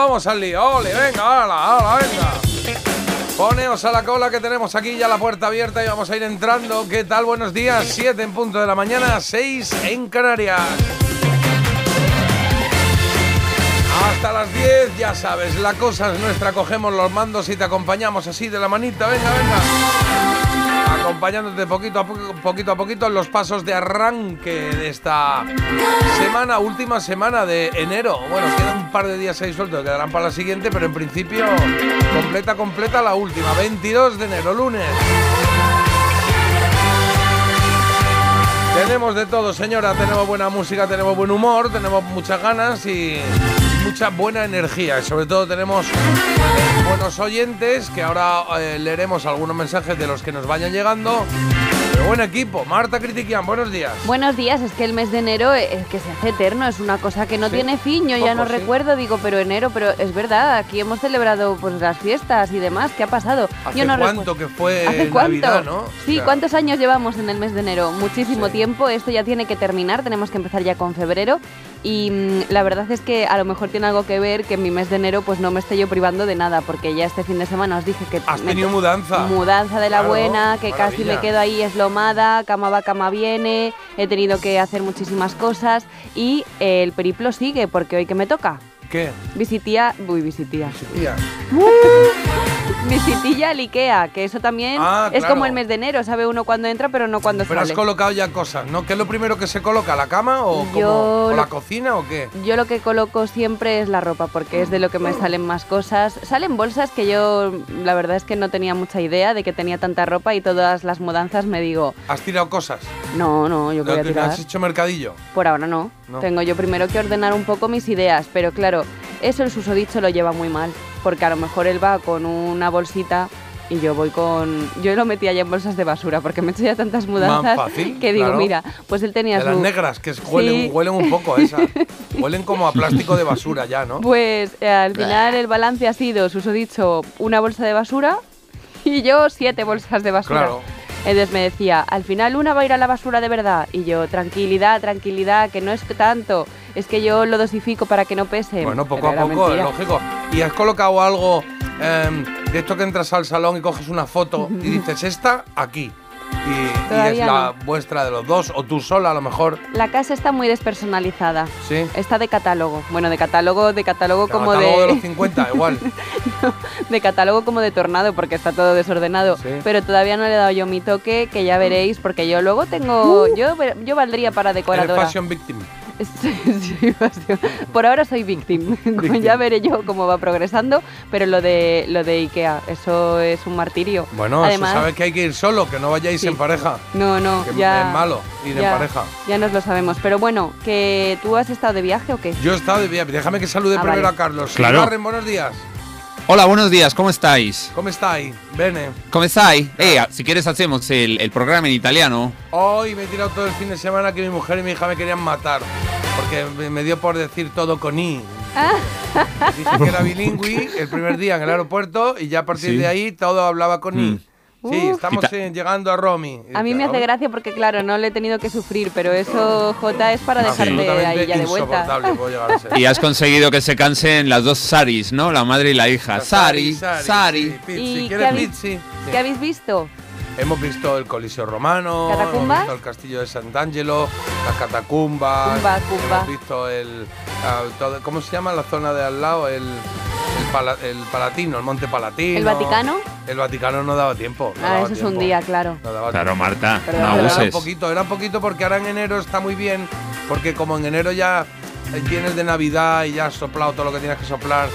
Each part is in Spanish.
vamos al lío. Ole, venga, hala, hala, venga. Poneos a la cola que tenemos aquí ya la puerta abierta y vamos a ir entrando. ¿Qué tal? Buenos días. 7 en punto de la mañana, 6 en Canarias. Hasta las 10, ya sabes, la cosa es nuestra. Cogemos los mandos y te acompañamos así de la manita. Venga, venga. Acompañándote poquito a poquito a poquito en los pasos de arranque de esta semana, última semana de enero. Bueno, quedan un par de días ahí sueltos, quedarán para la siguiente, pero en principio completa, completa la última. 22 de enero, lunes. Tenemos de todo, señora. Tenemos buena música, tenemos buen humor, tenemos muchas ganas y mucha buena energía. Y sobre todo tenemos eh, buenos oyentes que ahora eh, leeremos algunos mensajes de los que nos vayan llegando. Pero buen equipo. Marta Critiquian, buenos días. Buenos días, es que el mes de enero es que se hace eterno, es una cosa que no Sí, tiene fin, yo ya no sí. recuerdo, digo, pero enero, pero es verdad, aquí hemos celebrado pues las fiestas y demás, ¿qué ha pasado? ¿Hace yo no cuánto que fue ¿Hace cuánto? No? Sí, O sea, ¿cuántos años llevamos en el mes de enero? Muchísimo Sí. tiempo, esto ya tiene que terminar, tenemos que empezar ya con febrero y mm, la verdad es que a lo mejor tiene algo que ver que en mi mes de enero pues no me esté yo privando de nada, porque ya este fin de semana os dije que Has tenido mudanza. Mudanza de la Claro, buena, que casi me quedo ahí eslomada, cama va, cama viene, he tenido que hacer muchísimas cosas y eh, el periplo sigue porque hoy que me toca. ¿Qué? Visitía, uy, visitía. Tía. Visitilla al Ikea, que eso también Ah, es claro. como el mes de enero, sabe uno cuándo entra pero no cuándo Pero has sale. colocado ya cosas, ¿no? ¿Qué es lo primero que se coloca? ¿La cama o, como- Yo o la cocina o qué? Yo lo que coloco siempre es la ropa, porque es de lo que me salen más cosas. Salen bolsas que yo, la verdad es que no tenía mucha idea de que tenía tanta ropa y todas las mudanzas me digo, ¿Has tirado cosas? no, no, yo ¿Lo voy a que tirar. ¿Has hecho mercadillo? Por ahora no. No. Tengo yo primero que ordenar un poco mis ideas, pero claro, eso el susodicho lo lleva muy mal, porque a lo mejor él va con una bolsita y yo voy con... Yo lo metía ya en bolsas de basura, porque me he hecho ya tantas mudanzas fácil, que digo, claro. mira, pues él tenía De su... las negras, que huelen, Sí. huelen un poco a esas. Huelen como a plástico de basura ya, ¿no? Pues eh, al final el balance ha sido, susodicho, una bolsa de basura y yo siete bolsas de basura. Claro. Entonces me decía, al final una va a ir a la basura de verdad. Y yo, tranquilidad, tranquilidad, que no es tanto. Es que yo lo dosifico para que no pese. Bueno, poco a poco, es lógico. ¿Y has colocado algo em, de esto que entras al salón y coges una foto y dices, esta aquí? Y, y es la no. vuestra de los dos, o tú sola a lo mejor. La casa está muy despersonalizada. Sí. Está de catálogo. Bueno, de catálogo, de catálogo como Catálogo de, de los 50, igual. de catálogo como de tornado, porque está todo desordenado. Sí. Pero todavía no le he dado yo mi toque, que ya veréis, porque yo luego tengo. Yo, yo valdría para Eres decoradora. fashion victim. Sí, sí, fashion. Por ahora soy victim. ya veré yo cómo va progresando, pero lo de lo de Ikea, eso es un martirio. Bueno, Además, eso sabes que hay que ir solo, que no vayáis Sí. en pareja. no, no, Que ya es malo ir en pareja. Ya nos lo sabemos, pero bueno, que tú has estado de viaje o qué? Yo he estado de viaje. Déjame que salude Ah, primero vale. a Carlos. Claro. Buenos días. Hola, buenos días, ¿cómo estáis? ¿Cómo estáis? Bene. ¿Cómo estáis? Eh, si quieres hacemos el, el programa en italiano. Hoy me he tirado todo el fin de semana que mi mujer y mi hija me querían matar. Porque me- dio por decir todo con I. Dije que era bilingüe el primer día en el aeropuerto y ya a partir Sí. de ahí todo hablaba con I. Sí, estamos llegando a Romy. A mí me hace gracia porque, claro, no le he tenido que sufrir, pero eso, Jota, es para dejarte ahí ya de vuelta. Y has conseguido que se cansen las dos Saris, ¿no? La madre y la hija. Sari, Sari, Sari. sí, Pizzi. ¿Y qué ¿Quieres habéis, pizzi? Sí. qué habéis visto? Hemos visto el Coliseo Romano, hemos visto el Castillo de Sant'Angelo, las catacumbas, Cumba, cumba. hemos visto el, ah, todo- ¿cómo se llama la zona de al lado? El, el, Pala- el Palatino, el Monte Palatino. ¿El Vaticano? El Vaticano no daba tiempo. no Ah, daba eso es un día, claro. No daba Claro, tiempo. Marta, no perdón. Era un abuses. poquito, era un poquito porque ahora en enero está muy bien, porque como en enero ya eh, vienes de Navidad y ya has soplado todo lo que tienes que soplar,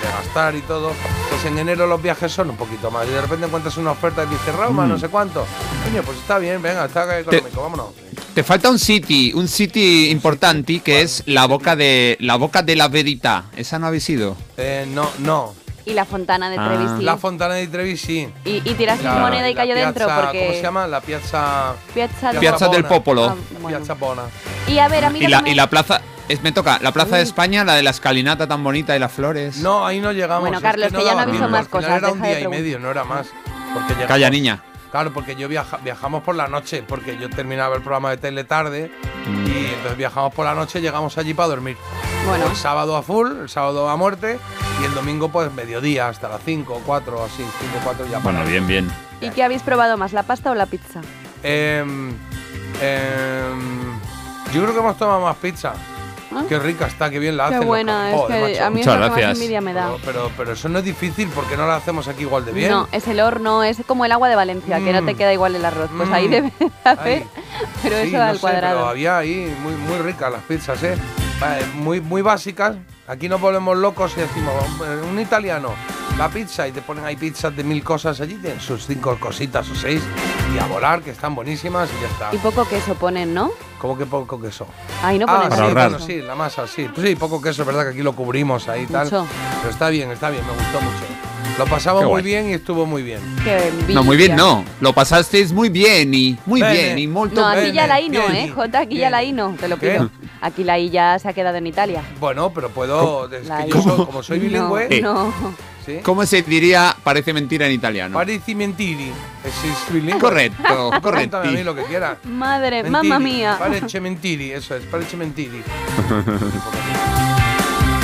de, de gastar y todo, pues en enero los viajes son un poquito más. Y de repente encuentras una oferta y dices, Roma, Mm. no sé cuánto. Coño, pues está bien, venga, está económico, vámonos. te falta un city, un city importante que es la boca de la boca de la verità. Esa no habéis ido. Eh, no, no. Y la fontana de Ah. Trevi, sí. La Fontana di Trevi sí. Y, y tiraste La- moneda y cayó dentro porque... ¿Cómo se llama? La piazza... Piazza, de- Piazza del. Popolo. Ah, bueno. Piazza Bona. Y a ver, a mí la, y la plaza, es, me toca, la plaza de España, la de la escalinata tan bonita y las flores. No, ahí no llegamos. Bueno, es Carlos, que ya no ha visto más Al final cosas, Era un día y medio, no era más. Porque llegamos- Calla, niña. Claro, porque yo viaja, viajamos por la noche, porque yo terminaba el programa de tele tarde Mm. y entonces viajamos por la noche, llegamos allí para dormir. Bueno, El sábado a full, el sábado a muerte y el domingo pues mediodía hasta las 5, 4 así, 5, 4 ya para. Bueno, bien, bien. ¿y qué habéis probado más, la pasta o la pizza? Em, em, yo creo que hemos tomado más pizza. ¿Ah? Qué rica está, qué bien la hacen. Qué buena, es Joder, que macho. a mí es Muchas lo que más gracias. envidia me da. Pero, pero, pero eso no es difícil porque no la hacemos aquí igual de bien. No, es el horno, es como el agua de Valencia, que no te Mm. queda igual el arroz. Pues ahí Mm. debe de haber, Ahí. pero Sí, eso no al sé, cuadrado. pero había ahí muy, muy ricas las pizzas, ¿eh? Muy, muy básicas. Aquí nos volvemos locos y decimos, "Hombre, un italiano, la pizza, y te ponen ahí pizzas de mil cosas allí, tienen sus cinco cositas o seis, y a volar, que están buenísimas y ya está. Y poco queso ponen, ¿no? ¿Cómo que poco queso? Ahí no ah, ponen sí, Para ahorrar. bueno, sí, la masa, sí. Pues sí, poco queso, es verdad que aquí lo cubrimos ahí y tal. Mucho. Pero está bien, está bien, me gustó mucho. Lo pasamos Qué muy bien y estuvo muy bien. Qué. No, muy bien, no. Lo pasasteis muy bien y muy Bene. bien y molto No, aquí Bene, ya la I no, ¿eh? Jota, aquí ya la I no, te lo ¿Qué? pido. Aquí la I ya se ha quedado en Italia. Bueno, pero puedo. Es que yo soy- como soy bilingüe. Eh. No, ¿sí? ¿Cómo se diría parece mentira en italiano? Parisi mentiri. Es, es bilingüe. Correcto, Cuéntame a mí lo que quieras. madre, mamma mía. Parece mentiri, eso es, parece mentiri.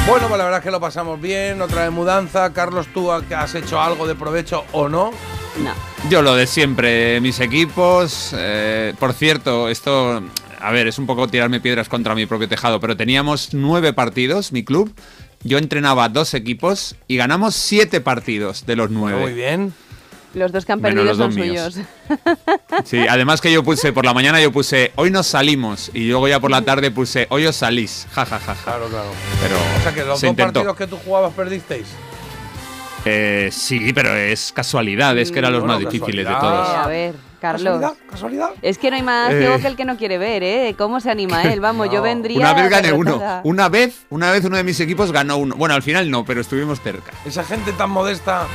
bueno, pues la verdad es que lo pasamos bien, otra vez mudanza. Carlos, ¿tú has hecho algo de provecho o no? No. Yo lo de siempre, mis equipos. eh, por cierto, esto, a ver, es un poco tirarme piedras contra mi propio tejado, pero teníamos nueve partidos, mi club. Yo entrenaba dos equipos y ganamos siete partidos de los nueve. Muy bien. Los dos que han perdido los son suyos. Sí, además que yo puse, por la mañana yo puse, hoy nos salimos, y luego ya por la tarde puse, hoy os salís, ja, ja, ja, ja. Claro, claro. Pero O sea que los se dos intentó. partidos que tú jugabas perdisteis. Eh, sí, pero es casualidad, es que eran los Bueno, más difíciles de todos. A ver, Carlos. ¿Casualidad? ¿Casualidad? Es que no hay más Eh. ciego que el que no quiere ver, ¿eh? ¿Cómo se anima él? Vamos, yo vendría. Una vez gané uno. Una vez, una vez uno de mis equipos ganó uno. Bueno, al final no, pero estuvimos cerca. Esa gente tan modesta,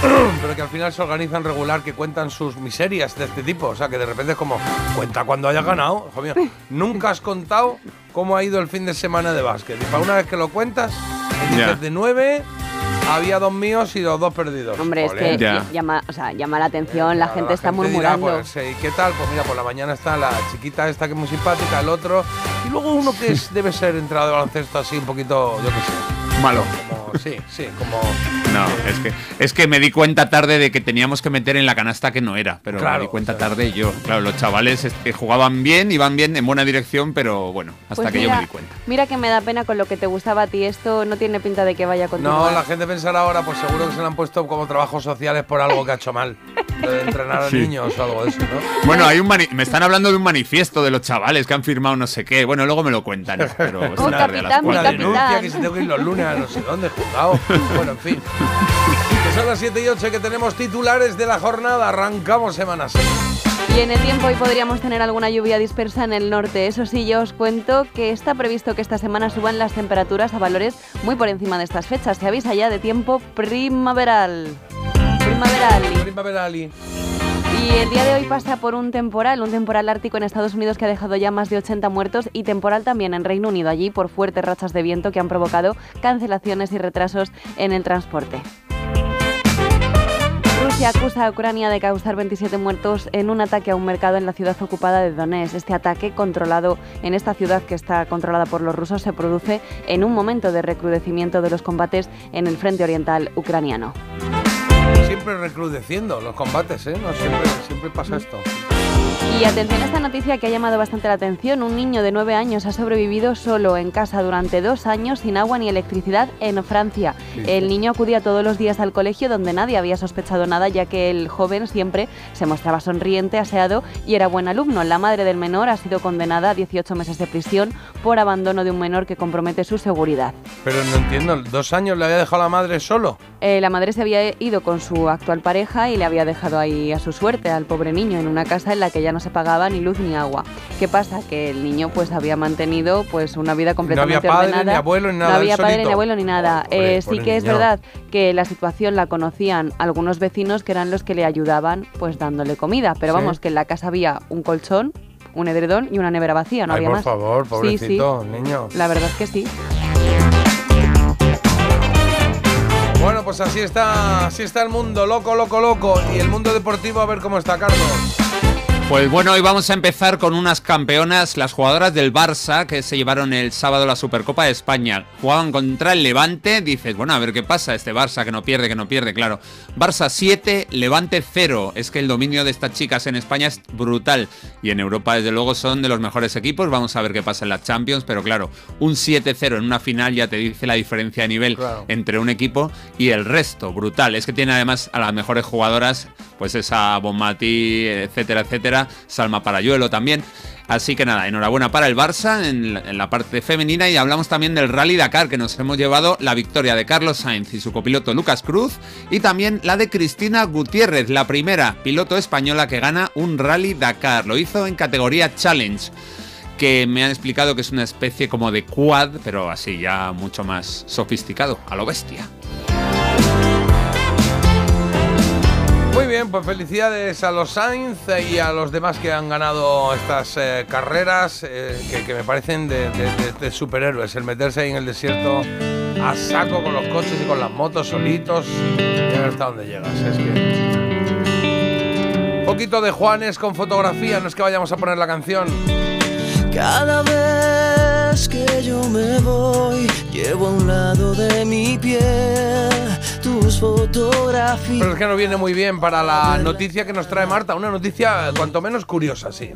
pero que al final se organizan regular, que cuentan sus miserias de este tipo. O sea, que de repente es como, cuenta cuando hayas ganado. Hijo mío, nunca has contado cómo ha ido el fin de semana de básquet. Y para una vez que lo cuentas, dices Ya. de nueve, había dos míos y los dos perdidos. Hombre, es que Ya. llama, o sea, llama la atención, la gente está dirá, murmurando. pues, eh, ¿y qué tal? Pues mira, por la mañana está la chiquita esta que es muy simpática, el otro. Y luego uno que es, debe ser entrado de baloncesto así un poquito, yo qué sé. Malo. Como, sí, sí, como. No, es que, es que me di cuenta tarde de que teníamos que meter en la canasta que no era, pero Claro, me di cuenta tarde yo. Claro, los chavales este, jugaban bien, iban bien, en buena dirección, pero bueno, hasta Pues que yo me di cuenta. Mira que me da pena con lo que te gustaba a ti. Esto no tiene pinta de que vaya a continuar. No, la gente pensará ahora, pues seguro que se le han puesto como trabajos sociales por algo que ha hecho mal. De entrenar a Sí. niños o algo de eso, ¿no? Bueno, hay un mani- me están hablando de un manifiesto de los chavales que han firmado no sé qué. Bueno, luego me lo cuentan, pero es Oh, una tarde a las capitán, mi capitán. denuncia que se tengo que ir los lunes no sé dónde, juzgado. Bueno, en fin. Que son las 7 y 8 que tenemos titulares de la jornada. Arrancamos semana 6. Y en el tiempo hoy podríamos tener alguna lluvia dispersa en el norte. Eso sí, yo os cuento que está previsto que esta semana suban las temperaturas a valores muy por encima de estas fechas. Se avisa ya de tiempo primaveral. Primaveral. Primaverali. Y el día de hoy pasa por un temporal, un temporal ártico en Estados Unidos que ha dejado ya más de 80 muertos y temporal también en Reino Unido, allí por fuertes rachas de viento que han provocado cancelaciones y retrasos en el transporte. Rusia acusa a Ucrania de causar 27 muertos en un ataque a un mercado en la ciudad ocupada de Donetsk. Este ataque, controlado en esta ciudad que está controlada por los rusos, se produce en un momento de recrudecimiento de los combates en el frente oriental ucraniano. Siempre recrudeciendo los combates, ¿eh? Siempre, siempre pasa esto. Y atención a esta noticia que ha llamado bastante la atención. Un niño de 9 años ha sobrevivido solo en casa durante dos años sin agua ni electricidad en Francia. El niño acudía todos los días al colegio donde nadie había sospechado nada ya que el joven siempre se mostraba sonriente, aseado y era buen alumno. La madre del menor ha sido condenada a 18 meses de prisión por abandono de un menor que compromete su seguridad. Pero no entiendo, ¿dos años le había dejado a la madre solo? Eh, la madre se había ido con su actual pareja y le había dejado ahí a su suerte al pobre niño en una casa en la que ya ya no se pagaba ni luz ni agua. ¿Qué pasa? Que el niño pues había mantenido pues una vida No completamente había padre, ordenada. ni abuelo, ni nada. No había padre solito. ni abuelo ni nada. Eh, sí que es verdad que la situación la conocían algunos vecinos que eran los que le ayudaban pues dándole comida. Pero Sí. vamos, que en la casa había un colchón, un edredón y una nevera vacía, no Ay, había por más. favor, Sí, pobrecito, niño. La verdad es que sí. Bueno, pues así está, así está el mundo, loco, loco, loco. Y el mundo deportivo, a ver cómo está, Carlos. Pues bueno, hoy vamos a empezar con unas campeonas, las jugadoras del Barça, que se llevaron el sábado la Supercopa de España. Jugaban contra el Levante, dices, bueno, a ver qué pasa, este Barça que no pierde, que no pierde, claro. Barça 7, Levante 0. Es que el dominio de estas chicas en España es brutal. Y en Europa, desde luego, son de los mejores equipos. Vamos a ver qué pasa en las Champions, pero claro, un 7-0 en una final ya te dice la diferencia de nivel Claro. entre un equipo y el resto, brutal. Es que tiene además a las mejores jugadoras, pues esa Bonmatí, etcétera, etcétera, Salma Parayuelo también. Así que nada, enhorabuena para el Barça en la parte femenina y hablamos también del Rally Dakar, que nos hemos llevado la victoria de Carlos Sainz y su copiloto Lucas Cruz y también la de Cristina Gutiérrez, la primera piloto española que gana un Rally Dakar. Lo hizo en categoría Challenge que me han explicado que es una especie como de quad, pero así ya mucho más sofisticado, a lo bestia. Bien, pues felicidades a los Sainz y a los demás que han ganado estas eh, carreras eh, que, me parecen de, superhéroes. El meterse ahí en el desierto a saco con los coches y con las motos solitos y a dónde llegas. Es que. Poquito de Juanes con fotografía, no es que vayamos a poner la canción. Cada vez que yo me voy, llevo a un lado de mi piel fotografías. Pero es que no viene muy bien para la noticia que nos trae Marta, una noticia cuanto menos curiosa, sí.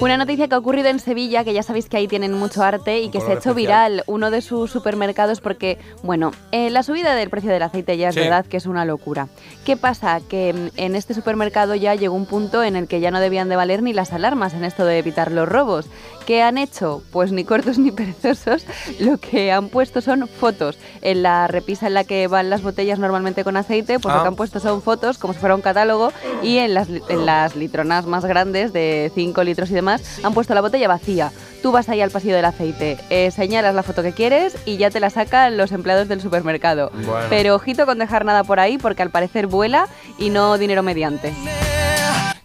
Una noticia que ha ocurrido en Sevilla, que ya sabéis que ahí tienen mucho arte y que se ha hecho especial. viral uno de sus supermercados porque, bueno, eh, la subida del precio del aceite ya es Sí. verdad que es una locura. ¿Qué pasa? Que mm, en este supermercado ya llegó un punto en el que ya no debían de valer ni las alarmas en esto de evitar los robos. ¿Qué han hecho? Pues ni cortos ni perezosos. Lo que han puesto son fotos. En la repisa en la que van las botellas normalmente con aceite, pues Ah. lo que han puesto son fotos como si fuera un catálogo y en las, li- en las litronas más grandes de 5 litros y demás han puesto la botella vacía. Tú vas ahí al pasillo del aceite, eh, señalas la foto que quieres y ya te la sacan los empleados del supermercado. Bueno. Pero ojito con dejar nada por ahí porque al parecer vuela y no dinero mediante.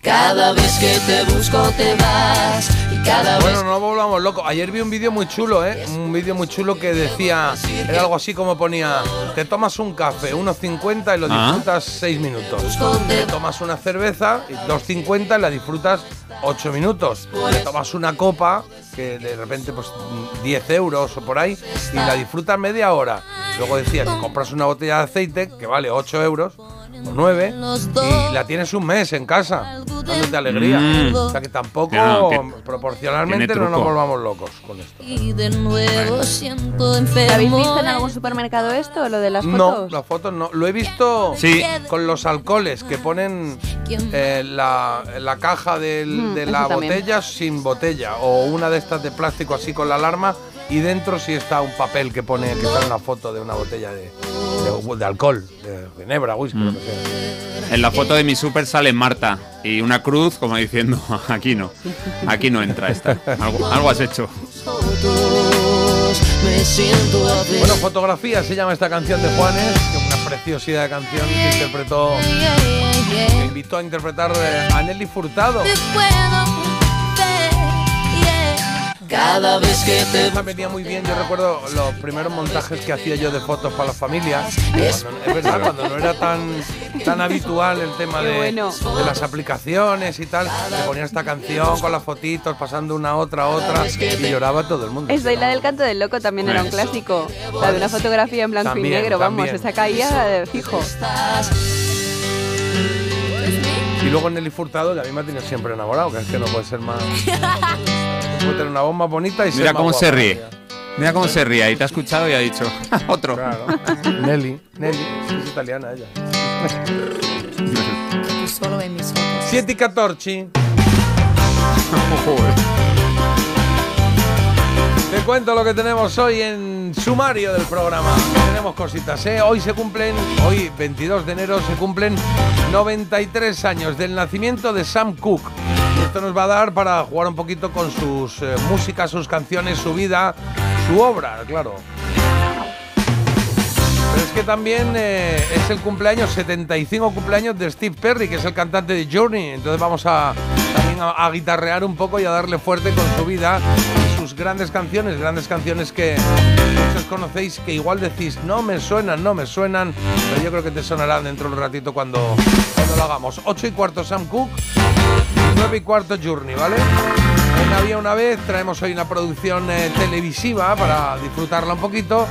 Cada vez que te busco te vas y cada vez Bueno, no volvamos locos. Ayer vi un vídeo muy chulo, ¿eh? Un vídeo muy chulo que decía, era algo así como ponía, te tomas un café, 1,50 y lo Ah. disfrutas 6 minutos. Te tomas una cerveza y 2,50 y la disfrutas 8 minutos. Te tomas una copa, que de repente pues 10 euros o por ahí, y la disfrutas media hora. Luego decía, te compras una botella de aceite que vale 8 euros o 9 y la tienes un mes en casa, dándote alegría. Mm. O sea que tampoco Claro, que proporcionalmente no nos volvamos locos con esto. y de nuevo siento ¿Habéis visto en algún supermercado esto, lo de las No, fotos? las fotos no. Lo he visto Sí. con los alcoholes que ponen eh, la, la caja del- Mm, de la también. botella sin botella o una de estas de plástico así con la alarma y dentro sí está un papel que pone que está una foto de una botella de, de- de alcohol, de ginebra, whisky, lo que sea. En la foto de mi super sale Marta y una cruz como diciendo, aquí no, aquí no entra esta. Algo, algo has hecho. Bueno, fotografía se llama esta canción de Juanes, que es una preciosidad de canción que interpretó, que invitó a interpretar a Nelly Furtado. Cada vez que te Esa venía muy bien, yo recuerdo los primeros montajes que hacía yo de fotos para la familia. Cuando- es verdad, cuando no era tan, tan habitual el tema de, bueno. de las aplicaciones y tal, te ponía esta canción con las fotitos, pasando una a otra a otra, y lloraba todo el mundo. Esta y la del canto del loco también era un clásico. La de una fotografía en blanco También, y negro, vamos, también. esa caía de fijo. Y luego Nelly Furtado, que a mí me ha tenido siempre enamorado, que es que no puede ser más. Puede tener una bomba bonita y ser Mira más cómo se guapa ríe. Mira cómo se ríe y te ha escuchado y ha dicho, otro. Claro. Nelly, Nelly, es italiana ella. Solo en mis ojos. 7 y 14. Cuento lo que tenemos hoy en sumario del programa. Tenemos cositas, ¿eh? Hoy se cumplen, hoy 22 de enero se cumplen 93 años del nacimiento de Sam Cooke. esto nos va a dar para jugar un poquito con sus eh, músicas, sus canciones, su vida, su obra, claro. Pero es que también eh, es el cumpleaños, 75 cumpleaños de Steve Perry, que es el cantante de Journey. Entonces vamos a también a, guitarrear un poco y a darle fuerte con su vida grandes canciones, grandes canciones que muchos conocéis, que igual decís, no me suenan, no me suenan, pero yo creo que te sonarán dentro de un ratito cuando, cuando lo hagamos. 8 y cuarto Sam Cooke, 9 y cuarto Journey, ¿vale? En Había una vez traemos hoy una producción eh, televisiva para disfrutarla un poquito.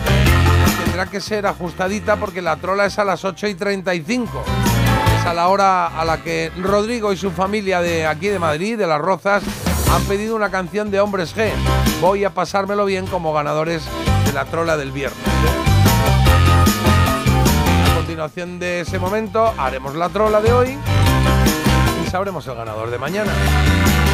Tendrá que ser ajustadita porque la trola es a las 8 y 35. Es a la hora a la que Rodrigo y su familia de aquí de Madrid, de Las Rozas, han pedido una canción de Hombres G. Voy a pasármelo bien como ganadores de la trola del viernes. A continuación de ese momento haremos la trola de hoy y sabremos el ganador de mañana.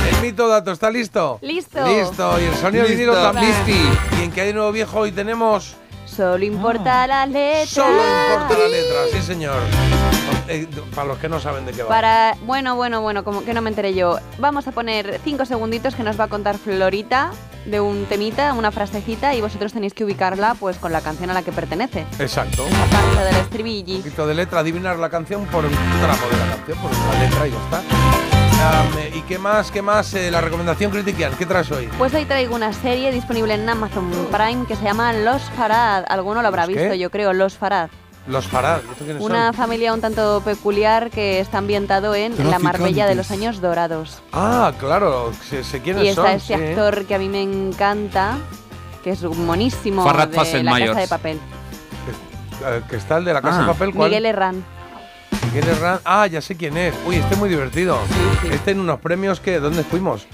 El mito dato está listo. Listo. Listo. Y el sonido del vinilo también. Y en que hay de nuevo viejo hoy tenemos Solo importa la letra. solo importa la letra, sí señor. Eh, para los que no saben de qué va. Para, bueno, bueno, bueno, como que no me enteré yo. Vamos a poner cinco segunditos que nos va a contar Florita de un temita, una frasecita, y vosotros tenéis que ubicarla pues con la canción a la que pertenece. Exacto. Esa parte del Un estribilli. poquito de letra, adivinar la canción por un tramo de la canción, por la letra y ya está. Am, ¿Y qué más? ¿Qué más? Eh, la recomendación critiquian. ¿Qué traes hoy? Pues hoy traigo una serie disponible en Amazon Prime que se llama Los Farad. Alguno lo habrá ¿Los qué? visto, yo creo, Los Farad. Los Farad. ¿Esto quiénes Una son? familia un tanto peculiar que está ambientado en la Marbella de los años dorados. Ah, claro. Sé, sé quiénes Y está son. ese sí. actor que a mí me encanta, que es monísimo Farhad de La Casa de Papel. Que está el de la Casa Ah. de Papel. ¿cuál? Miguel Herrán. Miguel Herrán. Ah, ya sé quién es. Uy, este es muy divertido. Sí, sí. Este en unos premios que. ¿Dónde fuimos?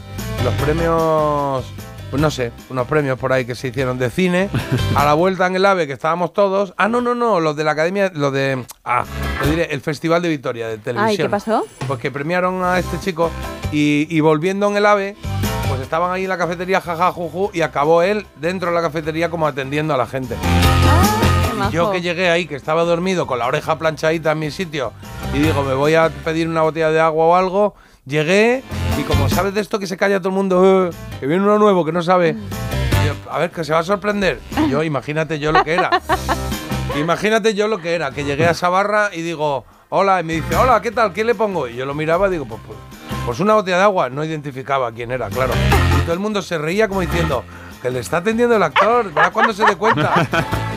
Los premios. Pues no sé, unos premios por ahí que se hicieron de cine. A la vuelta en el AVE, que estábamos todos. Ah, no, no, no, los de la Academia. Los de. Ah, lo diré, el Festival de Vitoria de Televisión. Ay, ¿qué pasó? Pues que premiaron a este chico y, y volviendo en el AVE, pues estaban ahí en la cafetería, jaja, juju, y acabó él dentro de la cafetería como atendiendo a la gente. Qué Y yo majo. que llegué ahí, que estaba dormido con la oreja planchadita en mi sitio, y digo, me voy a pedir una botella de agua o algo, llegué y como sabes de esto que se calla todo el mundo, "Eh, que viene uno nuevo que no sabe, yo, a ver, que se va a sorprender. Yo, imagínate yo lo que era. Imagínate yo lo que era, que llegué a esa barra y digo, hola, y me dice, hola, ¿qué tal? ¿Qué le pongo? Y yo lo miraba y digo, pues, pues, pues una botella de agua. No identificaba quién era, claro. Y todo el mundo se reía como diciendo, que le está atendiendo el actor, verá cuando se dé cuenta.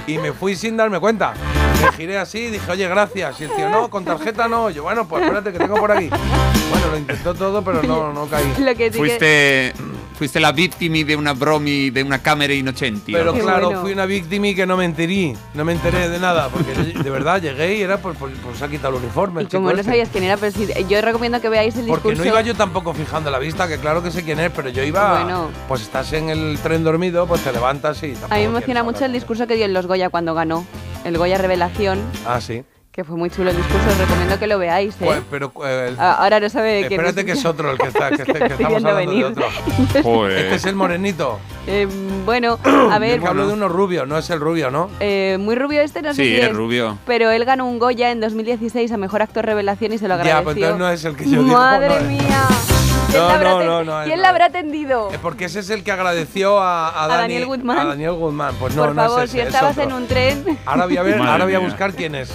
Y me fui sin darme cuenta. Me giré así y dije, oye, gracias. Y el tío, no, con tarjeta no. Yo, bueno, pues espérate que tengo por aquí. Bueno, lo intentó todo, pero no, no caí. Lo que Fuiste, fuiste la víctima de una bromi de una cámara inocente. Pero claro, bueno. fui una víctima y que no me enteré. No me enteré de nada, porque yo, de verdad llegué y era por, por, por se ha quitado el uniforme. Y el chico como no este. sabías quién era, pero sí, yo recomiendo que veáis el Porque discurso. no iba yo tampoco fijando la vista, que claro que sé quién es, pero yo iba. Bueno. Pues estás en el tren dormido, pues te levantas y. A mí me emociona mucho el discurso que dio en Los Goya cuando ganó. El Goya Revelación. Ah, sí. que fue muy chulo el discurso, os recomiendo que lo veáis. ¿eh? Pues, pero. eh, Ah, Ahora no sabe quién espérate que es otro el que, está, que, este- que Estoy estamos hablando venir. de otro. Joder. Este es el morenito. Eh, bueno, a ver, que hablo de uno rubio, no es el rubio, ¿no? eh, muy rubio este, no sé Sí, si es es, rubio. pero él ganó un Goya en 2016 a Mejor Actor Revelación y se lo Ya, agradeció. pues entonces no es el que yo digo. Madre no es. ¿Quién, No, la habrá no, no, no, ¿quién no. la habrá atendido? Eh, Porque ese es el que agradeció a, a, Dani- Daniel Guzmán. A Daniel Guzmán. Pues no, Por no favor, es ese, si es estabas otro. en un tren. Ahora voy a ver, Madre ahora voy a mía. buscar quién es.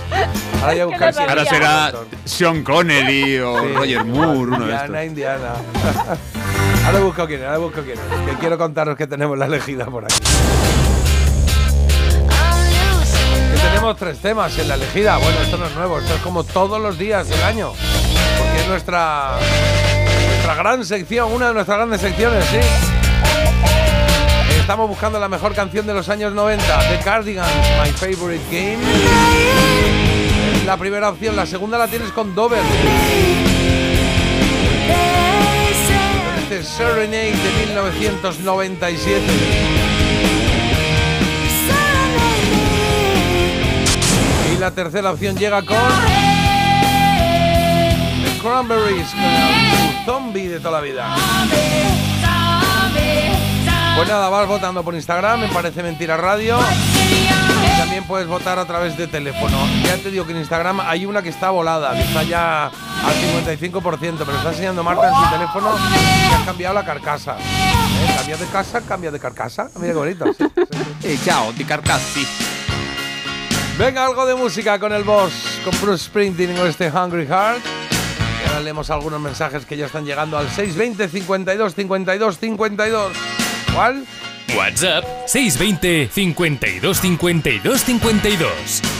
Ahora voy a buscar Ahora será. Sean Connery o Sí. Roger Moore, uno de Indiana, estos. Indiana. ahora busco quién es, ahora busco quién es. Que quiero contaros que tenemos la elegida por aquí. Que tenemos tres temas en la elegida. Bueno, esto no es nuevo, esto es como todos los días del año. Porque es nuestra, nuestra gran sección, una de nuestras grandes secciones, sí. Estamos buscando la mejor canción de los años 90, The Cardigans, My Favorite Game. La primera opción, la segunda la tienes con Dover. Este es Serenade de 1997. Y la tercera opción llega con The Cranberries, zombie de toda la vida. Pues nada, vas votando por Instagram, me parece mentira radio. Y también puedes votar a través de teléfono. Ya te digo que en Instagram hay una que está volada, que está ya al 55%, pero está enseñando Marta en su teléfono que has cambiado la carcasa. ¿Eh? Cambia de casa, cambia de carcasa. Mira qué bonito. sí, sí, sí. Eh, di carcassi. Venga, algo de música con el boss, con Bruce Springsteen con este Hungry Heart. Ahora leemos algunos mensajes que ya están llegando al 620 52 52 52. ¿Cuál? WhatsApp 620 52 52 52.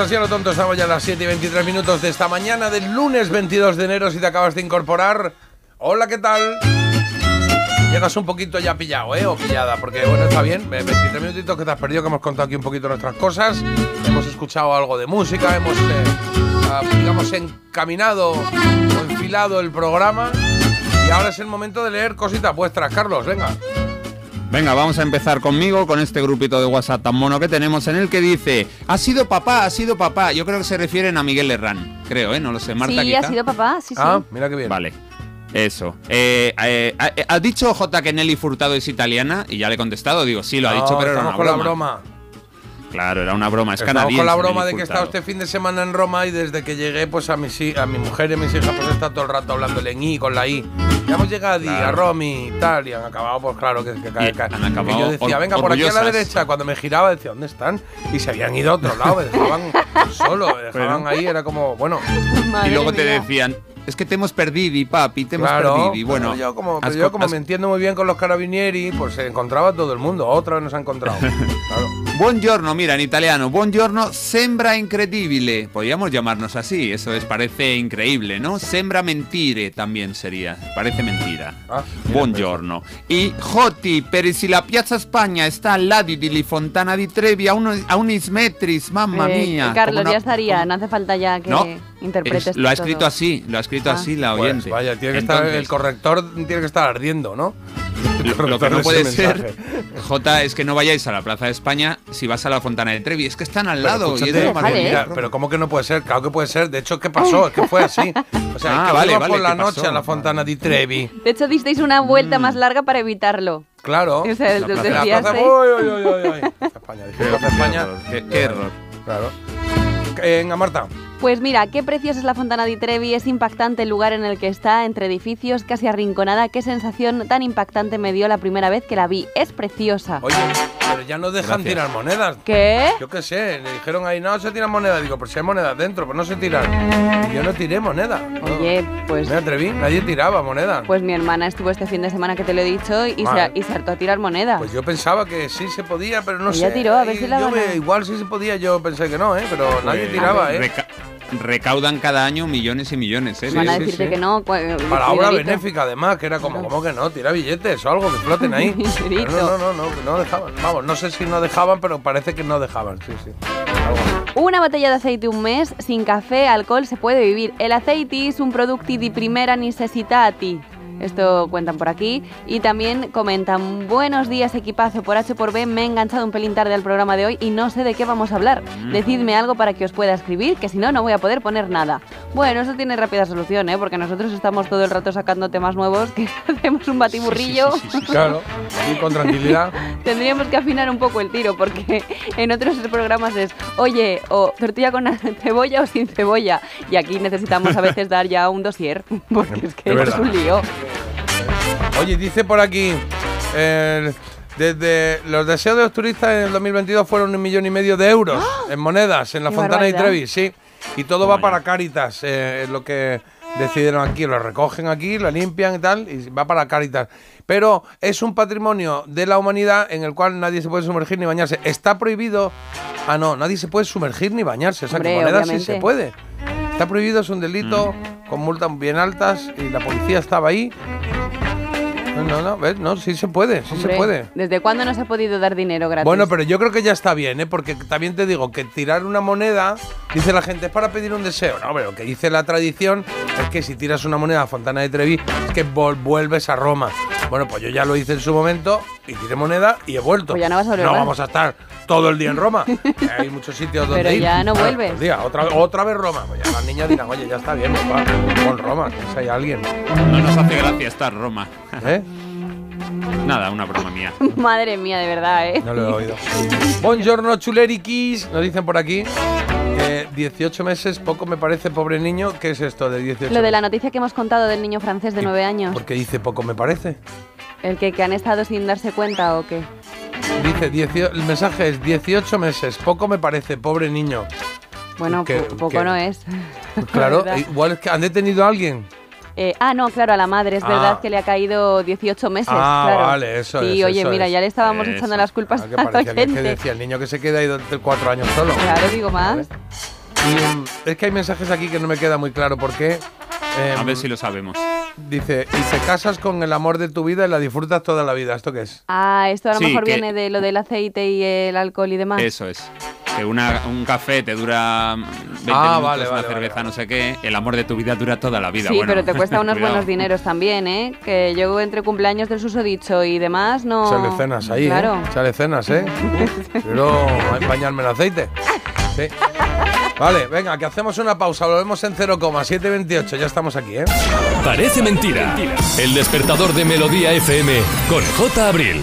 Así a lo tonto, estamos ya a las 7 y 23 minutos de esta mañana del lunes 22 de enero. Si te acabas de incorporar, hola, ¿qué tal? Llegas un poquito ya pillado, ¿eh? O pillada, porque bueno, está bien. eh, 23 minutitos que te has perdido, que hemos contado aquí un poquito nuestras cosas. Hemos escuchado algo de música, hemos, eh, ah, digamos, encaminado o enfilado el programa. Y ahora es el momento de leer cositas vuestras, Carlos, venga. Venga, vamos a empezar conmigo con este grupito de WhatsApp tan mono que tenemos en el que dice, ha sido papá, ha sido papá. Yo creo que se refieren a Miguel Herrán, creo, ¿eh? No lo sé, Marta. sí, quizá. ha sido papá, sí, sí. Ah, mira qué bien. Vale. Eso. Eh, eh, eh, ¿Ha dicho J que Nelly Furtado es italiana? Y ya le he contestado, digo, sí, lo ha No, dicho, pero era una con broma. la broma. Claro, era una broma, es Estamos con la broma de que he estado este fin de semana en Roma y desde que llegué, pues a mi, si- a mi mujer y a mis hijas, pues está todo el rato hablándole en I con la I. Ya hemos llegado a Claro. Romy y tal, y han acabado, pues claro, que, que, que- Y que- han que acabado yo decía, venga, por aquí a la derecha. Cuando me giraba, decía, ¿dónde están? Y se habían ido a otro lado, me dejaban solo, me dejaban Bueno. ahí, era como, bueno, Madre Y luego te mía. decían, es que te hemos perdido, y papi, te hemos claro. perdido. Y bueno, pero yo como, has pero yo co- como has- me entiendo muy bien con los carabinieri, pues se encontraba todo el mundo, otra vez nos ha encontrado. claro. Buongiorno, mira, en italiano. Buongiorno, sembra incredibile. Podríamos llamarnos así, eso es, parece increíble, ¿no? Sembra mentire también sería, parece mentira. Ah, mira, Buongiorno. Y Joti, per si la Piazza Spagna está al lado di Li Fontana di Trevi a, uno, a unis metris, mamma Eh, mía. Carlos, ya estaría, como- no hace falta ya que No, interpretes es- lo ha todo. escrito así, lo ha escrito Ah. así la Pues oyente. vaya, tiene que estar, Entonces, el corrector tiene que estar ardiendo, ¿no? Lo, lo que no puede ser. J, es que no vayáis a la Plaza de España si vas a la Fontana de Trevi. Es que están al Pero lado. y escúchate, es demasiado Vale. mira, pero ¿cómo que no puede ser? Claro que puede ser. De hecho, ¿qué pasó? Es que fue así. O sea, Ah, que vale, vale, por la ¿qué noche pasó? a la Fontana di Trevi. De hecho, disteis una vuelta más larga para evitarlo. Claro. O sea, La plaza- En la decías, plaza, ¿eh? uy, uy, uy, uy, uy. España, dije, España. error, qué- qué error. Claro. Venga, Marta. Pues mira, qué preciosa es la Fontana di Trevi, es impactante el lugar en el que está, entre edificios, casi arrinconada. Qué sensación tan impactante me dio la primera vez que la vi. Es preciosa. Oye, pero ya no dejan Gracias. tirar monedas. ¿Qué? Yo qué sé, le dijeron ahí, no se tiran monedas. Digo, pues si hay monedas dentro, pues no se tiran. Y yo no tiré moneda. no. Oye, pues, Me atreví, nadie tiraba monedas. pues mi hermana estuvo este fin de semana que te lo he dicho y, se, y se hartó a tirar monedas. Pues yo pensaba que sí se podía, pero no Ella sé. tiró, a ver si la yo me- Igual sí se podía, yo pensé que no, ¿eh? Pero nadie Pues, tiraba, ¿eh? Reca- recaudan cada año millones y millones, ¿eh? Van a decirte sí. que no. cu- Para obra benéfica, además, que era como, como que no, tira billetes o algo, que floten ahí. No, no, no, no, no dejaban. Vamos, no sé si no dejaban, pero parece que no dejaban, sí, sí. Una botella de aceite un mes, sin café, alcohol, se puede vivir. El aceite es un producto de primera necessitati. Esto cuentan por aquí. Y también comentan, buenos días equipazo, por H por B me he enganchado un pelín tarde al programa de hoy y no sé de qué vamos a hablar. Decidme algo para que os pueda escribir, que si no, no voy a poder poner nada. Bueno, eso tiene rápida solución, ¿eh? Porque nosotros estamos todo el rato sacando temas nuevos, que hacemos un batiburrillo. Claro, y con tranquilidad. Tendríamos que afinar un poco el tiro porque en otros programas es, oye, o tortilla con cebolla o sin cebolla. Y aquí necesitamos a veces dar ya un dossier porque es que Es un lío. Oye, dice por aquí, eh, desde los deseos de los turistas en el 2022 fueron un millón y medio de euros en monedas en la ¡Qué Fontana de barbaridad! Trevi, sí. Y todo va para Cáritas, eh, es lo que decidieron aquí, lo recogen aquí, lo limpian y tal, y va para Cáritas. Pero es un patrimonio de la humanidad en el cual nadie se puede sumergir ni bañarse. Está prohibido... Ah, no, nadie se puede sumergir ni bañarse. O sea, que Hombre, monedas sí se puede. Está prohibido, es un delito con multas bien altas y la policía estaba ahí. No, no, ¿ves? No, sí se puede, sí Hombre, se puede. ¿Desde cuándo no se ha podido dar dinero gratis? Bueno, pero yo creo que ya está bien, ¿eh? Porque también te digo que tirar una moneda, dice la gente, es para pedir un deseo. No, pero lo que dice la tradición es que si tiras una moneda a Fontana de Trevi, es que vuelves a Roma. Bueno, pues yo ya lo hice en su momento y tiré moneda y he vuelto. Pues ya no vas a volver No vamos a estar todo el día en Roma. hay muchos sitios donde Pero ir. ya no Claro, vuelves. todo el día, otra, otra vez Roma. Pues ya las niñas dirán, oye, ya está bien, papá, con Roma, que si hay alguien. No nos hace gracia estar Roma. ¿Eh? Nada, una broma mía. Madre mía, de verdad, ¿eh? No lo he oído. Buongiorno, chulerikis. Nos dicen por aquí. Que 18 meses, poco me parece, pobre niño. ¿Qué es esto de 18 Lo de la meses? noticia que hemos contado del niño francés de 9 años. ¿Por qué dice poco me parece? ¿El que, que han estado sin darse cuenta o qué? Dice, 18 el mensaje es 18 meses, poco me parece, pobre niño. Bueno, ¿Qué- po- poco no es. Pues claro, igual es que han detenido a alguien. Eh, ah, no, claro, a la madre, es Ah. verdad que le ha caído 18 meses. Ah, claro. vale, eso Sí, es, oye, eso mira, es. ya le estábamos Eso. echando las culpas Ah, que a la parecía que, gente. decía el niño que se queda ahí durante cuatro años solo. Claro, digo más. Y, mm, es que hay mensajes aquí que no me queda muy claro por qué. A Em, ver si lo sabemos. Dice, y te casas con el amor de tu vida y la disfrutas toda la vida. ¿Esto qué es? Ah, esto a lo Sí, mejor que- viene de lo del aceite y el alcohol y demás. Eso es. Que una- un café te dura 20 Ah, minutos, vale, una vale, cerveza, vale. no sé qué. El amor de tu vida dura toda la vida. Sí, Bueno, pero te cuesta unos buenos dineros también, ¿eh? Que yo entre cumpleaños del susodicho y demás no... Sale cenas ahí, Claro. ¿eh? Sale cenas, ¿eh? Quiero bañarme en aceite. Sí. Vale, venga, que hacemos una pausa. Volvemos en 0,728. Ya estamos aquí, ¿eh? Parece mentira. El despertador de Melodía FM con J. Abril.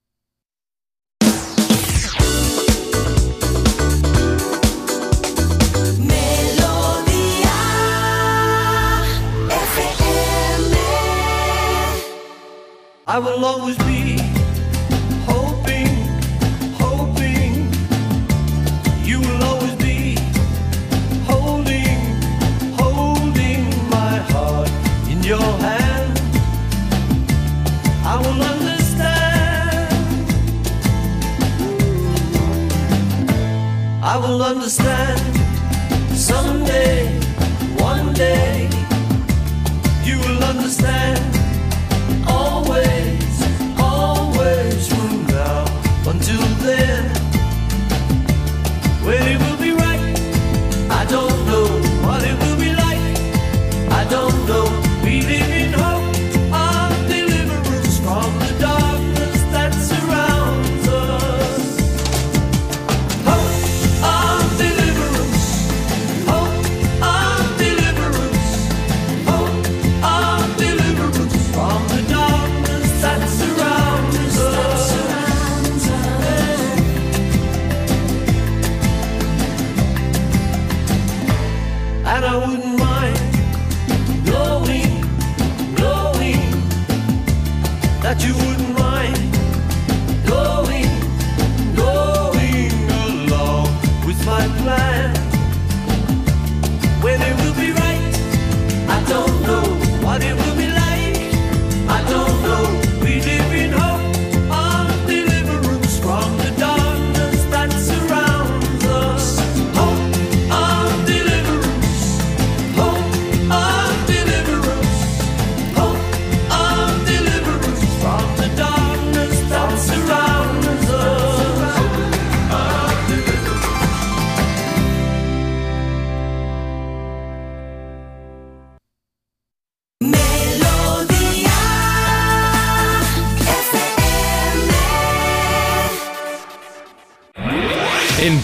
I will always be hoping, hoping. You will always be holding, holding my heart in your hand. I will understand. I will understand someday, one day. You will understand away.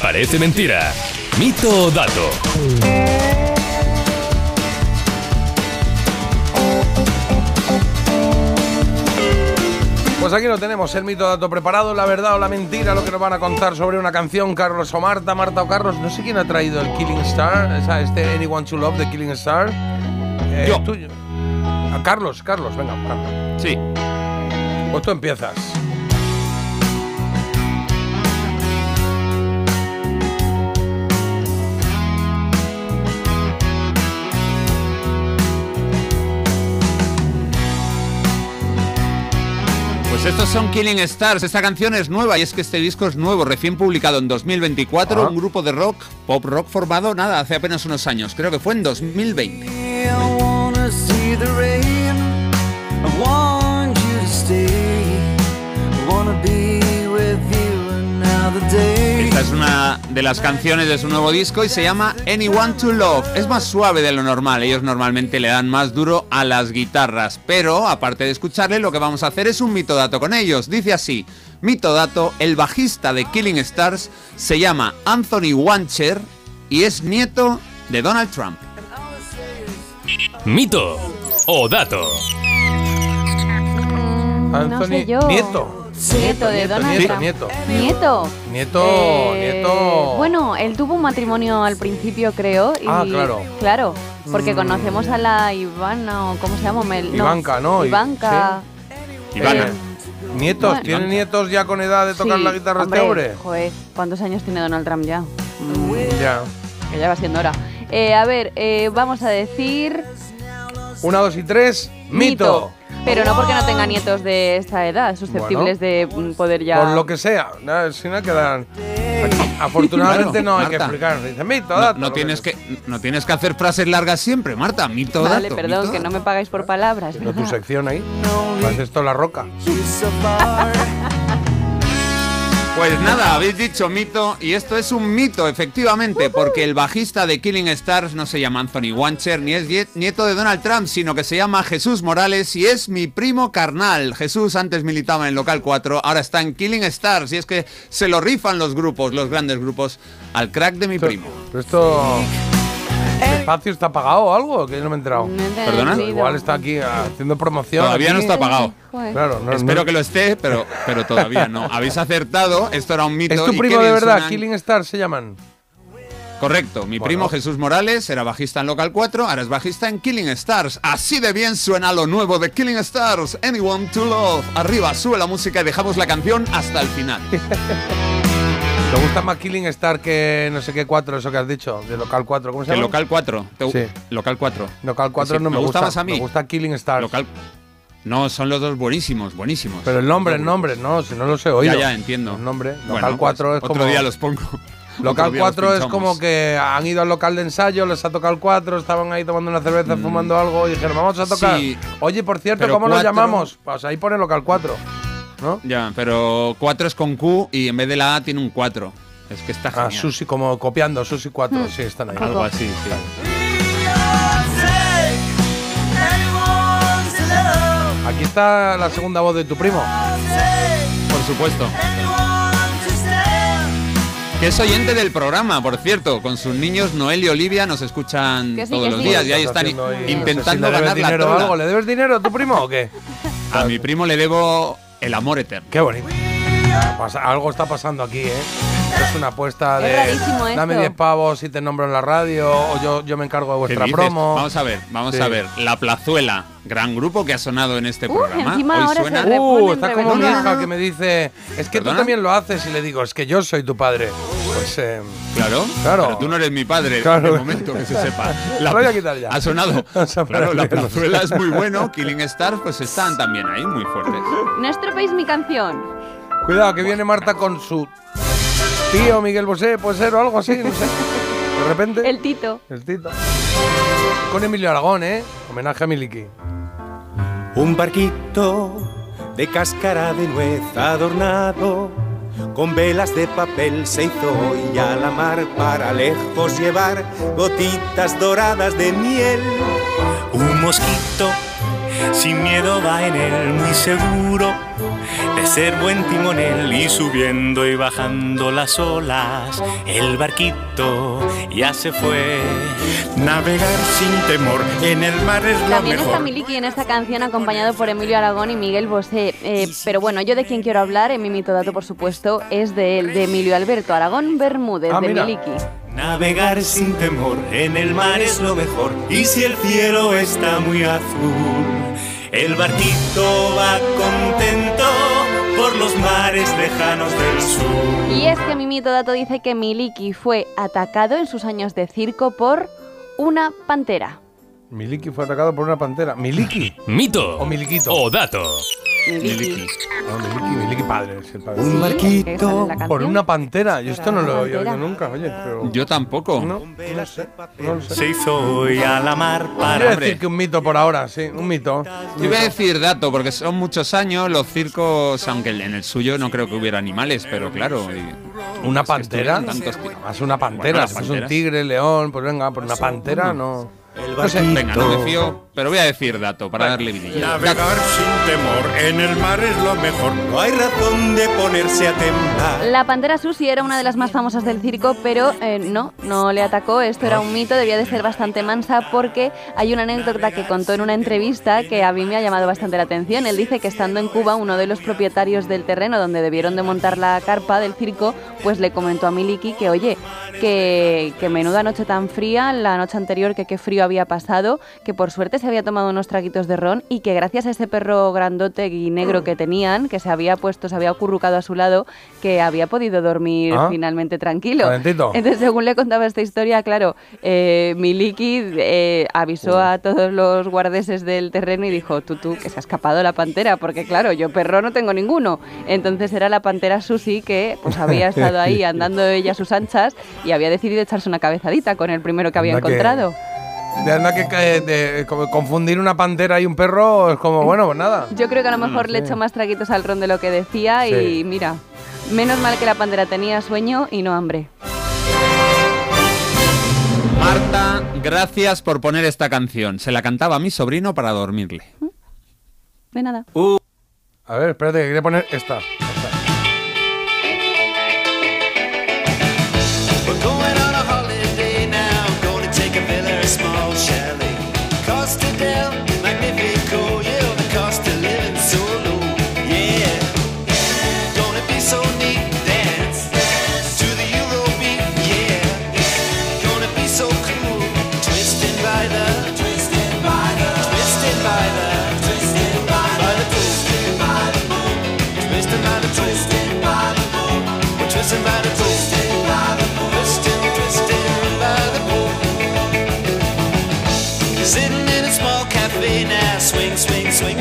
Parece Mentira. Mito o dato. Pues aquí lo tenemos, el mito dato preparado, la verdad o la mentira, lo que nos van a contar sobre una canción, Carlos o Marta, Marta o Carlos. No sé quién ha traído el Killing Star, esa, este Anyone to Love de Killing Star. Eh, Yo. tuyo. Ah, Carlos, Carlos, venga, Carlos. Sí. Pues tú empiezas. Pues estos son Killing Stars. Esta canción es nueva y es que este disco es nuevo, recién publicado en 2024. Ah. Un grupo de rock, pop rock formado, nada, hace apenas unos años. Creo que fue en 2020. Es una de las canciones de su nuevo disco y se llama Anyone to Love. Es más suave de lo normal, ellos normalmente le dan más duro a las guitarras, pero aparte de escucharle lo que vamos a hacer es un mitodato con ellos. Dice así, mitodato, el bajista de Killing Stars se llama Anthony Wancher y es nieto de Donald Trump. Mito o dato. no sé yo. Nieto. Nieto de Donald nieto, Trump. nieto. Nieto. Nieto, Eh, nieto. Bueno, él tuvo un matrimonio al principio, creo. Y, Ah, claro. Claro, porque Mm. conocemos a la Ivana, o ¿cómo se llama? Mel- Ivanka, ¿no? Ivanka. Ivana. Nietos, Bueno. ¿tienen nietos ya con edad de tocar Sí, la guitarra hombre, este hombre? Joder, ¿cuántos años tiene Donald Trump ya? Mm, Ya. que ya va siendo hora. Eh, a ver, eh, vamos a decir Una, dos y tres. Mito. Pero no porque no tenga nietos de esta edad, susceptibles de mm, poder ya. Por lo que sea. Si no quedan. Afortunadamente no hay que Marta. explicar. Dice mito, No, dato. no tienes que, no tienes que hacer frases largas siempre, Marta. Mito Vale, dato, perdón, mito que no me pagáis por palabras. Pero tu sección ahí. Pues esto la roca. Pues nada, habéis dicho mito y esto es un mito, efectivamente, porque el bajista de Killing Stars no se llama Anthony Wancher ni es nie- nieto de Donald Trump, sino que se llama Jesús Morales y es mi primo carnal. Jesús antes militaba en Local 4, ahora está en Killing Stars y es que se lo rifan los grupos, los grandes grupos, al crack de mi primo. Esto... ¿El espacio está pagado o algo? Que yo no me he enterado. ¿Perdona? Igual está aquí haciendo promoción. Todavía no está pagado. Claro, no, Espero no- que lo esté, pero, pero todavía no. Habéis acertado, esto era un mito. ¿Es tu y primo de verdad? suenan- Killing Stars se llaman. Correcto, mi primo Jesús Morales era bajista en Local 4, ahora es bajista en Killing Stars. Así de bien suena lo nuevo de Killing Stars, Anyone to Love. Arriba, sube la música y dejamos la canción hasta el final. ¿Te gusta más Killing Star que no sé qué 4, eso que has dicho? De Local 4, ¿cómo se llama? Local 4. te- Sí. Local 4. Local 4 Sí, no me, me gusta gusta más a mí. Me gusta Killing Stars. Local... No, son los dos buenísimos, buenísimos. Pero el nombre, el nombre, no, si no los he oído. Ya, ya, entiendo. El nombre. Bueno, Local 4 pues es como. Otro día los pongo. Local Otro día los 4 es como que han ido al local de ensayo, les ha tocado el 4, estaban ahí tomando una cerveza, fumando algo y dijeron, vamos a tocar. Mm. Sí. Oye, por cierto, ¿cómo nos cuatro- llamamos? Pues ahí pone local 4. ¿No? Ya, pero 4 es con Q y en vez de la A tiene un 4. Es que está Ah, genial. Susi, como copiando, Susi 4, sí, están ahí. Algo así, sí. Aquí está la segunda voz de tu primo. Por supuesto. Que es oyente del programa, por cierto. Con sus niños, Noel y Olivia, nos escuchan sí, todos los sí. días y ahí están intentando no sé si ganar la dinero trola. algo. ¿Le debes dinero a tu primo o qué? A mi primo le debo el amor eterno. Qué bonito. Pasa- algo está pasando aquí, ¿eh? Es una apuesta Es de dame esto. 10 pavos y te nombro en la radio o yo, yo me encargo de ¿Qué vuestra promo. Vamos a ver, vamos Sí. a ver. La Plazuela, gran grupo que ha sonado en este Uh, programa. encima Hoy ahora se suena. repone Uh, está como mi hija que me dice, es que ¿Perdona? tú también lo haces y le digo, es que yo soy tu padre. Pues eh, Claro, Claro. Pero tú no eres mi padre, Claro. de momento, que se sepa. Lo voy a quitar ya. Ha sonado. Claro, la plazuela es muy bueno. Killing Stars, pues están también ahí, muy fuertes. No estropéis mi canción. cuidado que viene Marta con su tío Miguel Bosé, puede ser o algo así, no sé. De repente. El Tito. El Tito. Con Emilio Aragón, ¿eh? Homenaje a Miliki. Un barquito de cáscara de nuez adornado con velas de papel se hizo hoy a la mar para lejos llevar gotitas doradas de miel. Un mosquito sin miedo va en él muy seguro de ser buen timonel y subiendo y bajando las olas el barquito ya se fue. Navegar sin temor en el mar es lo También está. Miliki en esta canción acompañado por Emilio Aragón y Miguel Bosé. Eh, pero bueno, yo de quien quiero hablar, en mi mito dato por supuesto, es de él, de Emilio Alberto Aragón Bermúdez, Ah, de mira. Miliki. Navegar sin temor en el mar es lo mejor. Y si el cielo está muy azul, el barquito va contento por los mares lejanos del sur. Y es que mi mito dato dice que Miliki fue atacado en sus años de circo por una pantera. Miliki fue atacado por una pantera. ¿Miliki? Mito. O Miliquito. O dato. Miliki. No, Miliki, Miliki padre. es el padre. Un barquito. Por una pantera. Yo esto no lo he oído pantera. nunca, oye. Pero Yo tampoco. no, no sé. No lo sé. Se hizo hoy a la mar Voy a para decir que un mito por ahora, sí, un mito. Yo iba a decir dato, porque son muchos años los circos, aunque en el suyo no creo que hubiera animales, pero claro. y- ¿Una pantera? Más una pantera. Bueno, si es un tigre, león, pues venga, por una pantera no. No sé, venga, no me fío, pero voy a decir dato para darle vidilla. Navegar sin temor en el mar es lo mejor. No hay razón de ponerse a temblar. La pantera Susi era una de las más famosas del circo, pero eh, no, no le atacó. Esto era un mito, debía de ser bastante mansa porque hay una anécdota que contó en una entrevista que a mí me ha llamado bastante la atención. Él dice que estando en Cuba, uno de los propietarios del terreno donde debieron de montar la carpa del circo, pues le comentó a Miliki que, oye, que, que menuda noche tan fría, la noche anterior que qué frío había pasado, que por suerte se había tomado unos traguitos de ron y que gracias a ese perro grandote y negro que tenían, que se había puesto, se había acurrucado a su lado, que había podido dormir Ah. finalmente tranquilo. Calentito. Entonces, según le contaba esta historia, claro, eh, Miliki eh, avisó a todos los guardeses del terreno y dijo, tú, tú, que se ha escapado la pantera, porque claro, yo perro no tengo ninguno. Entonces era la pantera Susi que pues había estado ahí andando ella a sus anchas y había decidido echarse una cabezadita con el primero que había que- encontrado. De anda que eh, de- como confundir una pantera y un perro es como, bueno, pues nada. Yo creo que a lo mejor le echó más traguitos al ron de lo que decía y Sí. mira, Menos mal que la pantera tenía sueño y no hambre. Marta, gracias por poner esta canción. Se la cantaba a mi sobrino para dormirle. De nada. A ver, espérate, que quería poner esta. Costa del Magnifico,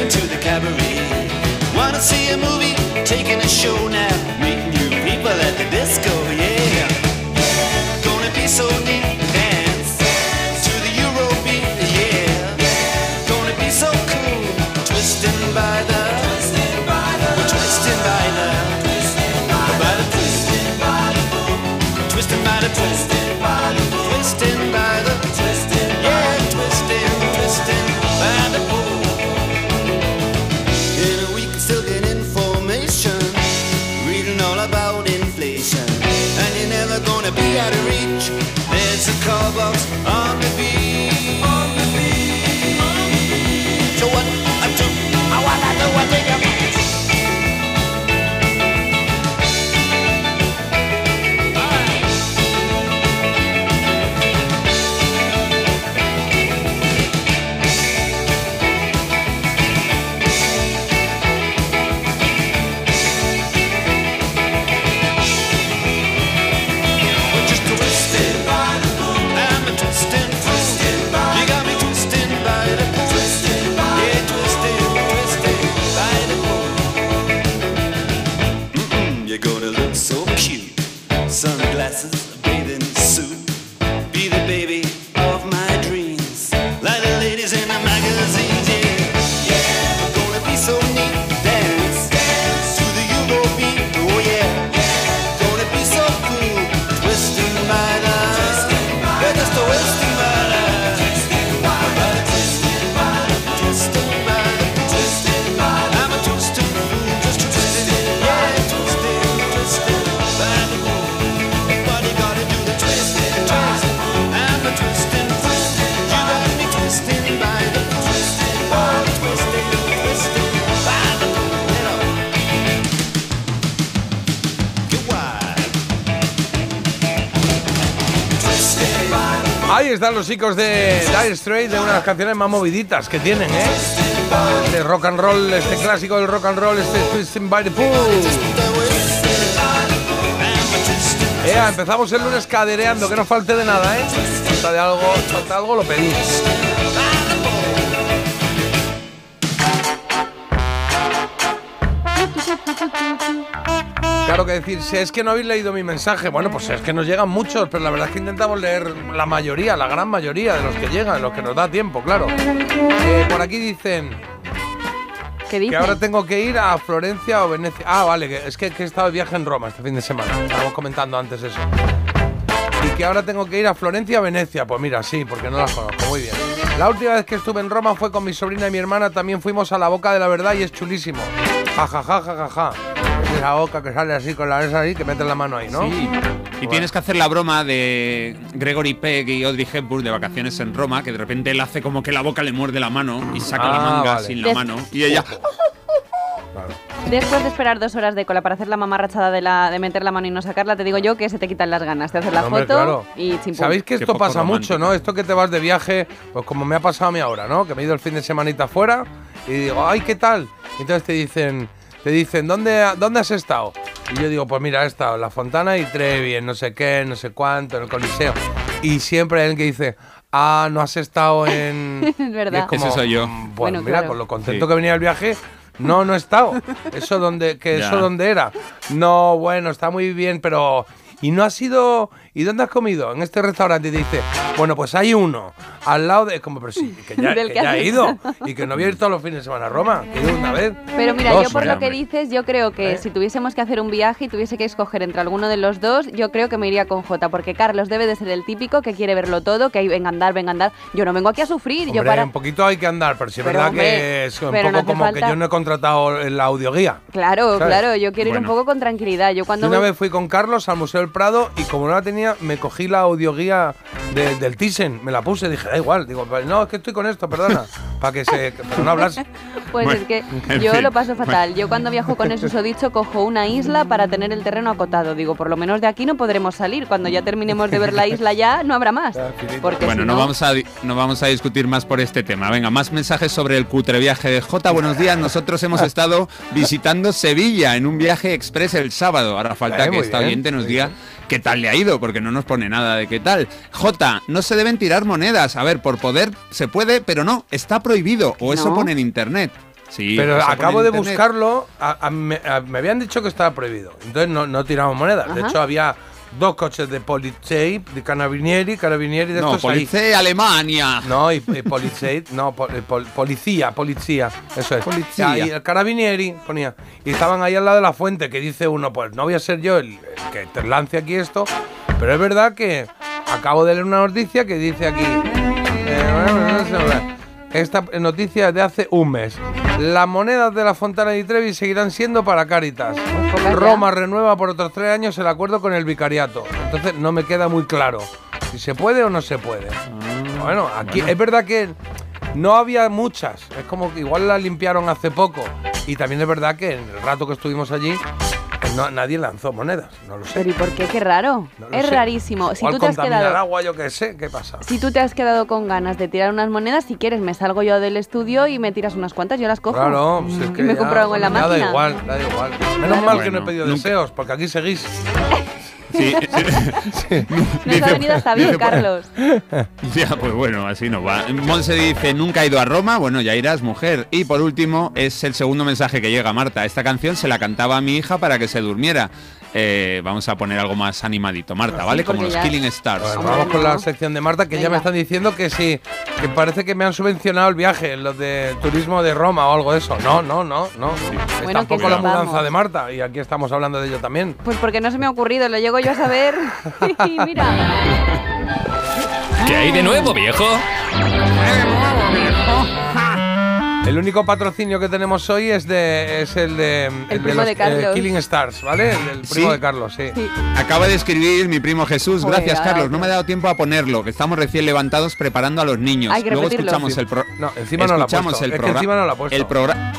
to the cabaret. Wanna see a movie, taking a show now, están los chicos de Dire Straits, de una de las canciones más moviditas que tienen, ¿eh? Este rock and roll, este clásico del rock and roll, este Twisting by the Pool. Ea, empezamos el lunes cadereando, que no falte de nada, ¿eh? Falta de algo, falta algo, lo pedís. Claro que decir, si es que no habéis leído mi mensaje, bueno, pues es que nos llegan muchos, pero la verdad es que intentamos leer la mayoría, la gran mayoría de los que llegan, los que nos da tiempo, claro. Eh, por aquí dicen que ahora tengo que ir a Florencia o Venecia. Ah, vale, que es que, que he estado de viaje en Roma este fin de semana. Estábamos comentando antes eso. Y que ahora tengo que ir a Florencia o Venecia. Pues mira, sí, porque no las conozco. Muy bien. La última vez que estuve en Roma fue con mi sobrina y mi hermana. También fuimos a la Boca de la Verdad y es chulísimo. Ja, ja, ja, ja, ja, ja. Es la boca que sale así con la esa ahí, que metes la mano ahí, ¿no? Sí. Y tienes que hacer la broma de Gregory Peck y Audrey Hepburn de vacaciones en Roma, que de repente él hace como que la boca le muerde la mano y saca la Ah, manga vale. sin la mano. Y ella. Después de esperar dos horas de cola para hacer la mamarrachada de, la, de meter la mano y no sacarla, te digo yo que se te quitan las ganas de hacer la Hombre, foto claro. y chimpum. Sabéis que esto pasa romántico. mucho, ¿no? Esto que te vas de viaje, pues como me ha pasado a mí ahora, ¿no? Que me he ido el fin de semanita fuera y digo, ay, ¿qué tal? Y entonces te dicen, te dicen, ¿dónde, ¿dónde has estado? Y yo digo, pues mira, he estado en La Fontana y Trevi, en no sé qué, en no sé cuánto, en el Coliseo. Y siempre hay alguien que dice, ah, no has estado en... Es verdad. Y es como, Ese soy yo. Bueno, mira, claro. con lo contento Sí. que venía el viaje, no, no he estado. Eso donde, que Ya. eso dónde era. No, bueno, está muy bien, pero. ¿Y no has ido? ¿Y dónde has comido? En este restaurante y te dice, bueno, pues hay uno al lado de. Como, pero sí, que ya, que que ya he ido. Y que no voy a ir todos los fines de semana a Roma. Que he ido una vez. Pero mira, Dos, yo por lo que hombre. dices, yo creo que ¿Eh? si tuviésemos que hacer un viaje y tuviese que escoger entre alguno de los dos, yo creo que me iría con Jota, porque Carlos debe de ser el típico que quiere verlo todo, que ahí venga a andar, venga a andar. Yo no vengo aquí a sufrir, yo Hombre, para... un poquito hay que andar, pero sí es Pero, verdad hombre, que es un poco no como que falta- yo no he contratado la audioguía. Claro, ¿sabes? claro, yo quiero ir un Bueno. poco con tranquilidad. Yo cuando Yo una voy- vez fui con Carlos al Museo del Prado y como no la tenía, me cogí la audioguía de- del Thyssen, me la puse, dije, da igual, digo, "Pues no, es que estoy con esto, perdona, para que se, para no hablas. Pues Bueno, es que yo fin, lo paso fatal. Yo cuando viajo con el susodicho cojo una isla para tener el terreno acotado. Digo, por lo menos de aquí no podremos salir. Cuando ya terminemos de ver la isla ya no habrá más. Porque Bueno, si no, no, vamos a, no vamos a discutir más por este tema. Venga, más mensajes sobre el cutre viaje de J. Buenos días. Nosotros hemos estado visitando Sevilla en un viaje express el sábado. Ahora falta Eh, que esta bien, oyente nos diga qué tal le ha ido, porque no nos pone nada de qué tal. J, no se deben tirar monedas. A ver, por poder se puede, pero no, está prohibido. O eso No. pone en internet. Sí, Pero acabo de internet. buscarlo, a- a- me, a- me habían dicho que estaba prohibido, entonces no, no tiramos monedas. De hecho, había dos coches de Polizei, de Carabinieri, Carabinieri de No, estos ahí. Polizei Alemania. No, y, y Polizei, no, pol- eh, pol- policía, policía, eso es. Policía. Ahí, el Carabinieri ponía. Y estaban ahí al lado de la fuente, que dice uno, pues no voy a ser yo el, el que te lance aquí esto, pero es verdad que acabo de leer una noticia que dice aquí. eh, esta noticia es de hace un mes. Las monedas de la Fontana di Trevi seguirán siendo para Cáritas. Roma renueva por otros tres años el acuerdo con el vicariato. Entonces no me queda muy claro si se puede o no se puede. Bueno, aquí es verdad que no había muchas. Es como que igual la limpiaron hace poco. Y también es verdad que en el rato que estuvimos allí, pues no, nadie lanzó monedas. No lo sé. Pero ¿y por qué? Qué raro. No es sé. rarísimo. Si tú te has quedado agua, yo qué sé, ¿qué pasa? Si tú te has quedado con ganas de tirar unas monedas, si quieres me salgo yo del estudio y me tiras unas cuantas, yo las cojo. Claro, pues es y que me ya- compro algo en la máquina. Da igual, da igual. Menos mal que no he pedido nunca- deseos, porque aquí seguís. Sí. Nos ha venido hasta bien, Carlos. Ya, pues bueno, así no va. Monse dice, nunca he ido a Roma, bueno, ya irás, mujer. Y por último, es el segundo mensaje que llega, Marta. Esta canción se la cantaba a mi hija para que se durmiera. Eh, vamos a poner algo más animadito, Marta, ¿vale? Como los Killing Stars. Bueno, vamos con la sección de Marta, que ya me están diciendo que sí, que parece que me han subvencionado el viaje, los de turismo de Roma o algo de eso. No, no, no, no. Es Bueno, tampoco la mudanza de Marta, y aquí estamos hablando de ello también. Pues porque no se me ha ocurrido, lo llego yo a saber. y mira. ¿Qué hay de nuevo, viejo? El único patrocinio que tenemos hoy es de es el de, el primo de eh, Carlos. Killing Stars, ¿vale? El del primo Sí. de Carlos, sí. Acaba de escribir mi primo Jesús. Joder, Gracias, Carlos. No me ha dado tiempo a ponerlo, que estamos recién levantados preparando a los niños. Hay que Luego repetirlo. escuchamos el pro- No, encima no lo ha escuchamos puesto. el Es que programa. encima no lo ha puesto. El programa.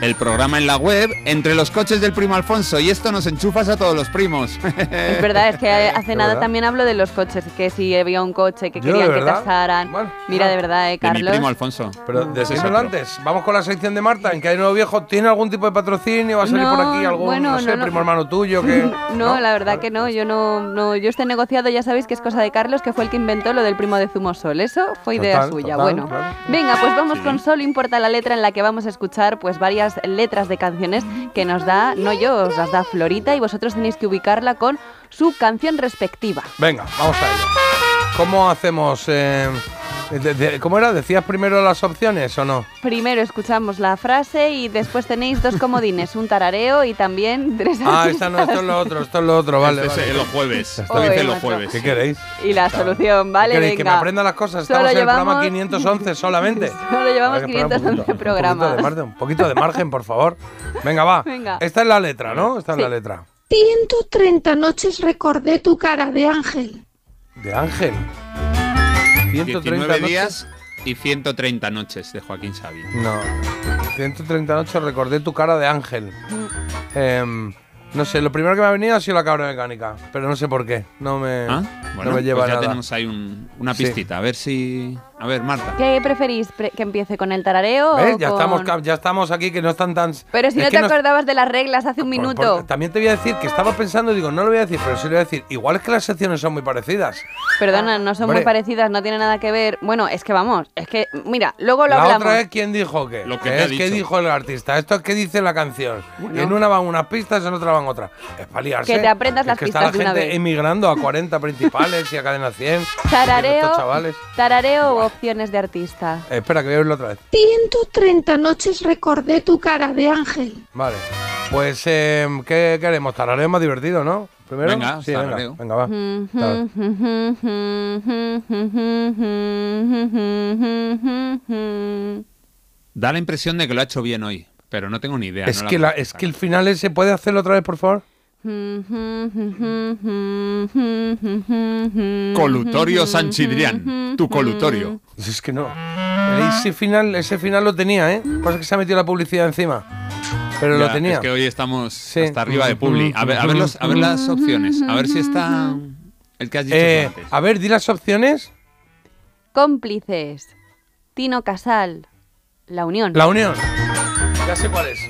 El programa en la web entre los coches del primo Alfonso y esto nos enchufas a todos los primos. Es verdad, es que hace De nada verdad. también hablo de los coches, que si había un coche que Yo, querían de que tasaran. Mira, de verdad, eh, De mi Carlos. primo Alfonso. Pero decídmelo otro. antes. Vamos con la sección de Marta, en que hay nuevo viejo. ¿Tiene algún tipo de patrocinio? ¿Va a salir No, por aquí algún, bueno, no sé, no, no. primo hermano tuyo? que No, la verdad que no, yo no, no, yo este negociado ya sabéis que es cosa de Carlos, que fue el que inventó lo del primo de Zumosol. Eso fue idea Total, suya. total, bueno, claro. venga, pues vamos con Solo importa la letra en la que vamos a escuchar pues varias letras de canciones que nos da, no yo, os las da Florita y vosotros tenéis que ubicarla con su canción respectiva. Venga, vamos a ello. ¿Cómo hacemos? eh, de- de- ¿Cómo era? ¿Decías primero las opciones o no? Primero escuchamos la frase y después tenéis dos comodines, un tarareo y también tres Ah, esta no, esto es lo otro, esto es lo otro, vale. Este es los jueves. Esto Oye, dice los jueves. ¿Qué queréis? Y la solución, ¿vale? ¿Qué queréis? ¿Que me Venga. aprenda las cosas? Solo Estamos en el programa llevamos- 511 solamente. Solo llevamos Hay que esperar un 511 poquito, programas. Un poquito, de margen, un poquito de margen, por favor. Venga, va. Venga. Esta es la letra, ¿no? Esta es la letra. 130 noches recordé tu cara de ángel. De Ángel. 130 19 noches. días y 130 noches de Joaquín Sabina. No. 130 noches recordé tu cara de ángel. Em, no sé, lo primero que me ha venido ha sido la cabra mecánica, pero no sé por qué. No me, ¿Ah? Bueno, no me lleva pues ya nada. tenemos ahí un- una Sí. pistita. A ver si... A ver, Marta. ¿Qué preferís? Pre- ¿Que empiece con el tarareo ¿Ves? o Ya, con- estamos, ya estamos aquí que no están tan... Pero si Es no que te acordabas de las reglas hace un por- minuto. por- también te voy a decir que estaba pensando, digo, no lo voy a decir, pero sí lo voy a decir. Igual es que las secciones son muy parecidas. Perdona, no son muy parecidas, no tiene nada que ver. Bueno, es que vamos, es que, mira, luego lo la hablamos. otra es quién dijo qué. Lo que Que es dijo el artista. Esto es qué dice la canción. En una van unas pistas, en otra van otras. Es para liarse. Que te aprendas Es las que pistas está de la una gente vez. emigrando a 40 principales y a cadena 100. Tarareo, Estos chavales. tarareo o opciones de artista. Eh, espera, que voy a verlo otra vez. 130 noches recordé tu cara de ángel. Vale. Pues, eh, ¿qué queremos? Tarareo más divertido, ¿no? Primero. Venga, sí, venga, venga, va. Da la impresión de que lo ha hecho bien hoy, pero no tengo ni idea. Es no que, la, es que el final ese, ¿puede hacerlo otra vez, por favor? Colutorio Sanchidrián, tu colutorio. Pues es que no. Ese final, ese final lo tenía, ¿eh? Pasa que se ha metido la publicidad encima. Pero lo tenía. Es que hoy estamos hasta arriba de Publi. A ver, a ver, los- a ver las opciones. A ver si está el que has dicho Eh, antes. a ver, di las opciones. Cómplices. Tino Casal. La Unión. La Unión. Ya sé cuál es.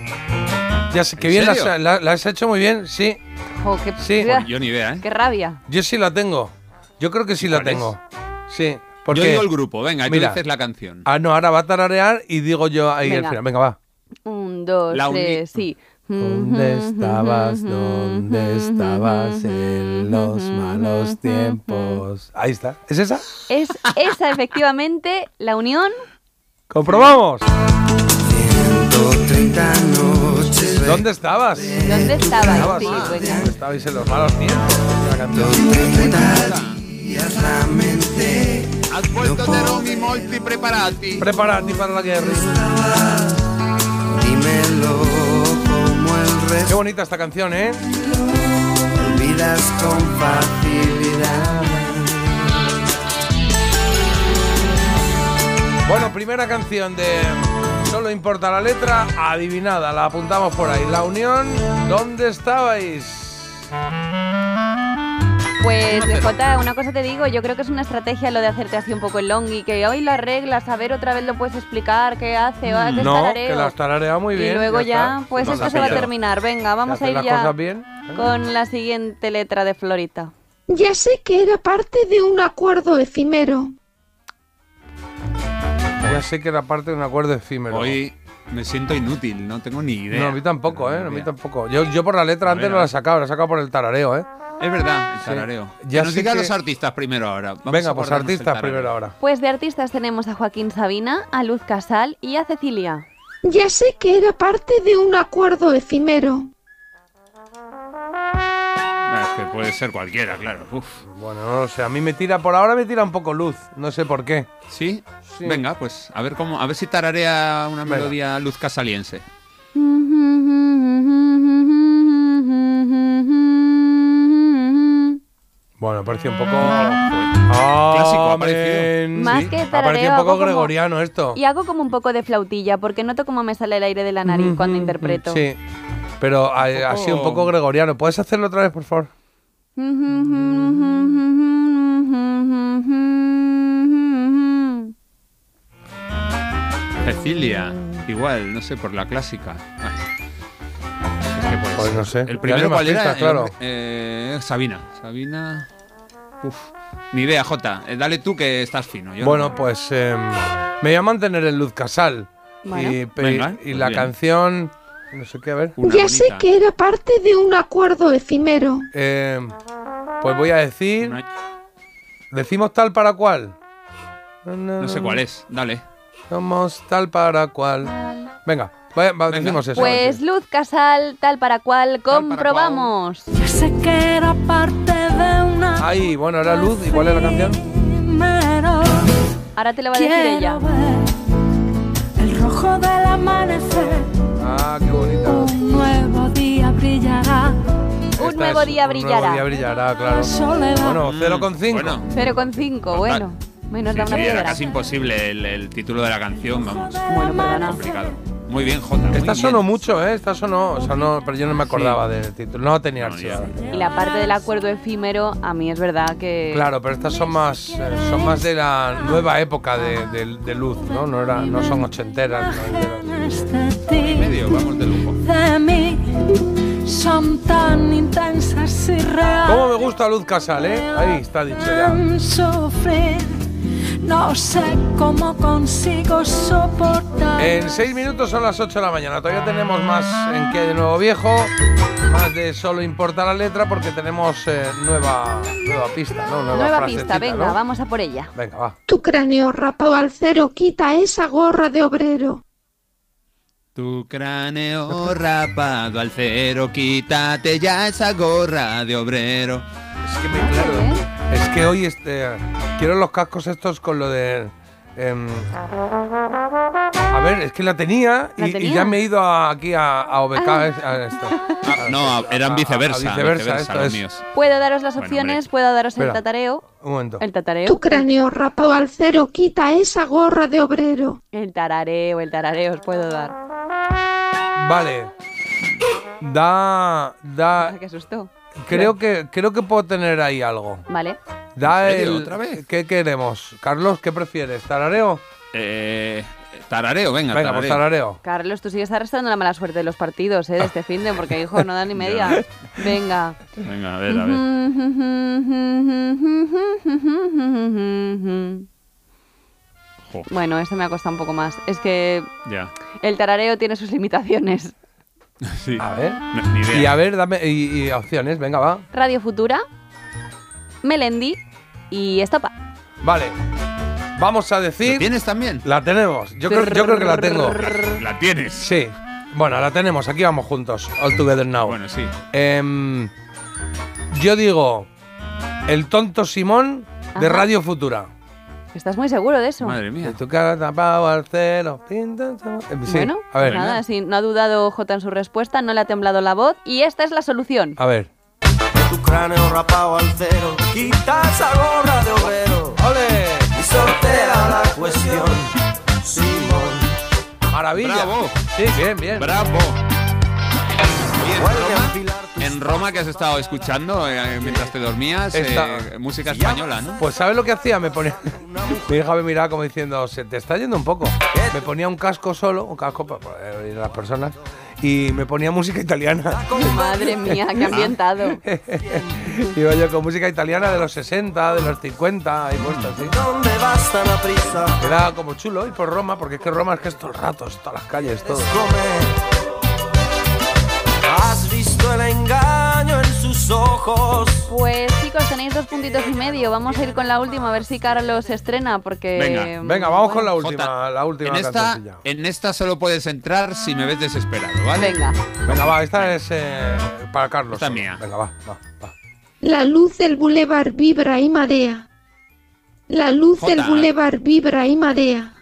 Ya sé, que ¿En bien la, serio? la- la has hecho muy bien, sí. Jo, qué, Sí. qué- Yo ni idea, ¿eh? qué rabia. Yo sí la tengo. Yo creo que sí la ¿Cuál es? tengo. Sí. Yo Porque, digo el grupo, venga, y tú Mira. dices la canción. Ah, no, ahora va a tararear y digo yo ahí Venga. al final. Venga, va. Un, dos, La uni- tres, sí. ¿Dónde estabas? ¿Dónde estabas en los malos tiempos? Ahí está. ¿Es esa? Es esa, efectivamente, La Unión. ¡Comprobamos! 130 noches. ¿Dónde estabas? ¿Dónde estabais? Estabas, Sí, sí. venga. ¿Dónde estabais en los malos tiempos? La canción. días la mente. Has vuelto de Romy Molti preparati. Prepárate para la guerra. Dímelo como el Qué resto. bonita esta canción, ¿eh? Olvidas con facilidad. Bueno, primera canción de Solo importa la letra, adivinada, la apuntamos por ahí. La Unión, ¿dónde estabais? Pues, Jota, una cosa te digo, yo creo que es una estrategia lo de hacerte así un poco el long y que hoy lo arreglas, a ver, otra vez lo puedes explicar, qué hace, va, qué No, tarareo. que las tararea muy bien. Y luego ya, pues No, esto se va a terminar. Venga, vamos a ir las ya cosas bien, venga. con la siguiente letra de Florita. Ya sé que era parte de un acuerdo efímero. Ya sé que era parte de un acuerdo efímero. Hoy me siento inútil, no tengo ni idea. No, a mí tampoco, ¿eh? A mí tampoco. Yo, yo por la letra A antes ver, no la he sacado, la he sacado por el tarareo, ¿eh? Es verdad, el Sí. tarareo. Ya que nos que- los artistas primero ahora. Vamos Venga, pues artistas primero ahora. Pues de artistas tenemos a Joaquín Sabina, a Luz Casal y a Cecilia. Ya sé que era parte de un acuerdo efímero. Ah, Es que puede ser cualquiera, claro. Uf. Bueno, no lo sé. A mí me tira, por ahora me tira un poco luz. No sé por qué. ¿Sí? Sí. Venga, pues a ver cómo, a ver si tararea una Venga. melodía luz casaliense. Bueno, parece un poco. Ah, Clásico, ha. Más que Ha parecido tarareo, un poco como- gregoriano esto. Y hago como un poco de flautilla, porque noto cómo me sale el aire de la nariz cuando interpreto. Sí. Pero ha, ha sido un poco gregoriano. ¿Puedes hacerlo otra vez, por favor? Cecilia, igual, no sé, por la clásica. Es que pues, Pues no sé. El primero, me ¿cuál era? claro. eh, Sabina. Sabina. Uf. Ni idea, Jota. Eh, dale tú que estás fino. Yo bueno, no. pues em, me voy a mantener en Luz Casal. Bueno. Y, pe- Venga, y pues la bien. canción. No sé qué, a ver. Una ya sé que era parte de un acuerdo efímero. Em, pues voy a decir. Una- ¿Decimos tal para cual? No sé cuál es. Dale. Somos tal para cual. Venga, vaya, va, Venga. decimos eso. Pues Luz Casal, tal para cual, comprobamos. Sé que era parte de una Ahí, bueno, era luz. ¿Y cuál es la canción? Ahora te lo va a decir ella. Quiero el rojo del amanecer. Ah, qué bonita. Un nuevo día brillará. Un nuevo es día Un brillará. nuevo día brillará, claro. Bueno, 0,5. Bueno, 0,5, bueno. Menos da sí, una sí, era casi imposible el, el título de la canción, vamos. Bueno, perdona. Complicado. Muy bien, Jota. Esta bien. sonó mucho, ¿eh? Esta sonó, sonó, pero yo no me acordaba del título. No tenía No, archivado. Y la parte del acuerdo efímero, a mí es verdad que. Claro, pero estas son más, eh, son más de la nueva época de, de- de luz, ¿no? No, era, no son ochenteras. ti, Medio, vamos de lujo. son tan intensas y reales. ¿Cómo me gusta Luz Casal, eh? Ahí está dicho ya. No sé cómo consigo soportar. En seis minutos son las 8 de la mañana. Todavía tenemos más en que de nuevo viejo. Más de solo importa la letra porque tenemos eh, nueva, nueva pista, ¿no? Nueva, Nueva pista, venga, ¿no? vamos a por ella. Venga, va. Tu cráneo rapado al cero, quita esa gorra de obrero. Tu cráneo rapado al cero, quítate ya esa gorra de obrero. Es que me claro, es que hoy este, quiero los cascos estos con lo de. em, a ver, es que la tenía, ¿La y, y tenía? ya me he ido a- aquí a, a OBK. es- a esto. No, eran a- a viceversa. viceversa, viceversa esto los es. míos. Puedo daros las Bueno, opciones, hombre. puedo daros el Espera. tatareo. Un momento. El tatareo. Tu cráneo rapado al cero, quita esa gorra de obrero. El tarareo, el tarareo os puedo dar. Vale. Da. Da. ¿Qué asustó? Creo que, creo que puedo tener ahí algo. Vale. Da el. ¿Otra vez? ¿Qué queremos? Carlos, ¿qué prefieres? ¿Tarareo? Eh, tarareo, venga, Venga, pues tarareo. Carlos, tú sigues arrastrando la mala suerte de los partidos, ¿eh? De este fin de, porque hijo, no da ni media. Venga. Venga, a ver, a ver. Jo, Bueno, este me ha costado un poco más. Es que ya. el tarareo tiene sus limitaciones. Sí. A ver. No, ni idea. Y a ver, dame. Y, y opciones, venga, va. Radio Futura, Melendi y Estopa. Vale. Vamos a decir. ¿Tienes también? La tenemos. Yo creo, yo creo que la tengo. La tienes. Sí. Bueno, la tenemos. Aquí vamos juntos. All together now. Bueno, sí. Em, yo digo. El tonto Simón de. Radio Futura. ¿Estás muy seguro de eso? Madre mía. Tu cara tapado al. Em, Sí, Bueno, a ver. nada, si no ha dudado J en su respuesta, no le ha temblado la voz y esta es la solución. A ver. Tu cráneo rapado al cero, quita esa gorra de obrero ¡Ole! y sortea la cuestión. Simón, Maravilla. Bravo. Sí, bien, bien. Bravo. Oye, en Roma- que has estado escuchando eh, mientras te dormías, Esta- eh, música española, ¿no? Pues ¿sabes lo que hacía? Me ponía. Mi hija me miraba como diciendo, se te está yendo un poco. Me ponía un casco solo, un casco para oír a las personas, y me ponía música italiana. Madre mía, qué ambientado. Iba yo con música italiana de los 60, de los 50, ahí puesto así. ¿Dónde vas tan a prisa? Era como chulo ir por Roma, porque es que Roma es que es todo el rato, es todas las calles, todo. El engaño en sus ojos. Pues chicos, tenéis dos puntitos y medio. Vamos a ir con la última, a ver si Carlos estrena, porque... Venga, Venga, vamos con la Jota, última, la última En esta, en esta solo puedes entrar si me ves desesperado, ¿vale? Venga. Venga, va, esta es eh, para Carlos. Esta es mía. Venga, va, va, va. La luz del bulevar vibra y marea. La luz del Jota. bulevar vibra y marea.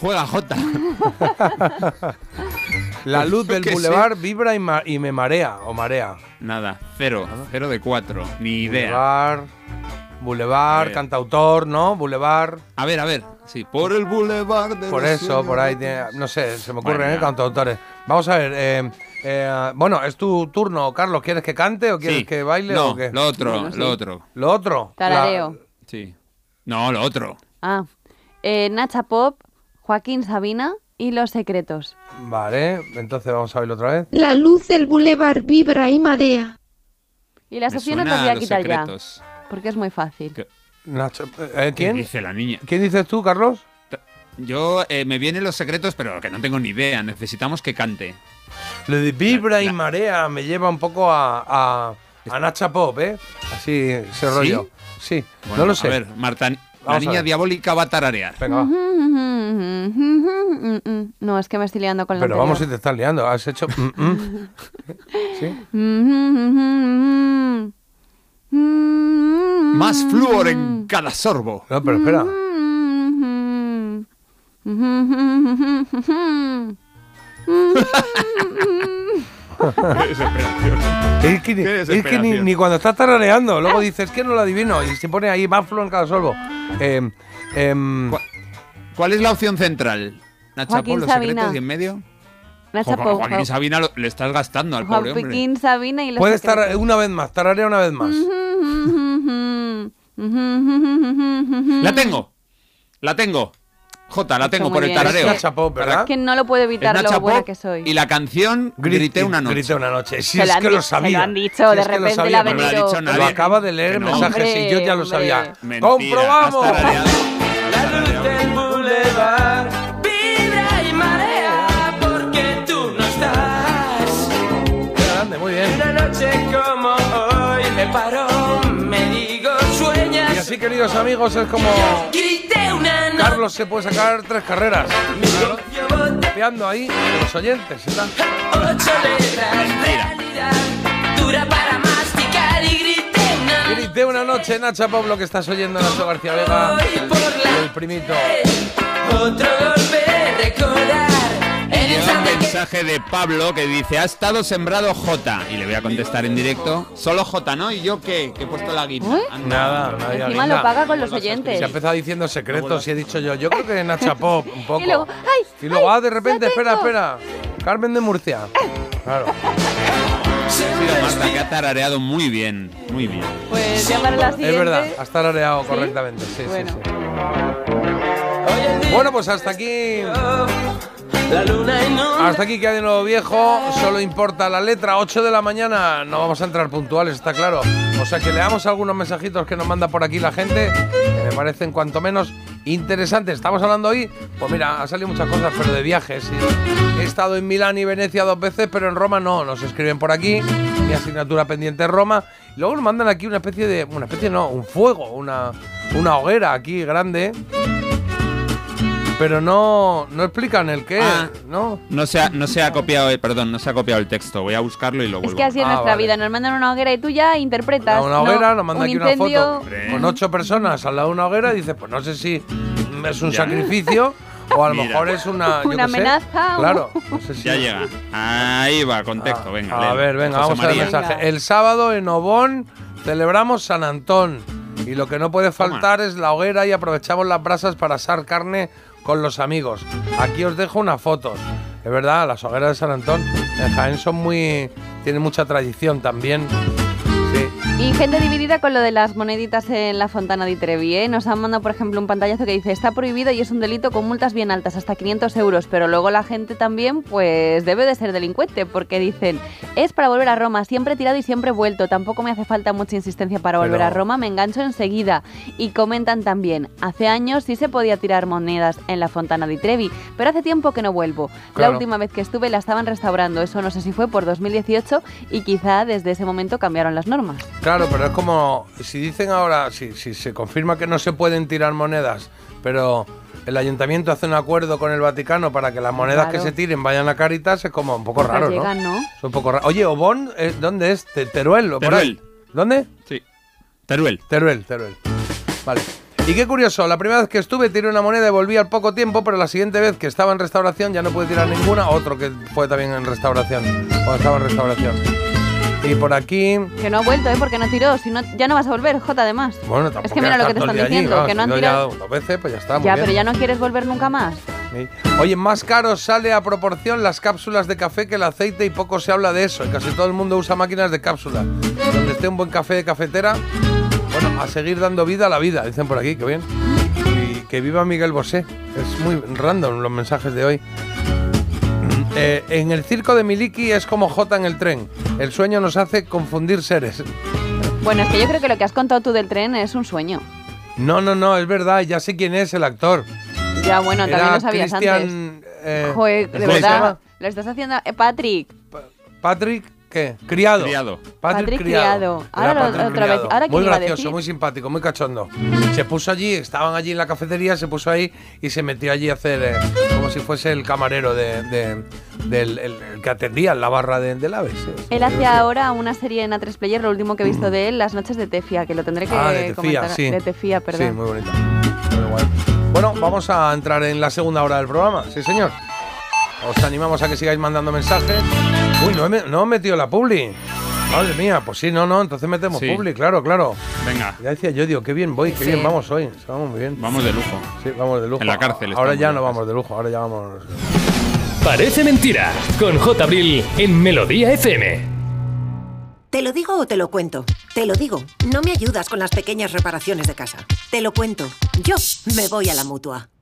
Juega J. La luz del bulevar vibra y, ma- y me marea, o marea. Nada, cero. Cero de cuatro. Ni idea. Boulevard, ver. cantautor, ¿no? Boulevard. A ver, a ver. Sí, por el boulevard de Por eso, por ahí, tiene- no sé, se me ocurren Bueno, ¿eh? cantautores. Vamos a ver, eh, eh, bueno, es tu turno, Carlos. ¿Quieres que cante o quieres Sí. que baile no, o qué? lo otro, Bueno, sí. lo otro. ¿Lo otro? Tarareo. Sí. No, lo otro. Ah, eh, Nacha Pop, Joaquín Sabina y Los Secretos. La- Vale, entonces vamos a verlo otra vez. La luz del bulevar vibra y marea. Y las Me opciones suena las voy a quitar Secretos. ya, porque es muy fácil. Nacho, eh, ¿Qué ¿Quién? dice la niña? ¿Quién dices tú, Carlos? Yo eh, me vienen los secretos, pero que no tengo ni idea. Necesitamos que cante. Lo de vibra y La- marea me lleva un poco a, a, a Nacha Pop, ¿eh? Así, ese rollo. Sí, Bueno, no lo sé. A ver, Marta, la niña diabólica va a tararear. Venga, va. No, es que me estoy liando con la Pero vamos si te estás liando. Has hecho. mm, mm. ¿Sí? Más flúor en cada sorbo. No, pero espera. Es que, es que ni, cuando estás tarareando, luego dices que no lo adivino y se pone ahí más flow en cada. Eh, em, ¿Cuál es la opción central? Nacha Joaquín Pop, los Sabina. secretos y en medio. Nacha Jo- Pop, Joaquín Jo- Sabina lo- le estás gastando al pobre hombre. Joaquín Sabina y Los puedes estar una vez más, tararea una vez más. La tengo. La tengo. Jota, la tengo por el tarareo. Es ¿verdad? Que no lo puedo Es evitar lo buena Pop que soy. y la canción Grité una noche. Grité una noche. Si Se es que lo se lo sabía. han dicho, Si de es repente sabía, ha lo nadie. acaba de leer no. mensaje, sí, yo ya lo Hombre, sabía. Mentira, ¡Comprobamos! la luz del boulevard. Vibra y marea porque tú no estás. Grande, muy bien. Una noche como hoy me paro, me digo sueñas. Y así, queridos amigos, es como Grité. Carlos se puede sacar tres carreras. Ahí los oyentes. grité una noche, Nacha Pablo, que estás oyendo Nacho García Vega. El, primito. Otro golpe, recordar Llega un mensaje de Pablo que dice, ha estado sembrado J. Y le voy a contestar en directo. Solo J, ¿no? ¿Y yo qué? Que he puesto la guita. Nada, nadie Encima lo paga con los oyentes. Se ha empezado diciendo secretos y he dicho yo, yo creo que Nacha Pop, un poco. Y luego, ¡ay! Y luego, ah, de repente, espera, espera. Carmen de Murcia. Claro. Ha sido Marta, que ha tarareado muy bien. Muy bien. Pues ya para la siguiente. Es verdad, has tarareado correctamente. Sí, Bueno. sí, sí. Bueno, pues hasta aquí. Hasta aquí que hay de nuevo viejo. Solo importa la letra. 8 de la mañana. No vamos a entrar puntuales, está claro. O sea que leamos algunos mensajitos que nos manda por aquí la gente. Que me parecen cuanto menos interesantes. Estamos hablando hoy. Pues mira, ha salido muchas cosas, pero de viajes. He estado en Milán y Venecia dos veces, pero en Roma no. Nos escriben por aquí. Mi asignatura pendiente Roma. Luego nos mandan aquí una especie de. Una especie, no, un fuego. Una, una hoguera aquí grande. Pero no, no explican el qué, Ah. ¿no? No se ha, no se ha copiado, perdón, no se ha copiado el texto. Voy a buscarlo y lo Es vuelvo. que así es Ah, nuestra vale. vida. Nos mandan una hoguera y tú ya interpretas. una ¿no? hoguera, nos manda un aquí una foto con ocho personas al lado de una hoguera y dice, pues no sé si es un Ya. sacrificio o a lo Mira. mejor es una, yo Una sé. amenaza o- Claro, no sé si Ya llega. Ahí va, contexto, venga. A ver, venga, José vamos a ver el María. mensaje. El sábado en Obón celebramos San Antón y lo que no puede faltar es la hoguera y aprovechamos las brasas para asar carne con los amigos. Aquí os dejo unas fotos. Es verdad, las hogueras de San Antón en Jaén son muy... tienen mucha tradición también. Sí. Y gente dividida con lo de las moneditas en la Fontana di Trevi. ¿eh? Nos han mandado, por ejemplo, un pantallazo que dice está prohibido y es un delito con multas bien altas, hasta 500 euros. Pero luego la gente también, pues debe de ser delincuente, porque dicen es para volver a Roma, siempre he tirado y siempre he vuelto. Tampoco me hace falta mucha insistencia para volver Pero- a Roma, me engancho enseguida. Y comentan también, hace años sí se podía tirar monedas en la Fontana di Trevi, pero hace tiempo que no vuelvo. La última vez que estuve la estaban restaurando, eso no sé si fue por 2018 y quizá desde ese momento cambiaron las normas. Claro, pero es como si dicen ahora, si, si se confirma que no se pueden tirar monedas, pero el ayuntamiento hace un acuerdo con el Vaticano para que las monedas Claro. que se tiren vayan a Caritas, es como un poco raro, llegan, ¿no? ¿no? Es un poco raro. Oye, Obón, eh, ¿dónde es? Te- Teruel, o. Teruel. ¿Dónde? Sí. Teruel. Teruel, Teruel. Vale. Y qué curioso, la primera vez que estuve tiré una moneda y volví al poco tiempo, pero la siguiente vez que estaba en restauración ya no pude tirar ninguna, otro que fue también en restauración, cuando estaba en restauración. Y por aquí, Que no ha vuelto, ¿eh? Porque no tiró. Si no, ya no vas a volver, J, además. bueno, tampoco Es que mira lo que te están allí, diciendo, que no han tirado. liado dos veces, pues ya está, muy Ya, bien. pero ya no quieres volver nunca más. Sí. Oye, más caro sale a proporción las cápsulas de café que el aceite y poco se habla de eso. Y casi todo el mundo usa máquinas de cápsula. Donde esté un buen café de cafetera, bueno, a seguir dando vida a la vida, dicen por aquí, que bien. Y que viva Miguel Bosé. Es muy random los mensajes de hoy. Eh, en el circo de Miliki es como J en el tren. El sueño nos hace confundir seres. Bueno, es que yo creo que lo que has contado tú del tren es un sueño. No, no, no, es verdad, ya sé quién es el actor. Ya, bueno, también lo sabías antes. Cristian, eh, Joder, de ¿cómo se verdad. Lo estás haciendo. Eh, Patrick. Patrick, ¿qué? Criado. Criado. Patrick Criado. Ahora Patrick otra vez. Criado. ¿Ahora quién muy iba a gracioso, decir? muy simpático, muy cachondo. Se puso allí, estaban allí en la cafetería, se puso ahí y se metió allí a hacer eh, como si fuese el camarero de, de- del el, el que atendía en la barra de- del AVE. sí. Él hace ahora una serie en A3 Player, lo último que he visto de él, Las noches de Tefia, que lo tendré que Ah, de Tefía, comentar. sí. De Tefía, perdón. Sí, muy bonita. Muy guay. Bueno, vamos a entrar en la segunda hora del programa. Sí, señor. Os animamos a que sigáis mandando mensajes. Uy, no he, no he metido la publi. Madre mía, pues sí, no, no, entonces metemos Sí. publi, claro, claro. Venga. Ya decía yo, digo, qué bien voy, qué Sí. bien vamos hoy. Vamos muy bien. Vamos de lujo. Sí, vamos de lujo. En la cárcel Ahora estamos ya ya, no vamos de lujo, ahora ya vamos. Parece mentira. Con J. Abril en Melodía FM. ¿Te lo digo o te lo cuento? Te lo digo. No me ayudas con las pequeñas reparaciones de casa. Te lo cuento. Yo me voy a la mutua.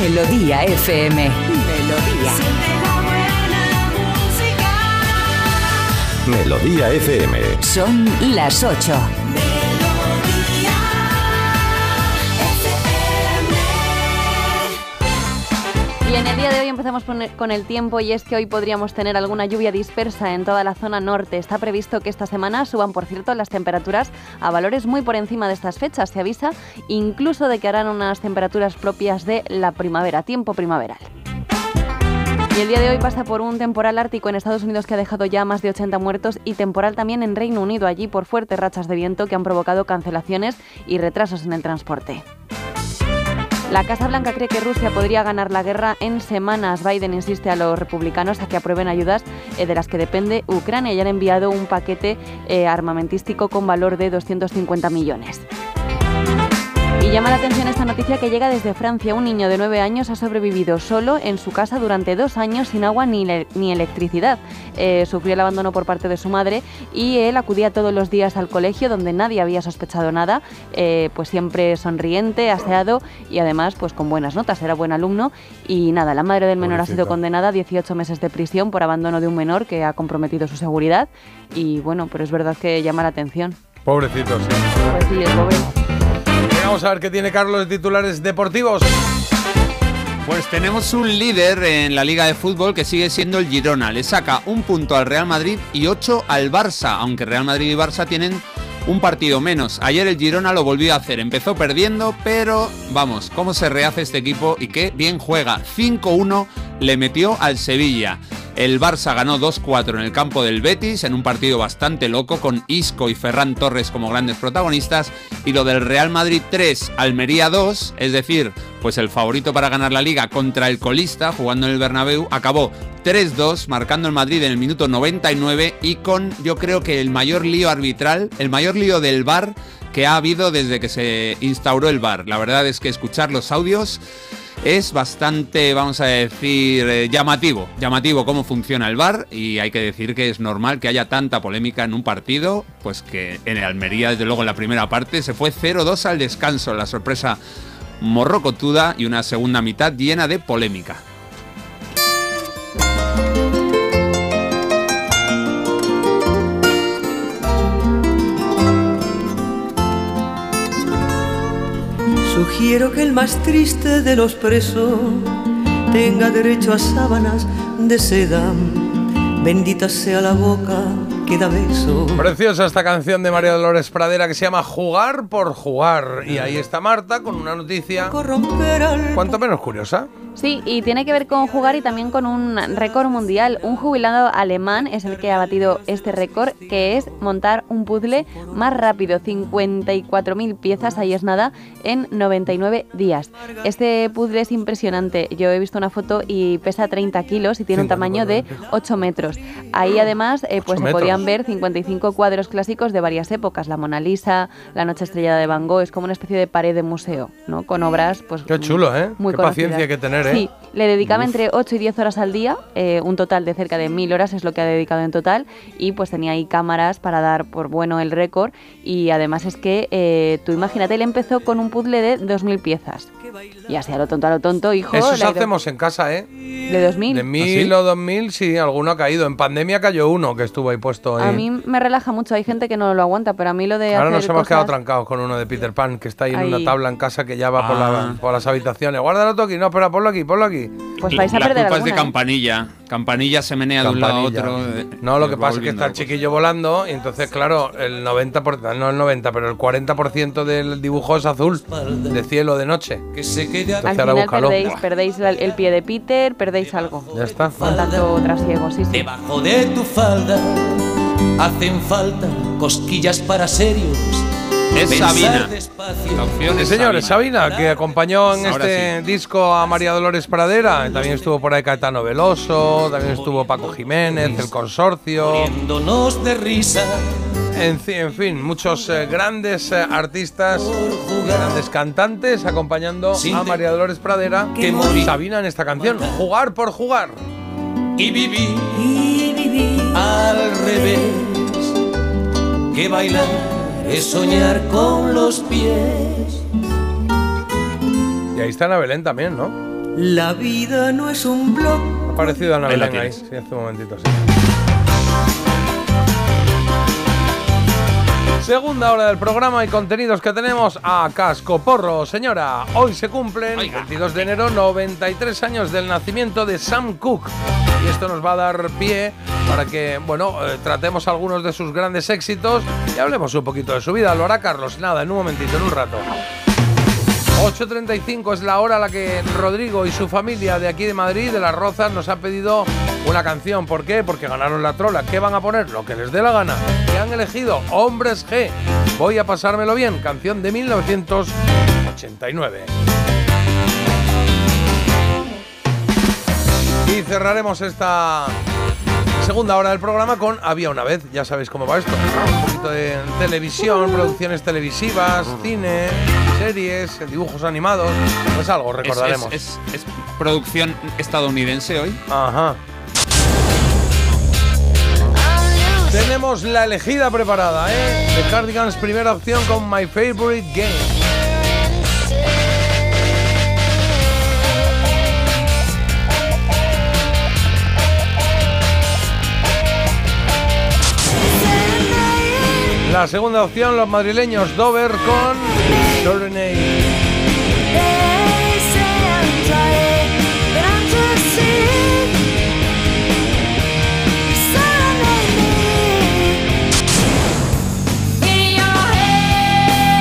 Melodía FM. Melodía. Melodía FM. Son las 8. Y en el día de hoy empezamos con el- tiempo y es que hoy podríamos tener alguna lluvia dispersa en toda la zona norte. Está previsto que esta semana suban, por cierto, las temperaturas a valores muy por encima de estas fechas. Se avisa incluso de que harán unas temperaturas propias de la primavera, tiempo primaveral. Y el día de hoy pasa por un temporal ártico en Estados Unidos que ha dejado ya más de 80 muertos y temporal también en Reino Unido, allí por fuertes rachas de viento que han provocado cancelaciones y retrasos en el transporte. La Casa Blanca cree que Rusia podría ganar la guerra en semanas. Biden insiste a los republicanos a que aprueben ayudas eh, de las que depende Ucrania y han enviado un paquete eh, armamentístico con valor de 250 millones. Y llama la atención esta noticia que llega desde Francia. Un niño de 9 años ha sobrevivido solo en su casa durante dos años sin agua ni, ni electricidad. Eh, sufrió el abandono por parte de su madre y él acudía todos los días al colegio donde nadie había sospechado nada, eh, pues siempre sonriente, aseado y además pues con buenas notas, era buen alumno. Y nada, la madre del menor ha sido condenada a 18 meses de prisión por abandono de un menor que ha comprometido su seguridad. Y bueno, pero es verdad que llama la atención. Pobrecito, sí. Pues sí, el pobre. Vamos a ver qué tiene Carlos de titulares deportivos. Pues tenemos un líder en la Liga de Fútbol que sigue siendo el Girona. Le saca un punto al Real Madrid y ocho al Barça, aunque Real Madrid y Barça tienen un partido menos. Ayer el Girona lo volvió a hacer, empezó perdiendo, pero vamos, cómo se rehace este equipo y qué bien juega. 5-1 le metió al Sevilla. El Barça ganó 2-4 en el campo del Betis en un partido bastante loco con Isco y Ferran Torres como grandes protagonistas y lo del Real Madrid 3, Almería 2, es decir, pues el favorito para ganar la liga contra el colista jugando en el Bernabéu acabó 3-2 marcando el Madrid en el minuto 99 y con yo creo que el mayor lío arbitral, el mayor lío del VAR que ha habido desde que se instauró el VAR. La verdad es que escuchar los audios es bastante, vamos a decir, eh, llamativo. Llamativo cómo funciona el VAR y hay que decir que es normal que haya tanta polémica en un partido, pues que en el Almería, desde luego en la primera parte, se fue 0-2 al descanso. La sorpresa morrocotuda y una segunda mitad llena de polémica. Sugiero que el más triste de los presos tenga derecho a sábanas de seda. Bendita sea la boca que da beso. Preciosa esta canción de María Dolores Pradera que se llama Jugar por Jugar. Y ahí está Marta con una noticia cuanto menos curiosa. Sí, y tiene que ver con jugar y también con un récord mundial. Un jubilado alemán es el que ha batido este récord, que es montar un puzzle más rápido, 54.000 piezas, ahí es nada, en 99 días. Este puzzle es impresionante. Yo he visto una foto y pesa 30 kilos y tiene un tamaño de 8 metros. Ahí además eh, pues se podían ver 55 cuadros clásicos de varias épocas. La Mona Lisa, la Noche Estrellada de Van Gogh, es como una especie de pared de museo, ¿no? Con obras pues Qué chulo, ¿eh? muy Qué conocidas. paciencia que tener, ¿eh? Sí, le dedicaba entre 8 y 10 horas al día, eh, un total de cerca de 1000 horas es lo que ha dedicado en total y pues tenía ahí cámaras para dar por bueno el récord y además es que eh, tú imagínate, él empezó con un puzzle de 2000 piezas y así a lo tonto, a lo tonto, hijo. Eso le hacemos en casa, ¿eh? ¿De 2000? De 1000 o 2000, sí, alguno ha caído. En pandemia cayó uno que estuvo ahí puesto. A mí me relaja mucho, hay gente que no lo aguanta, pero a mí lo de Ahora hacer nos hemos quedado trancados con uno de Peter Pan que está ahí en Ahí. una tabla en casa que ya va por, la- Ah. por las habitaciones. Guárdalo tú aquí, no, espera, ponlo aquí, ponlo aquí. Pues vais a la perder culpa es de alguna, ¿eh? Campanilla. Campanilla se menea de un lado a Campanilla. otro. eh, No, lo que pasa es que está el chiquillo volando y entonces, claro, el 90%, no el 90, pero el 40% del dibujo es azul, de cielo, de noche. Que se quede Entonces Al final búscalo. perdéis, perdéis la- el pie de Peter, perdéis algo. Ya está. Con tanto trasiego, sí, sí. Debajo de tu falda hacen falta cosquillas para serios. Es Sabina. Sí, señores, Sabina, que acompañó en Ahora este disco a María Dolores Pradera. También estuvo por ahí Caetano Veloso, también estuvo Paco Jiménez, El Consorcio. De risa. En, fi- en fin, muchos eh, grandes eh, artistas, grandes cantantes acompañando a María Dolores Pradera. que. Sabina en esta canción, Jugar por Jugar. Y viví, al revés. Que bailar es soñar con los pies. Y ahí está Ana Belén también, ¿no? La vida no es un blog. Ha aparecido Ana Belén ahí, sí, hace un momentito, sí. Segunda hora del programa y contenidos que tenemos a casco porro. Señora, hoy se cumplen, 22 de enero, 93 años del nacimiento de Sam Cooke. Y esto nos va a dar pie para que, bueno, eh, tratemos algunos de sus grandes éxitos y hablemos un poquito de su vida. Lo hará Carlos, nada, en un momentito, en un rato. 8.35 es la hora a la que Rodrigo y su familia de aquí de Madrid, de Las Rozas, nos han pedido una canción. ¿Por qué? Porque ganaron la trola. ¿Qué van a poner? Lo que les dé la gana. Y han elegido Hombres G. Voy a pasármelo bien. Canción de 1989. Y cerraremos esta segunda hora del programa con Había una vez. Ya sabéis cómo va esto. Un poquito de televisión, producciones televisivas, cine, series, dibujos animados. Pues algo Es- recordaremos. Es, es- es producción estadounidense hoy. Ajá. Tenemos la elegida preparada, ¿eh? The Cardigans, primera opción con My Favorite Game. La segunda opción, los madrileños Dover con Sorenay.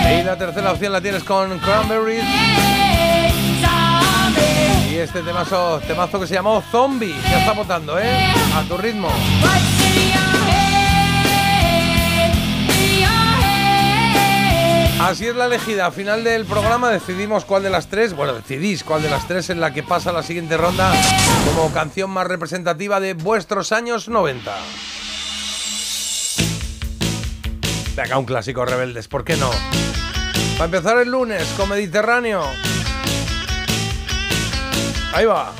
Y la tercera opción la tienes con Cranberries. Y este temazo, temazo que se llamó Zombie. Ya está votando, ¿eh? A tu ritmo. Así es la elegida. Al final del programa decidimos cuál de las tres, bueno, decidís cuál de las tres en la que pasa la siguiente ronda como canción más representativa de vuestros años 90. Venga, un clásico rebeldes, ¿por qué no? Para empezar el lunes con Mediterráneo. Ahí va.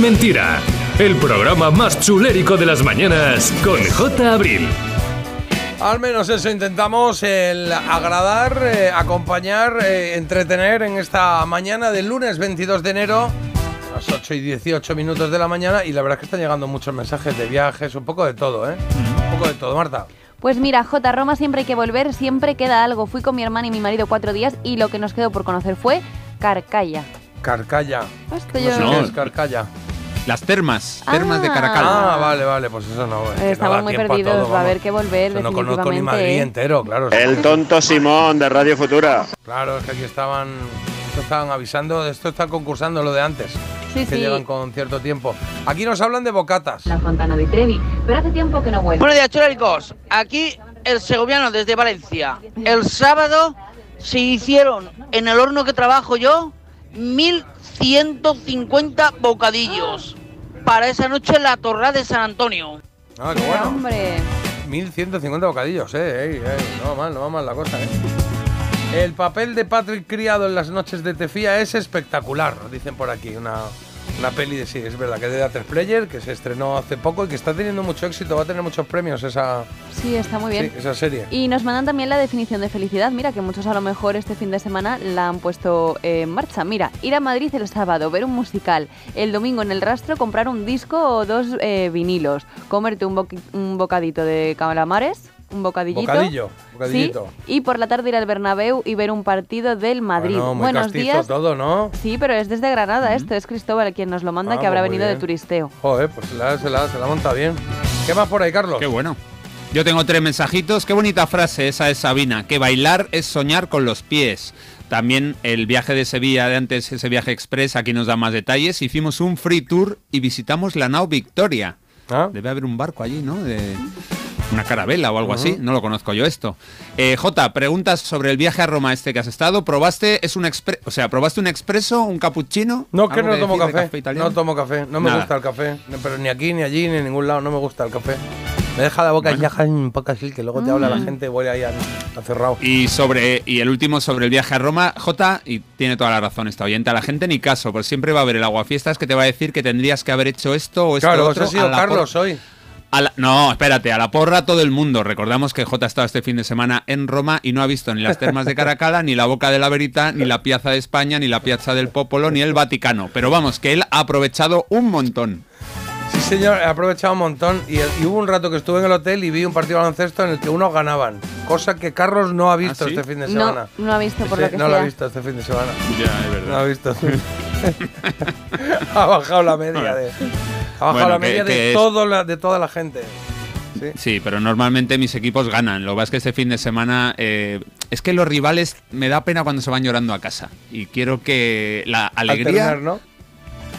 mentira. El programa más chulérico de las mañanas con J. Abril. Al menos eso intentamos, el agradar, eh, acompañar, eh, entretener en esta mañana del lunes 22 de enero, a las 8 y 18 minutos de la mañana, y la verdad es que están llegando muchos mensajes de viajes, un poco de todo, ¿eh? Un poco de todo, Marta. Pues mira, J, Roma siempre hay que volver, siempre queda algo. Fui con mi hermana y mi marido cuatro días y lo que nos quedó por conocer fue Carcalla. Carcalla. Esto yo no, sé qué es Carcalla. Las termas, termas de ah. Caracal. Ah, vale, vale, pues eso no. Es Estamos muy perdidos, va a haber que volver. Yo no conozco ni Madrid ¿eh? entero, claro. El tonto Simón de Radio Futura. Claro, es que aquí estaban, esto estaban avisando, de esto están concursando lo de antes. Sí, que sí. llevan con cierto tiempo. Aquí nos hablan de bocatas. La Fontana de Trevi, pero hace tiempo que no vuelve. Buenos días, churricos. Aquí el segoviano desde Valencia. El sábado se hicieron en el horno que trabajo yo 1150 bocadillos para esa noche en la Torre de San Antonio. Ah, qué bueno. Hombre. 1150 bocadillos, eh. ey, ey, No va mal, no va mal la cosa, eh. El papel de Patrick Criado en las noches de Tefía es espectacular, dicen por aquí. Una, una peli de sí, es verdad, que es de A3 Player, que se estrenó hace poco y que está teniendo mucho éxito, va a tener muchos premios esa, Sí, está muy bien. sí, esa serie. Y nos mandan también la definición de felicidad. Mira, que muchos a lo mejor este fin de semana la han puesto en marcha. Mira, ir a Madrid el sábado, ver un musical, el domingo en el rastro comprar un disco o dos eh, vinilos, comerte un, un bocadito de calamares, un bocadillito. Bocadillo, bocadillito. Sí, y por la tarde ir al Bernabéu y ver un partido del Madrid. Bueno, muy Buenos días. todo, ¿no? Sí, pero es desde Granada esto, es Cristóbal quien nos lo manda, Ah, que habrá pues venido de bien. turisteo. Joder, pues se la, se la, se la monta bien. ¿Qué más por ahí, Carlos? Qué bueno. Yo tengo tres mensajitos. Qué bonita frase esa de Sabina. Que bailar es soñar con los pies. También el viaje de Sevilla de antes, ese viaje express, aquí nos da más detalles. Hicimos un free tour y visitamos la nao Victoria. Debe haber un barco allí, ¿no? De una carabela o algo así. Ujú. No lo conozco yo esto. Eh, J, preguntas sobre el viaje a Roma este que has estado. ¿Probaste, es un expre o sea, probaste un expreso, un cappuccino? No, que ¿Algo no tomo decir de café. italiano? no tomo café. No me Nada. gusta el café. No, Pero ni aquí, ni allí, ni en ningún lado. No me gusta el café. Me deja la boca ya un poco así, que luego te habla la Mm. gente y huele ahí a, a cerrado. Y sobre y el último sobre el viaje a Roma, J, y tiene toda la razón esta oyente, a la gente ni caso, porque siempre va a haber el aguafiestas que te va a decir que tendrías que haber hecho esto o esto Claro, otro. sido Carlos hoy. A la- no, espérate, a la porra todo el mundo. Recordamos que J ha estado este fin de semana en Roma y no ha visto ni las termas de Caracalla, ni la Boca de la Verita, ni la Piazza de España, ni la Piazza del Popolo, ni el Vaticano. Pero vamos, que él ha aprovechado un montón. Sí, señor, he aprovechado un montón. Y, y hubo un rato que estuve en el hotel y vi un partido de baloncesto en el que unos ganaban. Cosa que Carlos no ha visto ¿Ah, sí? este fin de No, semana. no ha visto por Sí, lo que no lo ha visto este fin de semana. Ya, es verdad. No ha visto. ha bajado la media de. Ha bajado Bueno, la media que de, es- todo la, de toda la gente. Sí, pero normalmente mis equipos ganan. Lo que pasa es que este fin de semana eh, es que los rivales me da pena cuando se van llorando a casa. Y quiero que la alegría. Alternar, ¿no?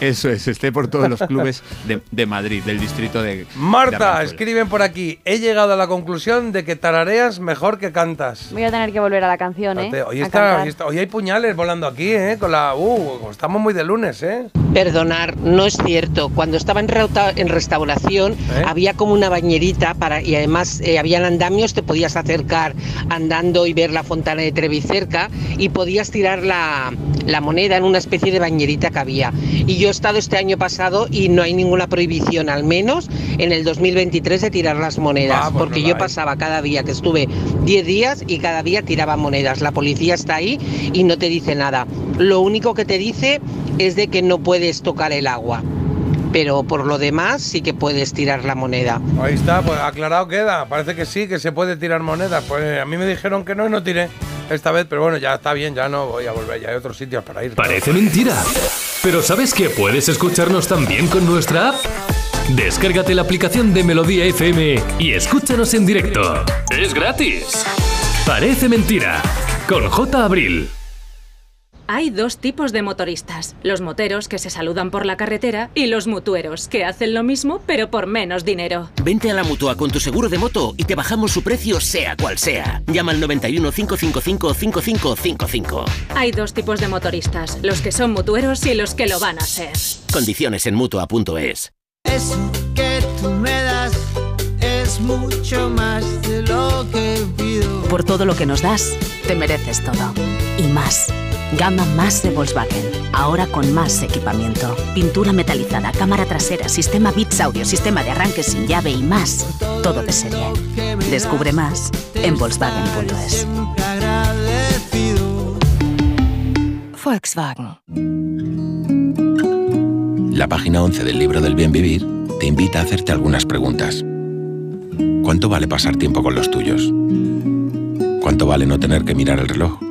Eso es, esté por todos los clubes de, de Madrid, del distrito de. Marta, escriben por aquí. He llegado a la conclusión de que tarareas mejor que cantas. Voy a tener que volver a la canción, ¿eh? Está, hoy, está- hoy hay puñales volando aquí, ¿eh? Con la. Uh, estamos muy de lunes, ¿eh? Perdonar, no es cierto. Cuando estaba en, reuta- en restauración ¿Eh? había como una bañerita para y además eh, habían andamios, te podías acercar andando y ver la fontana de Trevi cerca y podías tirar la, la moneda en una especie de bañerita que había. Y yo he estado este año pasado y no hay ninguna prohibición, al menos en el 2023, de tirar las monedas, Ah, pues porque no yo pasaba cada día que estuve 10 días y cada día tiraba monedas. La policía está ahí y no te dice nada. Lo único que te dice es de que no puedes tocar el agua. Pero por lo demás sí que puedes tirar la moneda. Ahí está, pues aclarado queda. Parece que sí, que se puede tirar monedas. Pues a mí me dijeron que no y no tiré esta vez, pero bueno, ya está bien, ya no voy a volver, ya hay otros sitios para ir. Parece mentira. Pero ¿sabes que puedes escucharnos también con nuestra app? Descárgate la aplicación de Melodía FM y escúchanos en directo. Es gratis. Parece mentira. Con J. Abril. Hay dos tipos de motoristas, los moteros que se saludan por la carretera y los mutueros que hacen lo mismo pero por menos dinero. Vente a la mutua con tu seguro de moto y te bajamos su precio sea cual sea. Llama al 91 555 5555. Hay dos tipos de motoristas, los que son mutueros y los que lo van a ser. Condiciones en mutua.es. Eso que tú me das es mucho más de lo que pido. Por todo lo que nos das, te mereces todo. Y más. Gama más de Volkswagen. Ahora con más equipamiento. Pintura metalizada, cámara trasera, sistema Bits Audio, sistema de arranque sin llave y más. Todo de serie. Descubre más en Volkswagen.es. Volkswagen. La página 11 del libro del bien vivir te invita a hacerte algunas preguntas. ¿Cuánto vale pasar tiempo con los tuyos? ¿Cuánto vale no tener que mirar el reloj?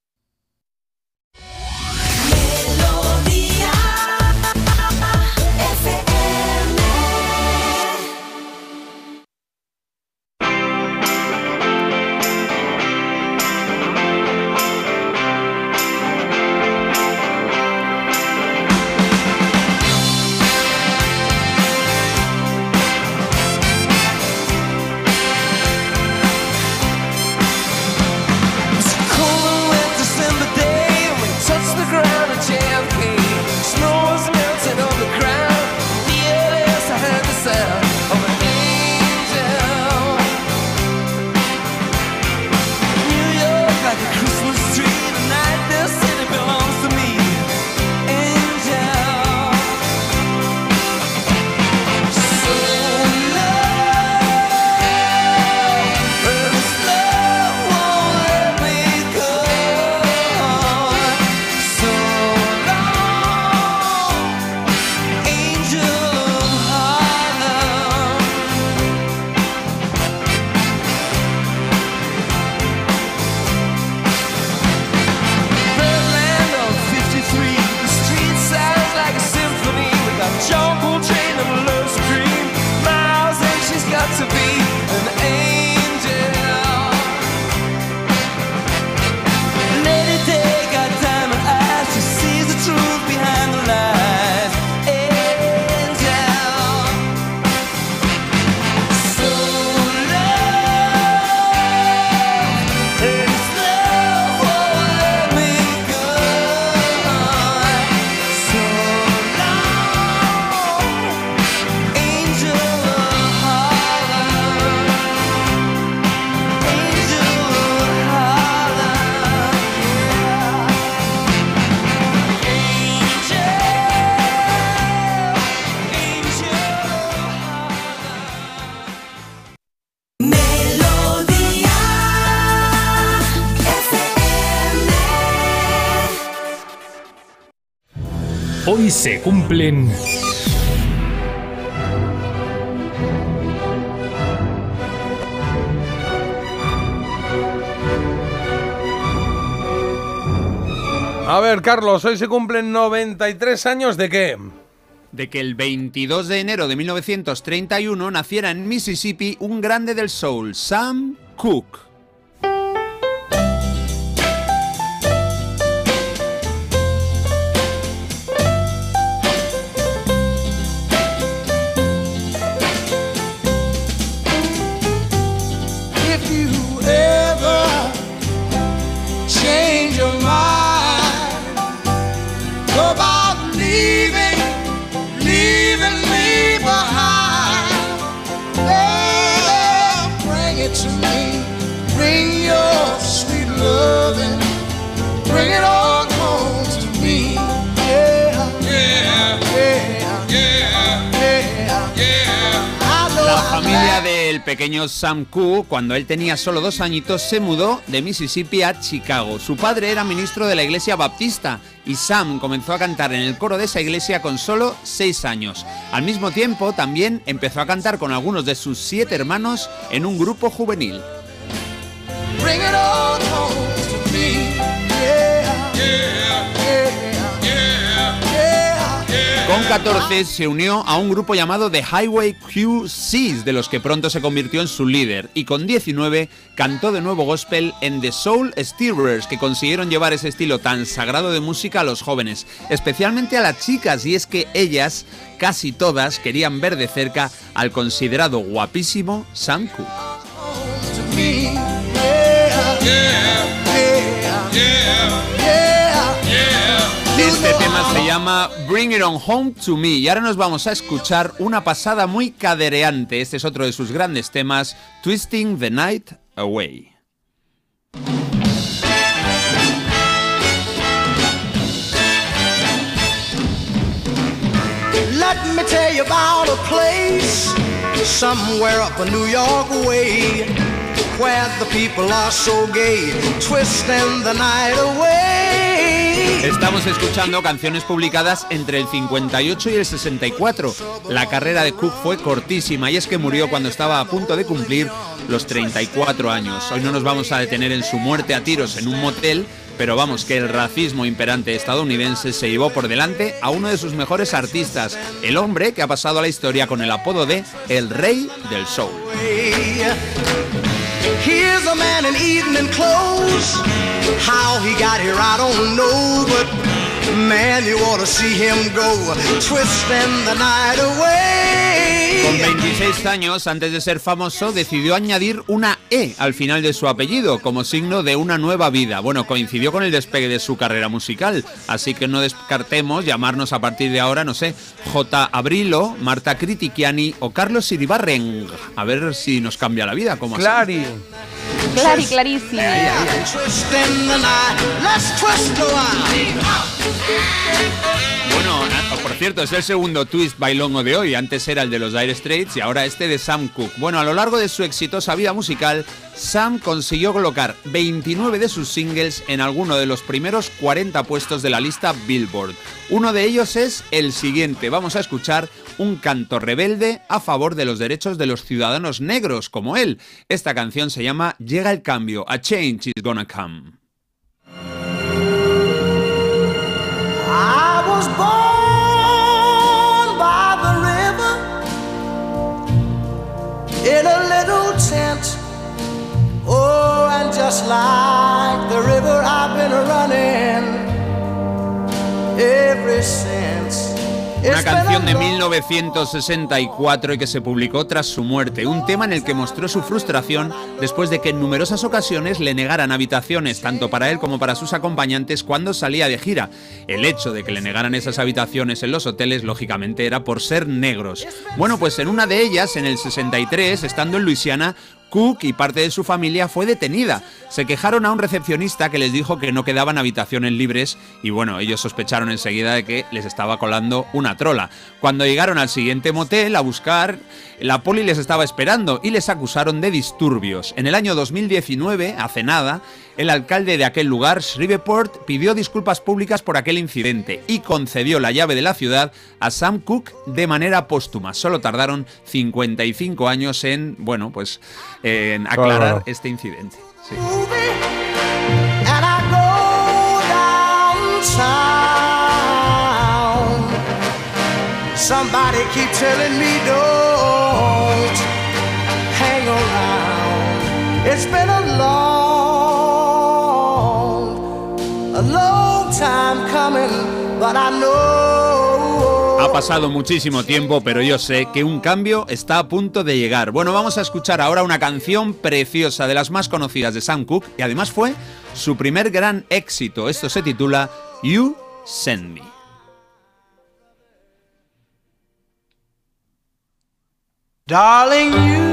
Hoy se cumplen... A ver, Carlos, hoy se cumplen 93 años de qué? De que el 22 de enero de 1931 naciera en Mississippi un grande del soul, Sam Cooke. Sam Cooke, cuando él tenía solo dos añitos, se mudó de Mississippi a Chicago. Su padre era ministro de la iglesia baptista y Sam comenzó a cantar en el coro de esa iglesia con solo seis años. Al mismo tiempo, también empezó a cantar con algunos de sus siete hermanos en un grupo juvenil. Bring it on home to me. Yeah, yeah, yeah, Con 14 se unió a un grupo llamado The Highway QCs, de los que pronto se convirtió en su líder, y con 19 cantó de nuevo gospel en The Soul Stirrers, que consiguieron llevar ese estilo tan sagrado de música a los jóvenes, especialmente a las chicas, y es que ellas, casi todas, querían ver de cerca al considerado guapísimo Sam Cooke. Este tema se llama Bring It On Home to Me y ahora nos vamos a escuchar una pasada muy cadereante. Este es otro de sus grandes temas, Twisting the Night Away. Let me tell you about a place somewhere up a New York way where the people are so gay, twisting the night away. Estamos escuchando canciones publicadas entre el 58 y el 64. La carrera de Cook fue cortísima y es que murió cuando estaba a punto de cumplir los 34 años. Hoy no nos vamos a detener en su muerte a tiros en un motel, pero vamos, que el racismo imperante estadounidense se llevó por delante a uno de sus mejores artistas, el hombre que ha pasado a la historia con el apodo de El Rey del Soul. Here's a man in evening clothes. How he got here, I don't know, but man, you ought to see him go, twisting the night away. Con 26 años, antes de ser famoso, decidió añadir una E al final de su apellido como signo de una nueva vida. Bueno, coincidió con el despegue de su carrera musical, así que no descartemos llamarnos a partir de ahora, no sé, J. Abrilo, Marta Critiquiani o Carlos Iribarren. A ver si nos cambia la vida, como así. Clari. Clari, clarísimo. Twisting the night, let's twist a while. Bueno, ah, por cierto, es el segundo twist bailongo de hoy. Antes era el de los Dire Straits y ahora este de Sam Cooke. Bueno, a lo largo de su exitosa vida musical, Sam consiguió colocar 29 de sus singles en alguno de los primeros 40 puestos de la lista Billboard. Uno de ellos es el siguiente. Vamos a escuchar un canto rebelde a favor de los derechos de los ciudadanos negros como él. Esta canción se llama Llega el cambio, A Change is Gonna Come. In a little. Oh, and just like the river, I've been running since. Una canción de long 1964 y que se publicó tras su muerte, un tema en el que mostró su frustración después de que en numerosas ocasiones le negaran habitaciones tanto para él como para sus acompañantes cuando salía de gira. El hecho de que le negaran esas habitaciones en los hoteles lógicamente era por ser negros. Bueno, pues en una de ellas, en el 63, estando en Luisiana, Cook y parte de su familia fue detenida. Se quejaron a un recepcionista que les dijo que no quedaban habitaciones libres y bueno, ellos sospecharon enseguida de que les estaba colando una trola. Cuando llegaron al siguiente motel a buscar, la poli les estaba esperando y les acusaron de disturbios. En el año 2019, hace nada, el alcalde de aquel lugar, Shreveport, pidió disculpas públicas por aquel incidente y concedió la llave de la ciudad a Sam Cooke de manera póstuma. Solo tardaron 55 años en, bueno, pues en aclarar Claro. este incidente. Sí. And I go downtown. Somebody keep telling me don't hang around. It's been a long, a long time coming, but I know. Ha pasado muchísimo tiempo, pero yo sé que un cambio está a punto de llegar. Bueno, vamos a escuchar ahora una canción preciosa de las más conocidas de Sam Cooke y además fue su primer gran éxito. Esto se titula You Send Me. Darling, you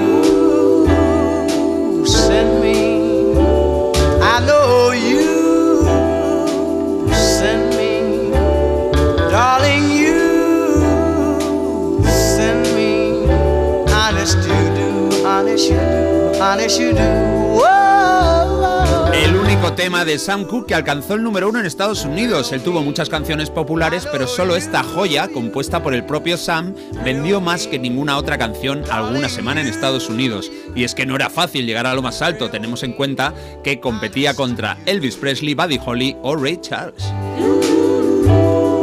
El único tema de Sam Cooke que alcanzó el número uno en Estados Unidos. Él tuvo muchas canciones populares, pero solo esta joya, compuesta por el propio Sam, vendió más que ninguna otra canción alguna semana en Estados Unidos. Y es que no era fácil llegar a lo más alto, tenemos en cuenta que competía contra Elvis Presley, Buddy Holly o Ray Charles.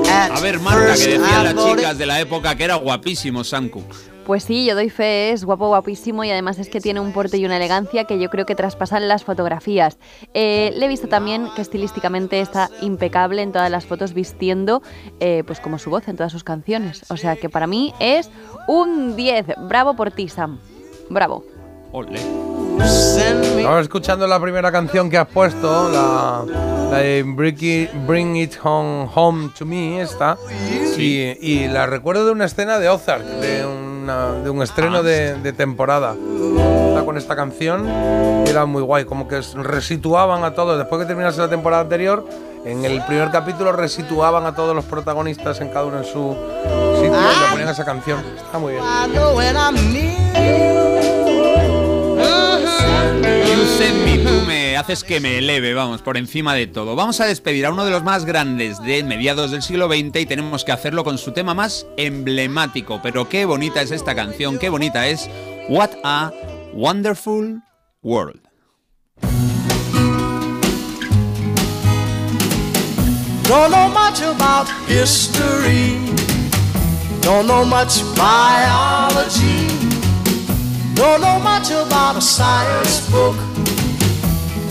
A ver, Marta, que decían las chicas de la época que era guapísimo Sam Cooke. Pues sí, yo doy fe, es guapo, guapísimo y además es que tiene un porte y una elegancia que yo creo que traspasan las fotografías. Eh, le he visto también que estilísticamente está impecable en todas las fotos vistiendo eh, pues como su voz en todas sus canciones. O sea que para mí es un 10. Bravo por ti, Sam. Bravo. Ole. Estamos escuchando la primera canción que has puesto, la, la de Bring It, Bring It Home, Home to Me, esta. Y, y la recuerdo de una escena de Ozark, de, una- de un estreno de, de temporada. Está con esta canción y era muy guay, como que resituaban a todos. Después que terminase la temporada anterior, en el primer capítulo resituaban a todos los protagonistas en cada uno en su sitio y le ponían esa canción. Está muy bien. You send me, haces que me eleve, vamos, por encima de todo. Vamos a despedir a uno de los más grandes de mediados del siglo XX y tenemos que hacerlo con su tema más emblemático. Pero qué bonita es esta canción, qué bonita es What a Wonderful World. Don't know much about history. Don't know much biology. Don't know much about a science book.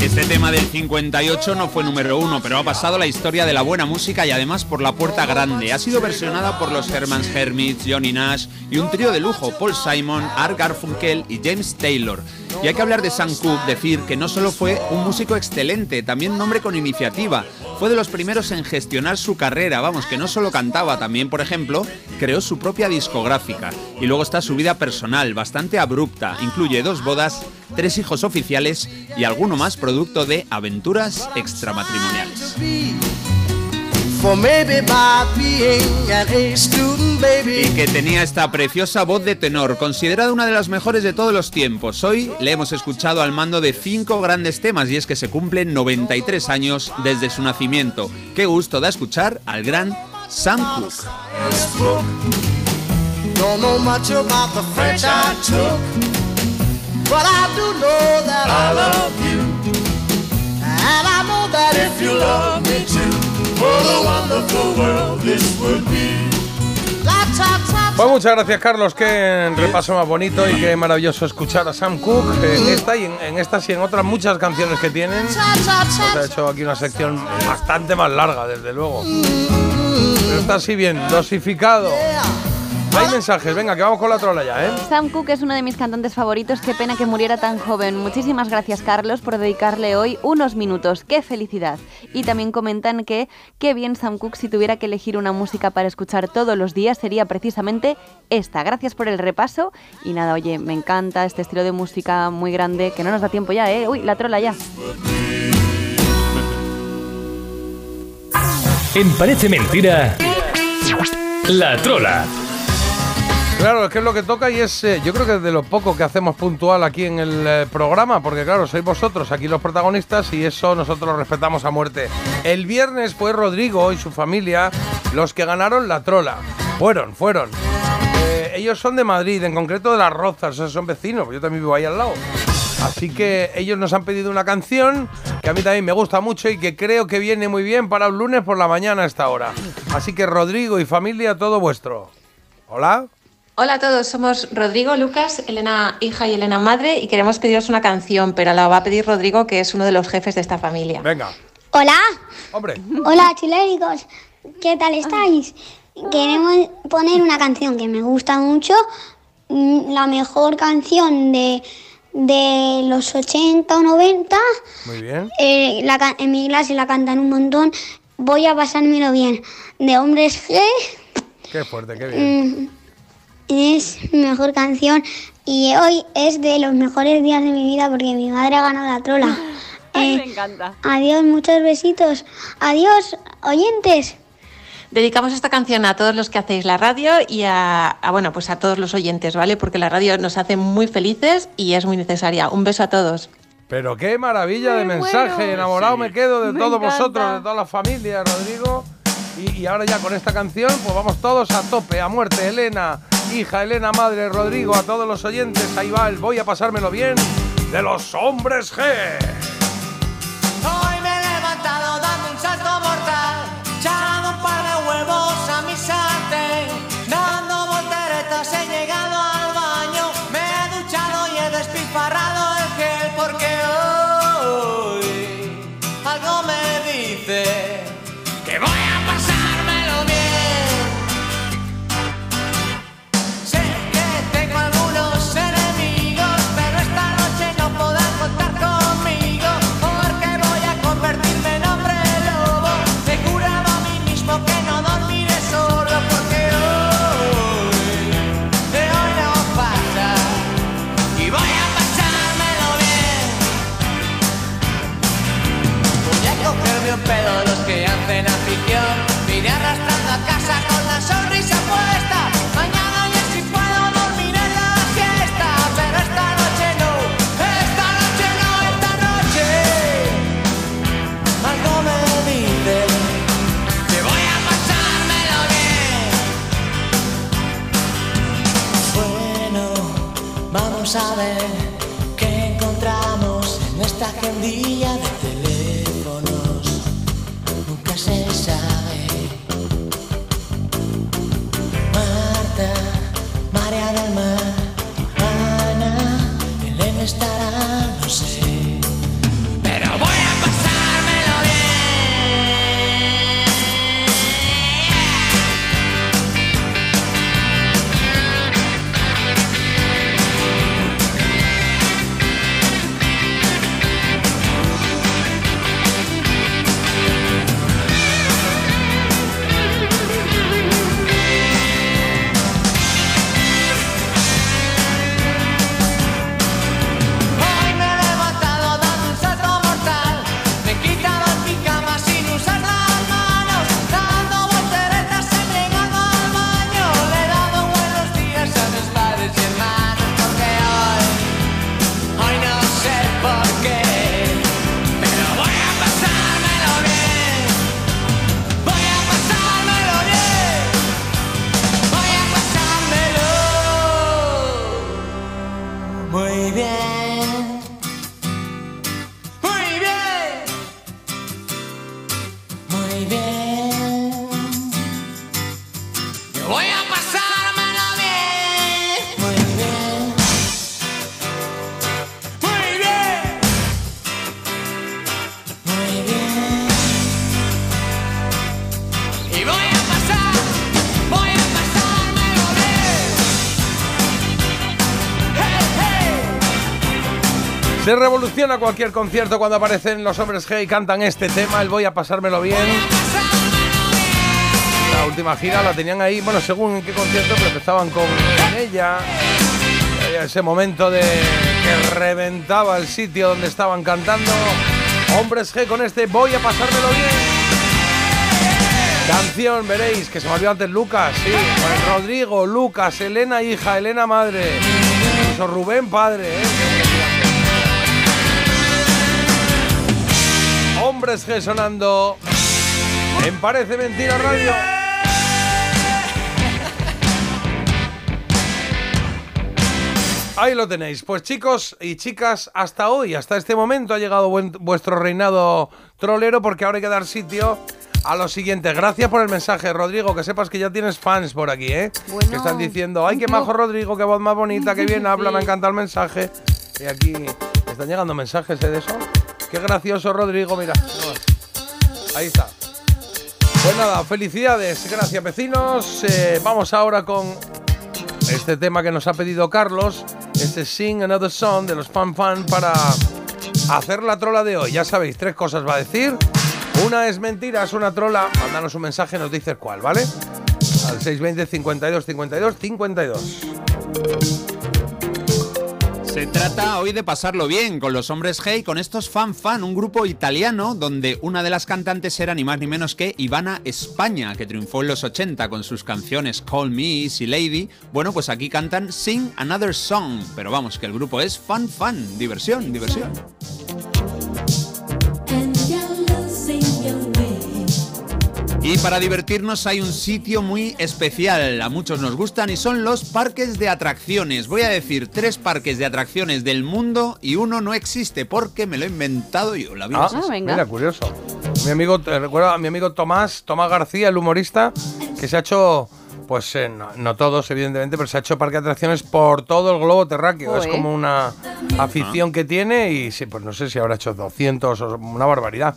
Este tema del 58 no fue número uno, pero ha pasado la historia de la buena música y además por la puerta grande. Ha sido versionada por los Hermans Hermits, Johnny Nash y un trío de lujo, Paul Simon, Art Garfunkel y James Taylor. Y hay que hablar de Sam Cooke, decir que no solo fue un músico excelente, también un hombre con iniciativa. Fue de los primeros en gestionar su carrera, vamos, que no solo cantaba, también, por ejemplo, creó su propia discográfica. Y luego está su vida personal, bastante abrupta. Incluye dos bodas, tres hijos oficiales y alguno más producto de aventuras extramatrimoniales. Y que tenía esta preciosa voz de tenor, considerada una de las mejores de todos los tiempos. Hoy le hemos escuchado al mando de cinco grandes temas y es que se cumplen 93 años desde su nacimiento. Qué gusto da escuchar al gran Sam Cooke. Don't know much about the French I took, but I do know that I love you. And I know that if you love me too, what a wonderful world this would be. La ta ta Pues muchas gracias, Carlos. Qué repaso más bonito y qué maravilloso escuchar a Sam Cooke en esta y en, en estas y en otras muchas canciones que tienen. Nos ha hecho aquí una sección bastante más larga, desde luego. Pero está así bien, dosificado. Hay mensajes, venga, que vamos con la trola ya, ¿eh? Sam Cooke es uno de mis cantantes favoritos. Qué pena que muriera tan joven. Muchísimas gracias, Carlos, por dedicarle hoy unos minutos. ¡Qué felicidad! Y también comentan que qué bien Sam Cooke si tuviera que elegir una música para escuchar todos los días sería precisamente esta. Gracias por el repaso. Y nada, oye, me encanta este estilo de música muy grande que no nos da tiempo ya, ¿eh? Uy, la trola ya. En Parece Mentira, La Trola. Claro, es que es lo que toca y es, eh, yo creo que de lo poco que hacemos puntual aquí en el eh, programa, porque claro, sois vosotros aquí los protagonistas y eso nosotros lo respetamos a muerte. El viernes fue Rodrigo y su familia los que ganaron la trola. Fueron, fueron. Eh, ellos son de Madrid, en concreto de Las Rozas, son vecinos, yo también vivo ahí al lado. Así que ellos nos han pedido una canción que a mí también me gusta mucho y que creo que viene muy bien para un lunes por la mañana a esta hora. Así que Rodrigo y familia, todo vuestro. Hola. Hola a todos, somos Rodrigo, Lucas, Elena hija y Elena madre y queremos pediros una canción, pero la va a pedir Rodrigo, que es uno de los jefes de esta familia. Venga. Hola. Hombre. Hola, chiléricos. ¿Qué tal estáis? Queremos poner una canción que me gusta mucho, mm, la mejor canción de, de los 80 o 90. Muy bien. Eh, la en mi clase la cantan un montón. Voy a pasármelo bien. De Hombres G. Qué fuerte, qué bien. mm, es mi mejor canción y hoy es de los mejores días de mi vida porque mi madre ha ganado la trola. Ay, Eh, me encanta. Adiós, muchos besitos. Adiós, oyentes. Dedicamos esta canción a todos los que hacéis la radio y a, a, bueno, pues a todos los oyentes, ¿vale? Porque la radio nos hace muy felices y es muy necesaria. Un beso a todos. Pero qué maravilla de mensaje. Enamorado me quedo de Me todos encanta. vosotros, de toda la familia, Rodrigo. Y, y ahora ya con esta canción, pues vamos todos a tope, a muerte. Elena, hija, Elena, madre, Rodrigo, a todos los oyentes. Ahí va el voy a pasármelo bien de los hombres G. ver qué encontramos en esta agendilla de teléfonos. Nunca se sabe. Marta, María del Mar, Ana, Elena estará, no Revoluciona cualquier concierto cuando aparecen los hombres G y cantan este tema, el voy a pasármelo bien. La última gira la tenían ahí, bueno, según en qué concierto, pero empezaban con ella. Ese momento de que reventaba el sitio donde estaban cantando. Hombres G con este voy a pasármelo bien. Canción, veréis, que se me olvidó antes Lucas, sí. Rodrigo, Lucas, Elena hija, Elena madre. Incluso Rubén padre, ¿eh? Hombres G sonando. En Parece Mentira Radio. Ahí lo tenéis. Pues chicos y chicas, hasta hoy, hasta este momento ha llegado vuestro reinado trolero porque ahora hay que dar sitio a lo siguiente. Gracias por el mensaje, Rodrigo. Que sepas que ya tienes fans por aquí, ¿eh? que están diciendo, ay, qué majo Rodrigo, qué voz más bonita, qué bien habla, me encanta el mensaje. Y aquí están llegando mensajes ¿eh, de eso. Qué gracioso, Rodrigo, mira. Ahí está. Pues nada, felicidades, gracias vecinos. Eh, vamos ahora con este tema que nos ha pedido Carlos, este Sing Another Song de los Fan Fan para hacer la trola de hoy. Ya sabéis, tres cosas va a decir. Una es mentira, es una trola. Mándanos un mensaje, nos dices cuál, ¿vale? Al 620 52 52 52. Se trata hoy de pasarlo bien con los hombres G y con estos Fan Fan, un grupo italiano donde una de las cantantes era ni más ni menos que Ivana España, que triunfó en los 80 con sus canciones Call Me, Easy Lady. Bueno, pues aquí cantan Sing Another Song, pero vamos, que el grupo es Fan Fan, diversión, diversión. Y para divertirnos hay un sitio muy especial, a muchos nos gustan y son los parques de atracciones. Voy a decir tres parques de atracciones del mundo y uno no existe porque me lo he inventado yo. La vida Ah, es así. mira, curioso. Mi amigo, te recuerdo a mi amigo Tomás, Tomás García, el humorista, que se ha hecho, pues eh, no, no todos, evidentemente, pero se ha hecho parque de atracciones por todo el globo terráqueo. Es como una afición que tiene y sí, pues no sé si habrá hecho 200 o una barbaridad.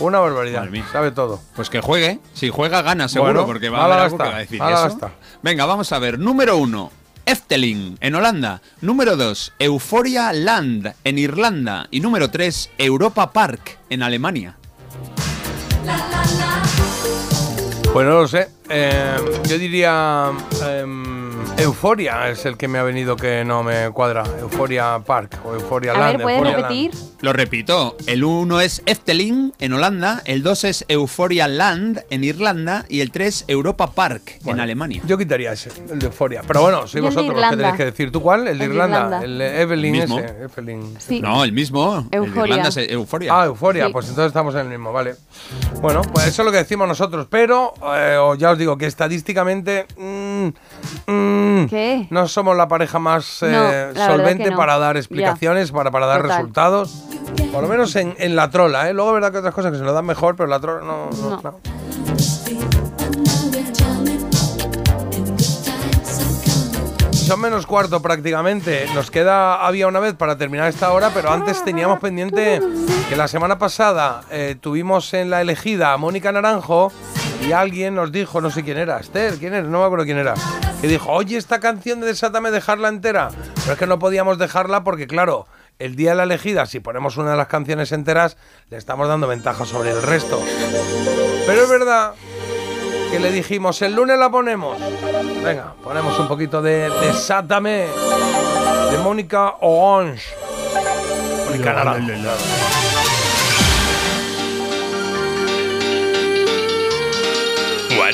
Una barbaridad. Sabe todo. Pues que juegue. Si juega, gana seguro, Bueno, porque va a haber algo gasta, que va a decir eso. Venga, vamos a ver. Número uno. Efteling, en Holanda. Número 2, Euphoria Land, en Irlanda. Y número 3, Europa Park, en Alemania. Pues no lo sé. Eh, yo diría em, Euforia es el que me ha venido que no me cuadra. Euforia Park o Euforia A Land. ver, ¿puedes Euphoria repetir? Lo repito, el 1 es Efteling, en Holanda. El 2 es Euphoria Land, en Irlanda. Y el 3, Europa Park, en Alemania. Yo quitaría ese, el de Euforia. Pero bueno, sois el vosotros los que tenéis que decir. ¿Tú cuál? El de El Irlanda. Irlanda. El Evelyn El mismo. ese. Evelyn. Sí. No, el mismo. El de Euforia. Irlanda es Euforia. Ah, Euforia. Sí. Pues entonces estamos en el mismo, vale. Bueno, pues eso es lo que decimos nosotros. Pero eh, ya os digo que estadísticamente. mm, mm, ¿Qué? No somos la pareja más eh, la solvente no. para dar explicaciones, para, para dar Total. resultados. Por lo menos en, en la trola, ¿eh? Luego es verdad que otras cosas que se nos dan mejor, pero la trola no. no, No. no. Son menos cuarto prácticamente. Nos queda, había una vez para terminar esta hora, pero antes teníamos pendiente que la semana pasada eh, tuvimos en la elegida a Mónica Naranjo y alguien nos dijo, no sé quién era, Esther, quién era, no me acuerdo quién era, que dijo, oye, esta canción de Desátame, dejarla entera. Pero es que no podíamos dejarla porque, claro, el día de la elegida, si ponemos una de las canciones enteras, le estamos dando ventaja sobre el resto. Pero es verdad que le dijimos, el lunes la ponemos. Venga, ponemos un poquito de Desátame de Mónica Orange. Mónica Naranjo.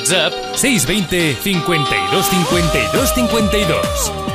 WhatsApp 620 52 52 52.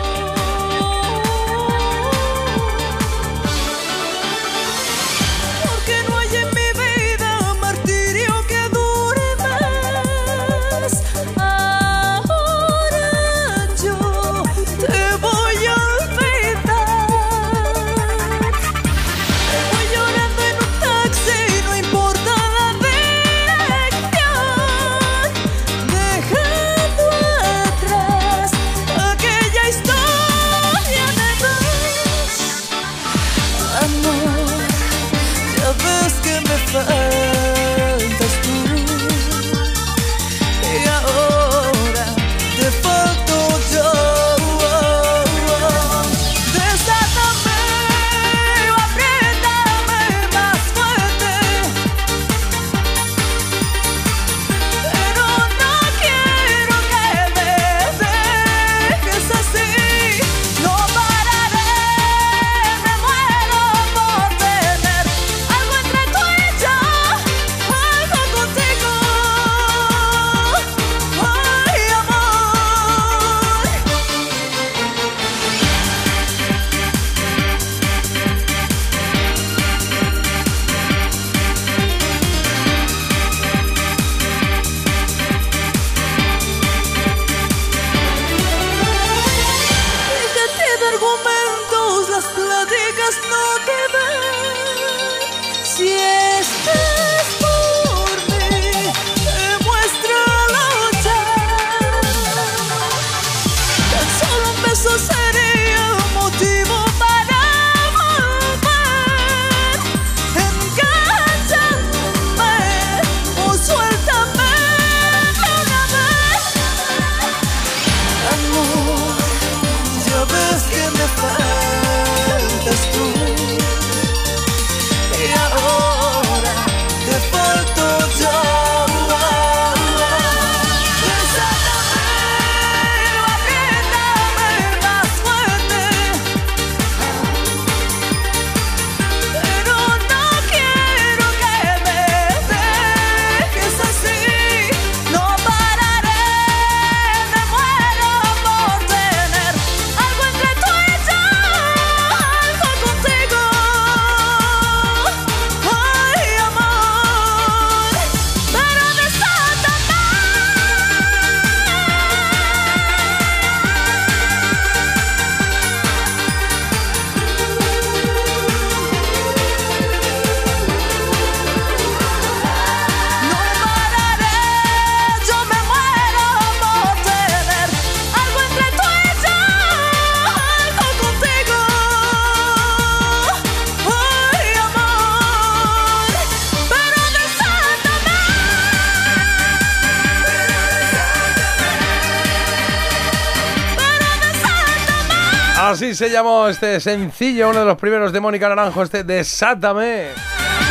Se llamó este sencillo, uno de los primeros de Mónica Naranjo, este Desátame.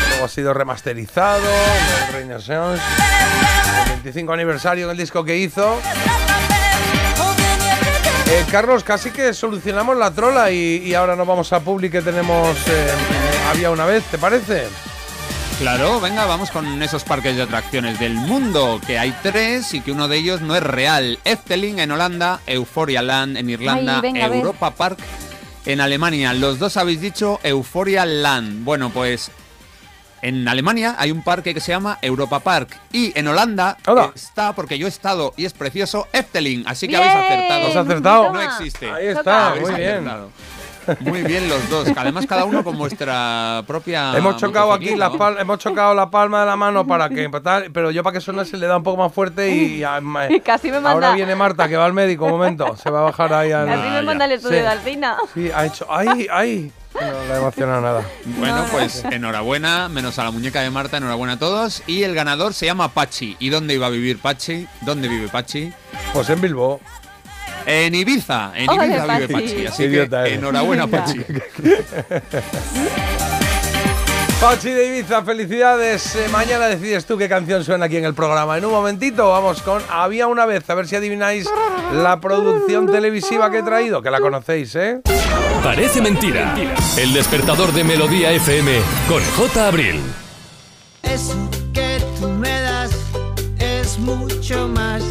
Luego ha sido remasterizado, el Renaissance, el 25 aniversario del disco que hizo. Eh, Carlos, casi que solucionamos la trola y, y ahora nos vamos a Publi que tenemos eh, Había una vez, ¿te parece? Claro, venga, vamos con esos parques de atracciones del mundo, que hay tres y que uno de ellos no es real. Efteling en Holanda, Euphoria Land en Irlanda, Ay, venga. Europa Park en Alemania. Los dos habéis dicho Euphoria Land. Bueno, pues en Alemania hay un parque que se llama Europa Park y en Holanda está, porque yo he estado y es precioso, Efteling. Así que habéis acertado. ¿Has acertado? No existe. Ahí está, Habéis muy bien. acertado. Muy bien los dos. Además cada uno con vuestra propia. hemos chocado aquí motocicleta, la pal- hemos chocado la palma de la mano para que tal, pero yo para que sonase le da un poco más fuerte y, y, ah, casi me manda. ahora viene Marta que va al médico un momento, se va a bajar ahí al Casi me manda el estudio Sí. de Alcina. Sí, ha hecho ay, ay. No le ha emocionado nada. Bueno, pues enhorabuena, menos a la muñeca de Marta, enhorabuena a todos. Y el ganador se llama Pachi. ¿Y dónde iba a vivir Pachi? ¿Dónde vive Pachi? Pues en Bilbao. En Ibiza, en Ibiza vive Pachi. Pachi. Así que enhorabuena. Pachi. Pachi de Ibiza, felicidades. Eh, mañana decides tú qué canción suena aquí en el programa. En un momentito vamos con Había una vez, a ver si adivináis la producción televisiva que he traído, que la conocéis, ¿eh? Parece mentira. El despertador de Melodía FM con J. Abril. Eso que tú me das es mucho más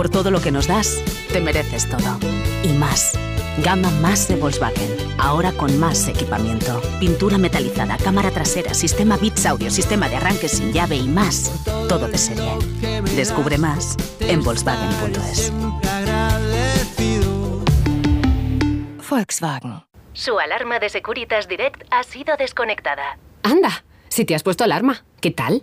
Por todo lo que nos das, te mereces todo. Y más. Gama más de Volkswagen. Ahora con más equipamiento. Pintura metalizada, cámara trasera, sistema Bits Audio, sistema de arranque sin llave y más. Todo de serie. Descubre más en Volkswagen.es. Volkswagen. Su alarma de Securitas Direct ha sido desconectada. Anda, si te has puesto alarma, ¿qué tal?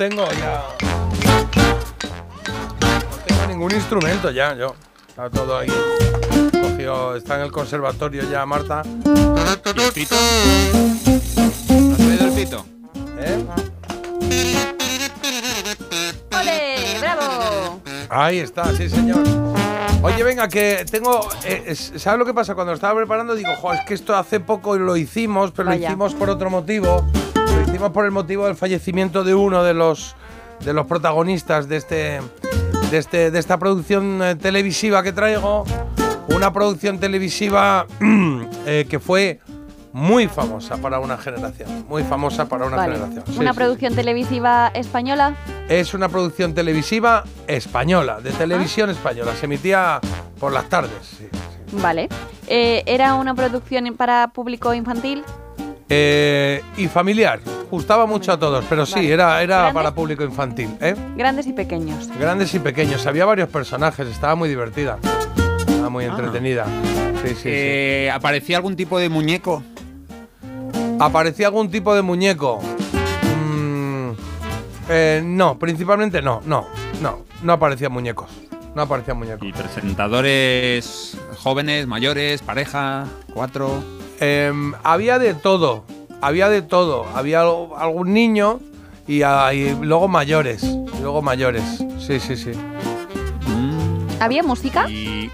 Tengo ya. No tengo ningún instrumento ya, yo. Está todo ahí. Cogió, está en el conservatorio ya, Marta. ¿Y el pito? ¿Has traído el pito? ¿Eh? ¡Ole! ¡Bravo! Ahí está, sí, señor. Oye, venga, que tengo. eh, es- ¿Sabes lo que pasa? Cuando lo estaba preparando, digo, jo, es que esto hace poco lo hicimos, pero lo hicimos por otro motivo. Por el motivo del fallecimiento de uno de los, de los protagonistas de, este, de, este, de esta producción eh, televisiva que traigo. Una producción televisiva eh, que fue muy famosa para una generación. Muy famosa para una Vale. generación. Sí, ¿Una sí. producción televisiva española? Es una producción televisiva española, de televisión Ah. española. Se emitía por las tardes. Vale. Eh, ¿Era una producción para público infantil? Eh, y familiar. Gustaba mucho a todos, pero sí, Vale. era, era para público infantil. ¿eh? Grandes y pequeños. Grandes y pequeños. Había varios personajes, estaba muy divertida. Estaba muy Ah. entretenida. Sí, sí, Eh, ¿Aparecía algún tipo de muñeco? ¿Aparecía algún tipo de muñeco? Mm, eh, no, principalmente no, no, no. No aparecían muñecos. No aparecían muñecos. ¿Y presentadores jóvenes, mayores, pareja, cuatro? Em, había de todo, había de todo. Había al- algún niño y, ah, y luego mayores, y luego mayores. Sí, sí, sí. ¿Había música?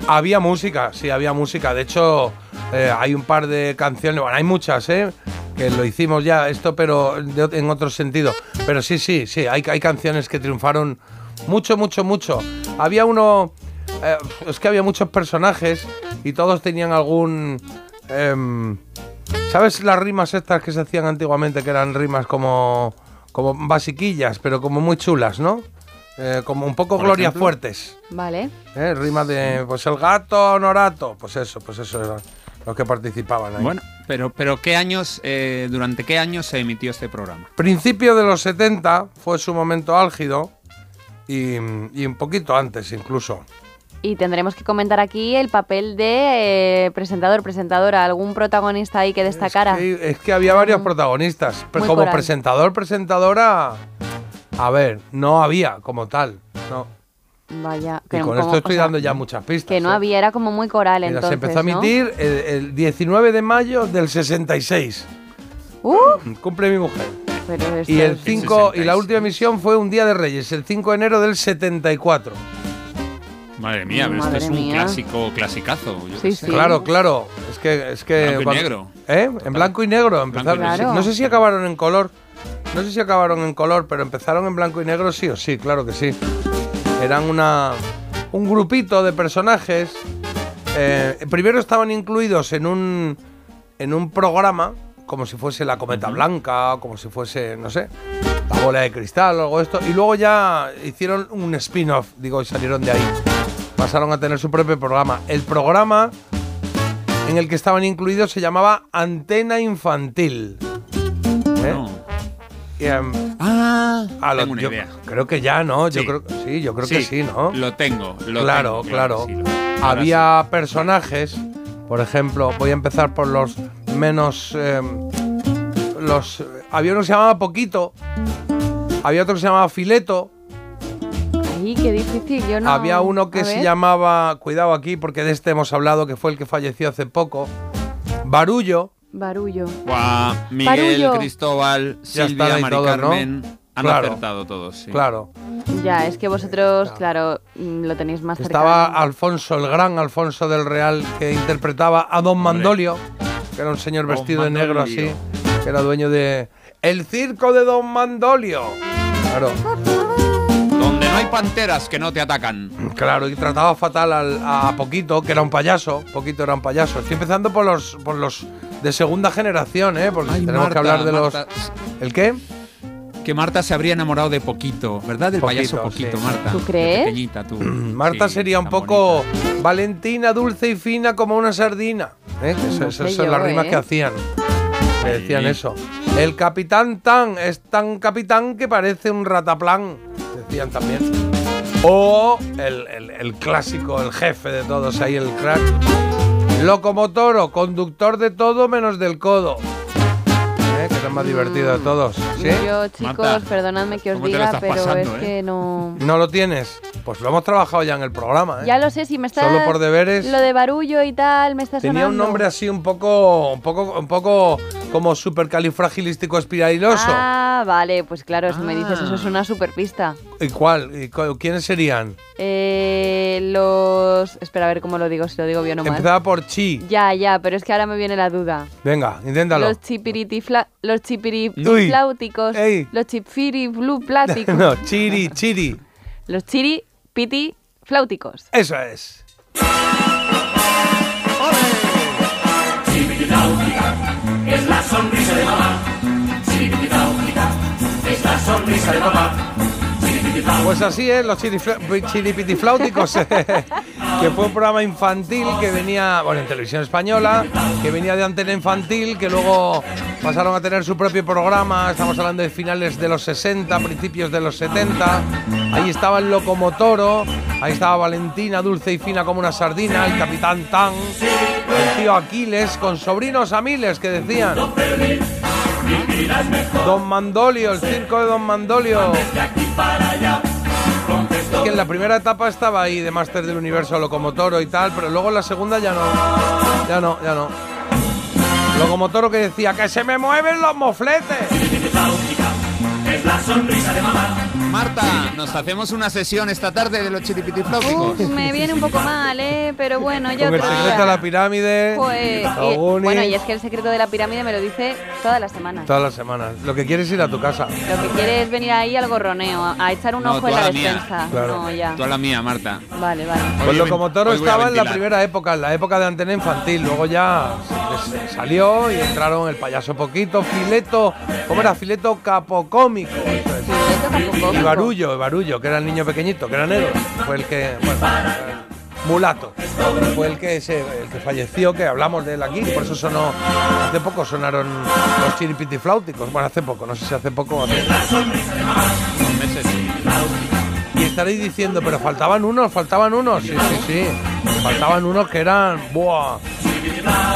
Había música, sí, había música. De hecho, eh, hay un par de canciones, bueno, hay muchas, ¿eh? Que lo hicimos ya esto, pero de en otro sentido. Pero sí, sí, sí, hay, hay canciones que triunfaron mucho, mucho, mucho. Había uno, eh, es que había muchos personajes y todos tenían algún... em, ¿Sabes las rimas estas que se hacían antiguamente, que eran rimas como, como basiquillas, pero como muy chulas, ¿no? Eh, como un poco Gloria ejemplo. Fuertes. Vale. ¿eh? Rimas de, pues el gato Norato. Pues eso, pues eso eran los que participaban ahí. Bueno, pero, pero ¿qué años, eh, durante qué años se emitió este programa? Principio de los 70 fue su momento álgido y, y un poquito antes incluso. Y tendremos que comentar aquí el papel de eh, presentador, presentadora, algún protagonista ahí que destacara. Y es que había varios protagonistas. Pero Muy como coral. presentador, presentadora, a ver, no había como tal. No. Vaya, Y que con como- esto estoy o sea, dando ya muchas pistas. Que no ¿eh? había, era como muy coral Mira, entonces, se empezó a ¿no? emitir el, el 19 de mayo del 66. Uh, Cumple mi mujer. pero Y el es- 5 y la última emisión fue un día de Reyes, el 5 de enero del 74. Madre mía, pero Madre esto es un mía. clásico, clasicazo. yo Sí, sé. Claro, claro. Es que es que Blanco y negro. ¿Eh? En blanco y negro empezaron. Blanco y negro. No sé si acabaron en color. No sé si acabaron en color, pero empezaron en blanco y negro sí o sí, claro que sí. Eran una un grupito de personajes. eh, primero estaban incluidos en un en un programa como si fuese la cometa blanca, como si fuese, no sé, la bola de cristal o algo de esto. Y luego ya hicieron un spin-off, digo, y salieron de ahí. Pasaron a tener su propio programa. El programa en el que estaban incluidos se llamaba Antena Infantil. ¿Eh? Y, em, Ah, a lo- tengo una yo idea. Creo que ya, ¿no? Yo Sí. creo sí, yo creo que sí, ¿no? Lo tengo, lo claro, tengo, claro. sí, lo- ahora Había personajes, por ejemplo, voy a empezar por los menos. em, los Había uno que se llamaba Poquito, había otro que se llamaba Fileto, Ay, qué difícil, yo no... había uno que se llamaba, cuidado aquí porque de este hemos hablado, que fue el que falleció hace poco, Barullo. Barullo. Guau, Miguel, Barullo. Cristóbal, Silvia, Mari todos, ¿no? Carmen. Han Claro. acertado todos, sí. Claro. Ya, es que vosotros, claro, mm, lo tenéis más Estaba cercano. Alfonso, el gran Alfonso del Real, que interpretaba a Don Mandolio, que era un señor Don vestido de negro así, que era dueño de El Circo de Don Mandolio. Claro, Donde no hay panteras que no te atacan. claro, y trataba fatal al- a Poquito, que era un payaso. Poquito era un payaso. Estoy empezando por los, por los de segunda generación, ¿eh? Porque Ay, tenemos Marta, que hablar de Marta. los. ¿El qué? Que Marta se habría enamorado de Poquito, ¿verdad? Del Poquito, payaso Poquito, sí. Marta. ¿Tú crees? pequeñita, tú. Marta Sí, sería un poco Valentina, dulce y fina como una sardina. ¿eh? No Esas son las rimas ¿eh? que hacían. Que decían Sí. eso. El capitán Tan es tan capitán que parece un rataplan. Decían también. O el, el- el clásico, el jefe de todos ahí, el crack. Locomotoro, conductor de todo menos del codo. ¿Eh? que es el más divertido de todos. ¿Sí? Yo, chicos, perdonadme que os ¿cómo te lo diga, pero pasando, es eh? que no... ¿No lo tienes? Pues lo hemos trabajado ya en el programa. ¿eh? Ya lo sé, si me está... Solo por deberes. Lo de barullo y tal, me está Tenía un nombre así un poco, un poco, un poco como supercalifragilístico espiralidoso. Ah, vale, pues claro, si me dices eso es una super pista. ¿Y cuál? ¿Y cu- ¿Quiénes serían? Eh, los... Espera, a ver cómo lo digo, si lo digo bien o mal. Empezaba por chi. Ya, ya, pero es que ahora me viene la duda. Venga, inténtalo. Los chipiritifla... Los chipirifláuticos. Los chipiriflupláticos. no, chiri, chiri. Los chiri, piti, flauticos. Eso es. Es la sonrisa de mamá. Es la sonrisa de mamá. Pues así es, los eh, que fue un programa infantil que venía, bueno, en televisión española, que venía de antena infantil, que luego pasaron a tener su propio programa, estamos hablando de finales de los 60, principios de los 70, ahí estaba el Locomotoro, ahí estaba Valentina, dulce y fina como una sardina, el Capitán Tan, el tío Aquiles, con sobrinos a miles que decían. Don Mandolio, el circo de Don Mandolio. Que en la primera etapa estaba ahí de Máster del Universo Locomotoro y tal, pero luego en la segunda ya no. Ya no, ya no. Locomotoro que decía que se me mueven los mofletes. Es la sonrisa de mamá. Marta, nos hacemos una sesión esta tarde de los chiripitifláuticos. Uf, me viene un poco mal, ¿eh? Pero bueno, ya Con el secreto de la pirámide. Pues, y- bueno, y es que el secreto de la pirámide me lo dice todas las semanas. Todas las semanas. Lo que quieres es ir a tu casa. Lo que quiere es venir ahí al gorroneo, a, echar un No, ojo en la la despensa. Claro. No, ya. Tú a la mía, Marta. Vale, vale. Pues Hoy Locomotoro estaba en la primera época, en la época de antena infantil. Luego ya salió y entraron el payaso Poquito, Fileto, ¿cómo era? Fileto Capocómico. Y Barullo, Barullo, que era el niño pequeñito, que era negro. Fue el que, bueno, mulato. Fue el que, se, que falleció, que hablamos de él aquí. Por eso sonó, hace poco sonaron los chiripitifláuticos. Bueno, hace poco, no sé si hace poco o hace meses. y estaréis diciendo, pero faltaban unos, faltaban unos. Sí, sí, sí. Faltaban unos que eran. ¡Buah!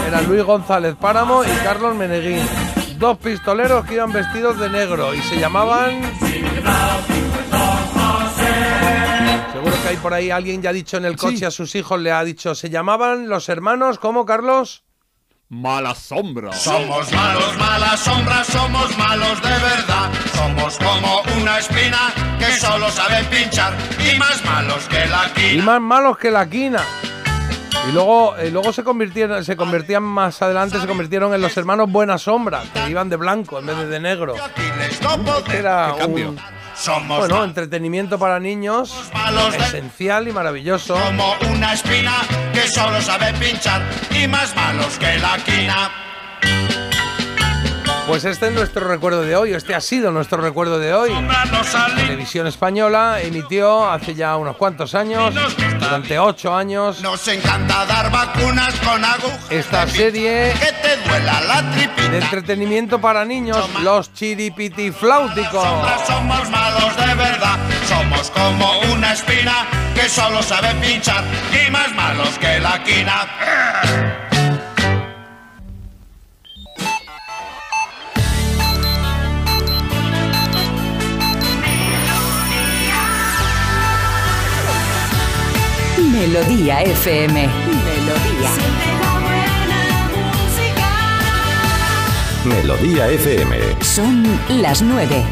Eran Luis González Páramo y Carlos Meneguín. Dos pistoleros que iban vestidos de negro y se llamaban. Seguro que hay por ahí alguien ya ha dicho en el coche a sus hijos, le ha dicho, se llamaban los hermanos, ¿cómo, Carlos? Mala sombra. Somos malos, malas sombras, somos malos de verdad. Somos como una espina que solo sabe pinchar y más malos que la Y quina. más malos que la quina. Y luego, y luego se convirtieron, se convertían más adelante, se convirtieron en los hermanos Buena Sombra, que iban de blanco en vez de de negro. Era un, bueno, entretenimiento para niños, esencial y maravilloso. Como una espina que solo sabe pinchar y más malos que la quina. Pues este es nuestro recuerdo de hoy, este ha sido nuestro recuerdo de hoy. La televisión española emitió hace ya unos cuantos años, durante ocho años, Nos encanta dar vacunas con agujas. esta serie Que te duela la tripita. de entretenimiento para niños, Los Chiripitifláuticos. Somos malos de verdad. Somos como una espina que solo sabe pinchar y más malos que la quina. Melodía FM. Melodía. Melodía FM. Son las nueve.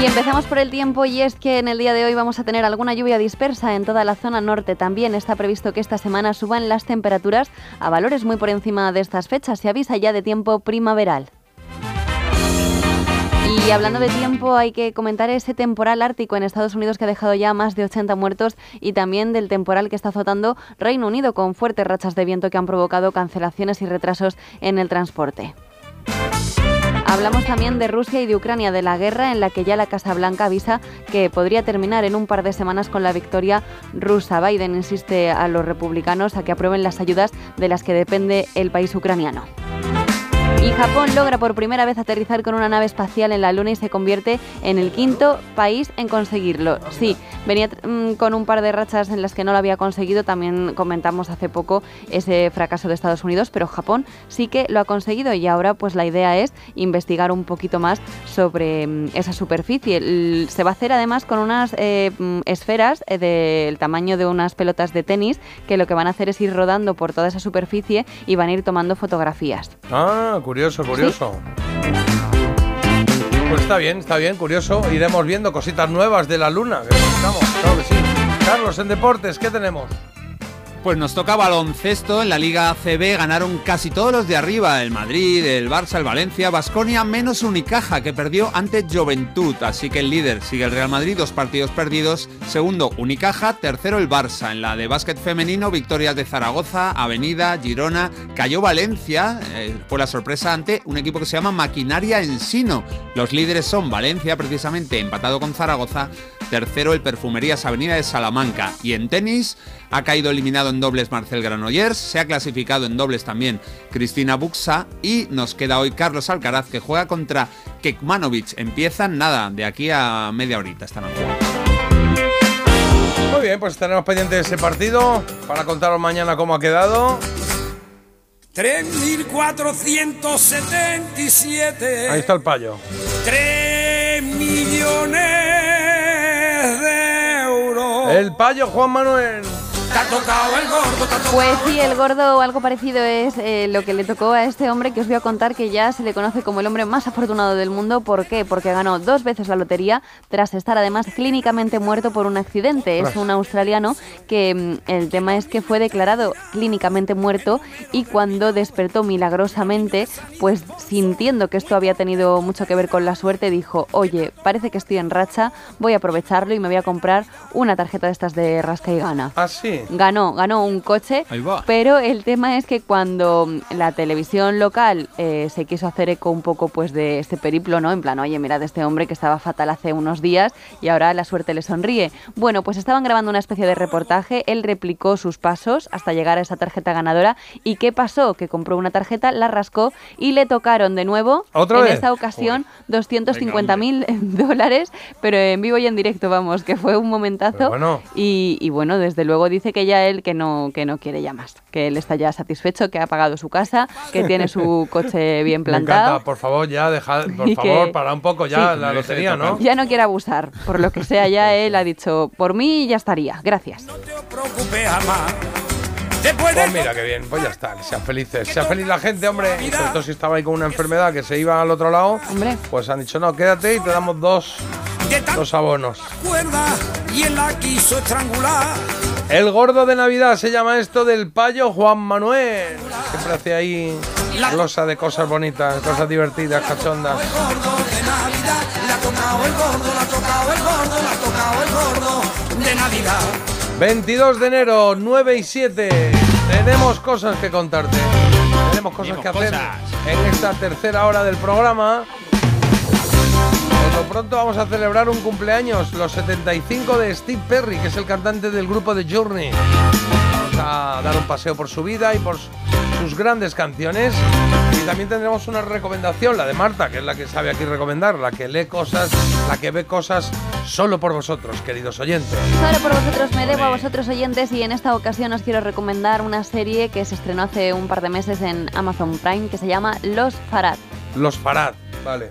Y empezamos por el tiempo y es que en el día de hoy vamos a tener alguna lluvia dispersa en toda la zona norte. También está previsto que esta semana suban las temperaturas a valores muy por encima de estas fechas. Se avisa ya de tiempo primaveral. Y hablando de tiempo, hay que comentar ese temporal ártico en Estados Unidos que ha dejado ya más de 80 muertos y también del temporal que está azotando Reino Unido con fuertes rachas de viento que han provocado cancelaciones y retrasos en el transporte. Hablamos también de Rusia y de Ucrania, de la guerra en la que ya la Casa Blanca avisa que podría terminar en un par de semanas con la victoria rusa. Biden insiste a los republicanos a que aprueben las ayudas de las que depende el país ucraniano. Y Japón logra por primera vez aterrizar con una nave espacial en la Luna y se convierte en el quinto país en conseguirlo. Sí, venía mm, con un par de rachas en las que no lo había conseguido. También comentamos hace poco ese fracaso de Estados Unidos, pero Japón sí que lo ha conseguido y ahora pues la idea es investigar un poquito más sobre mm, esa superficie. Se va a hacer además con unas eh, mm, esferas eh, del tamaño de unas pelotas de tenis que lo que van a hacer es ir rodando por toda esa superficie y van a ir tomando fotografías. Ah, curioso, curioso. Pues está bien, está bien, curioso. Iremos viendo cositas nuevas de la luna. que buscamos, claro que sí. Carlos, en deportes, ¿qué tenemos? Pues nos toca baloncesto. En la Liga ACB ganaron casi todos los de arriba. El Madrid, el Barça, el Valencia, Basconia, menos Unicaja, que perdió ante Juventud. Así que el líder sigue el Real Madrid, dos partidos perdidos. Segundo, Unicaja. Tercero, el Barça. En la de básquet femenino, victorias de Zaragoza, Avenida, Girona. Cayó Valencia, eh, fue la sorpresa ante un equipo que se llama Maquinaria Ensino. Los líderes son Valencia, precisamente, empatado con Zaragoza. Tercero, el Perfumerías Avenida de Salamanca. Y en tenis, ha caído eliminado en dobles Marcel Granollers, se ha clasificado en dobles también Cristina Buxa y nos queda hoy Carlos Alcaraz que juega contra Kekmanovic. Empiezan nada, de aquí a media horita esta noche. Muy bien, pues tenemos pendiente ese partido para contaros mañana cómo ha quedado. 3.477. Ahí está el payo. 3 millones de euros. El payo Juan Manuel. Pues sí, el gordo o algo parecido es eh, lo que le tocó a este hombre que os voy a contar que ya se le conoce como el hombre más afortunado del mundo. ¿Por qué? Porque ganó dos veces la lotería tras estar además clínicamente muerto por un accidente. Es un australiano que mm, el tema es que fue declarado clínicamente muerto y cuando despertó milagrosamente, pues sintiendo que esto había tenido mucho que ver con la suerte, dijo, oye, parece que estoy en racha, voy a aprovecharlo y me voy a comprar una tarjeta de estas de rasca y gana. Ah, sí. Ganó, ganó un coche, Ahí va. pero el tema es que cuando la televisión local eh, se quiso hacer eco un poco pues de este periplo, ¿no? En plan, oye, mirad este hombre que estaba fatal hace unos días y ahora la suerte le sonríe. Bueno, pues estaban grabando una especie de reportaje, él replicó sus pasos hasta llegar a esa tarjeta ganadora y ¿qué pasó? Que compró una tarjeta, la rascó y le tocaron de nuevo ¿Otra en vez? esta ocasión 250 mil dólares, pero en vivo y en directo, vamos, que fue un momentazo. Bueno. Y, y bueno, desde luego dice que ya él que no, que no quiere ya más, que él está ya satisfecho, que ha pagado su casa, que tiene su coche bien Me plantado. encanta, por favor, ya dejad, por favor, que- para un poco ya Sí. la lotería, ¿no? Ya no quiere abusar, por lo que sea, ya él ha dicho, por mí ya estaría, gracias. preocupes jamás. Pues mira qué bien, pues ya está, que sean felices. Sea feliz la gente, hombre. Y sobre todo si estaba ahí con una enfermedad que se iba al otro lado, pues han dicho, no, quédate y te damos dos, dos abonos. Cuerda y él la quiso estrangular. El gordo de Navidad se llama esto del payo Juan Manuel. Siempre hace ahí glosa de cosas bonitas, cosas divertidas, cachondas. de Navidad. Le ha tocado el gordo, le ha tocado el gordo, le ha tocado el gordo de Navidad. 22 de enero, 9 y 7. Tenemos cosas que contarte. Tenemos cosas que hacer en esta tercera hora del programa. Lo pronto vamos a celebrar un cumpleaños, los 75 de Steve Perry, que es el cantante del grupo de Journey. Vamos a dar un paseo por su vida y por su- sus grandes canciones. Y también tendremos una recomendación, la de Marta, que es la que sabe aquí recomendar, la que lee cosas, la que ve cosas solo por vosotros, queridos oyentes. Solo por vosotros me debo a vosotros oyentes y en esta ocasión os quiero recomendar una serie que se estrenó hace un par de meses en Amazon Prime que se llama Los Farad. Los Farad, vale.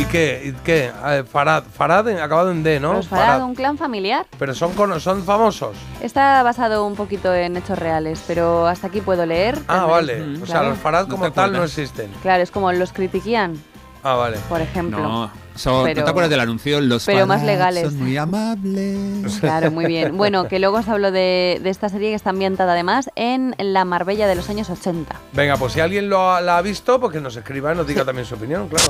¿Y qué? ¿Y qué? Farad, Farad en- acabado en D, ¿no? Los Farad, un clan familiar. Pero son, cono- son famosos. Está basado un poquito en hechos reales, pero hasta aquí puedo leer. Ah, Tendréis- vale. O sea, Claro. los Farad No como te tal no acuerdas. existen. Claro, es como los critiquían, Ah, vale. por ejemplo. No, son- Pero- ¿no te acuerdas del anuncio? Los pero más Farad legales. Son muy amables. Claro, muy bien. Bueno, que luego os hablo de, de esta serie que está ambientada además en la Marbella de los años 80. Venga, pues si alguien lo ha, la ha visto, pues que nos escriba y nos diga también su opinión, claro.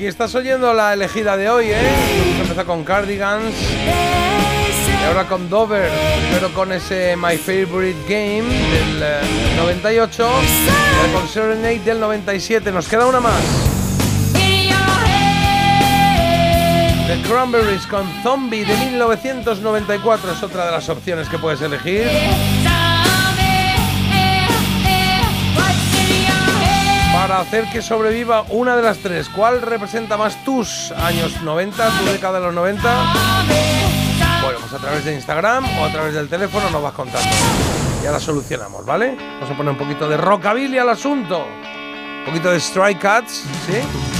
Aquí estás oyendo la elegida de hoy, ¿eh? Empezó con Cardigans. Y ahora con Dover, pero con ese My Favorite Game del eh, 98 y ahora con Serenade del 97. Nos queda una más. The Cranberries con Zombie de 1994 es otra de las opciones que puedes elegir. Para hacer que sobreviva una de las tres, ¿cuál representa más tus años 90, tu década de los 90? Bueno, pues a través de Instagram o a través del teléfono nos vas contando. Ya la solucionamos, ¿vale? Vamos a poner un poquito de rockabilly al asunto. Un poquito de Strike Cats, ¿sí?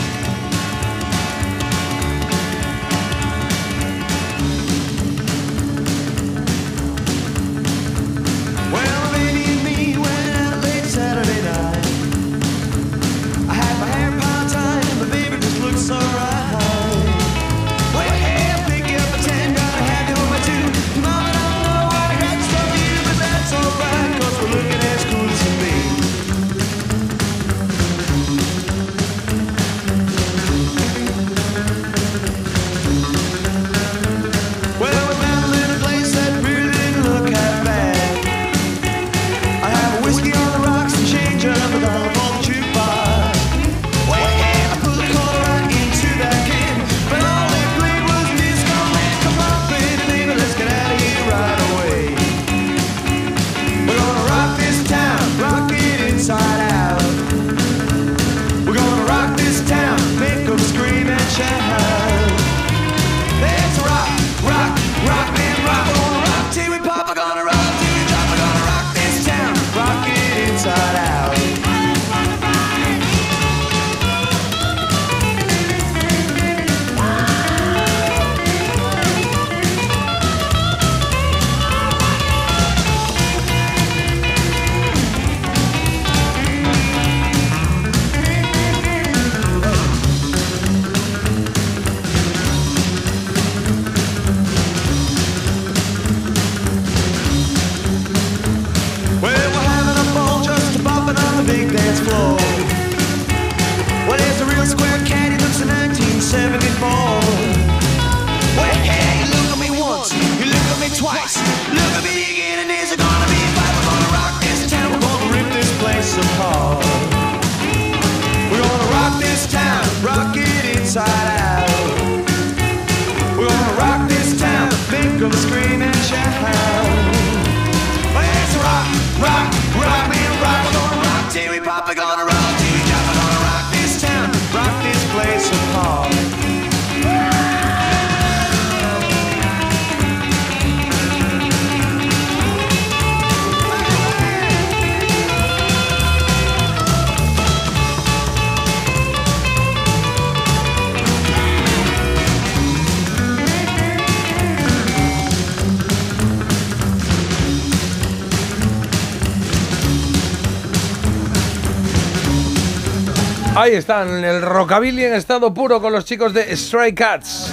Ahí están, el rockabilly en estado puro con los chicos de Stray Cats.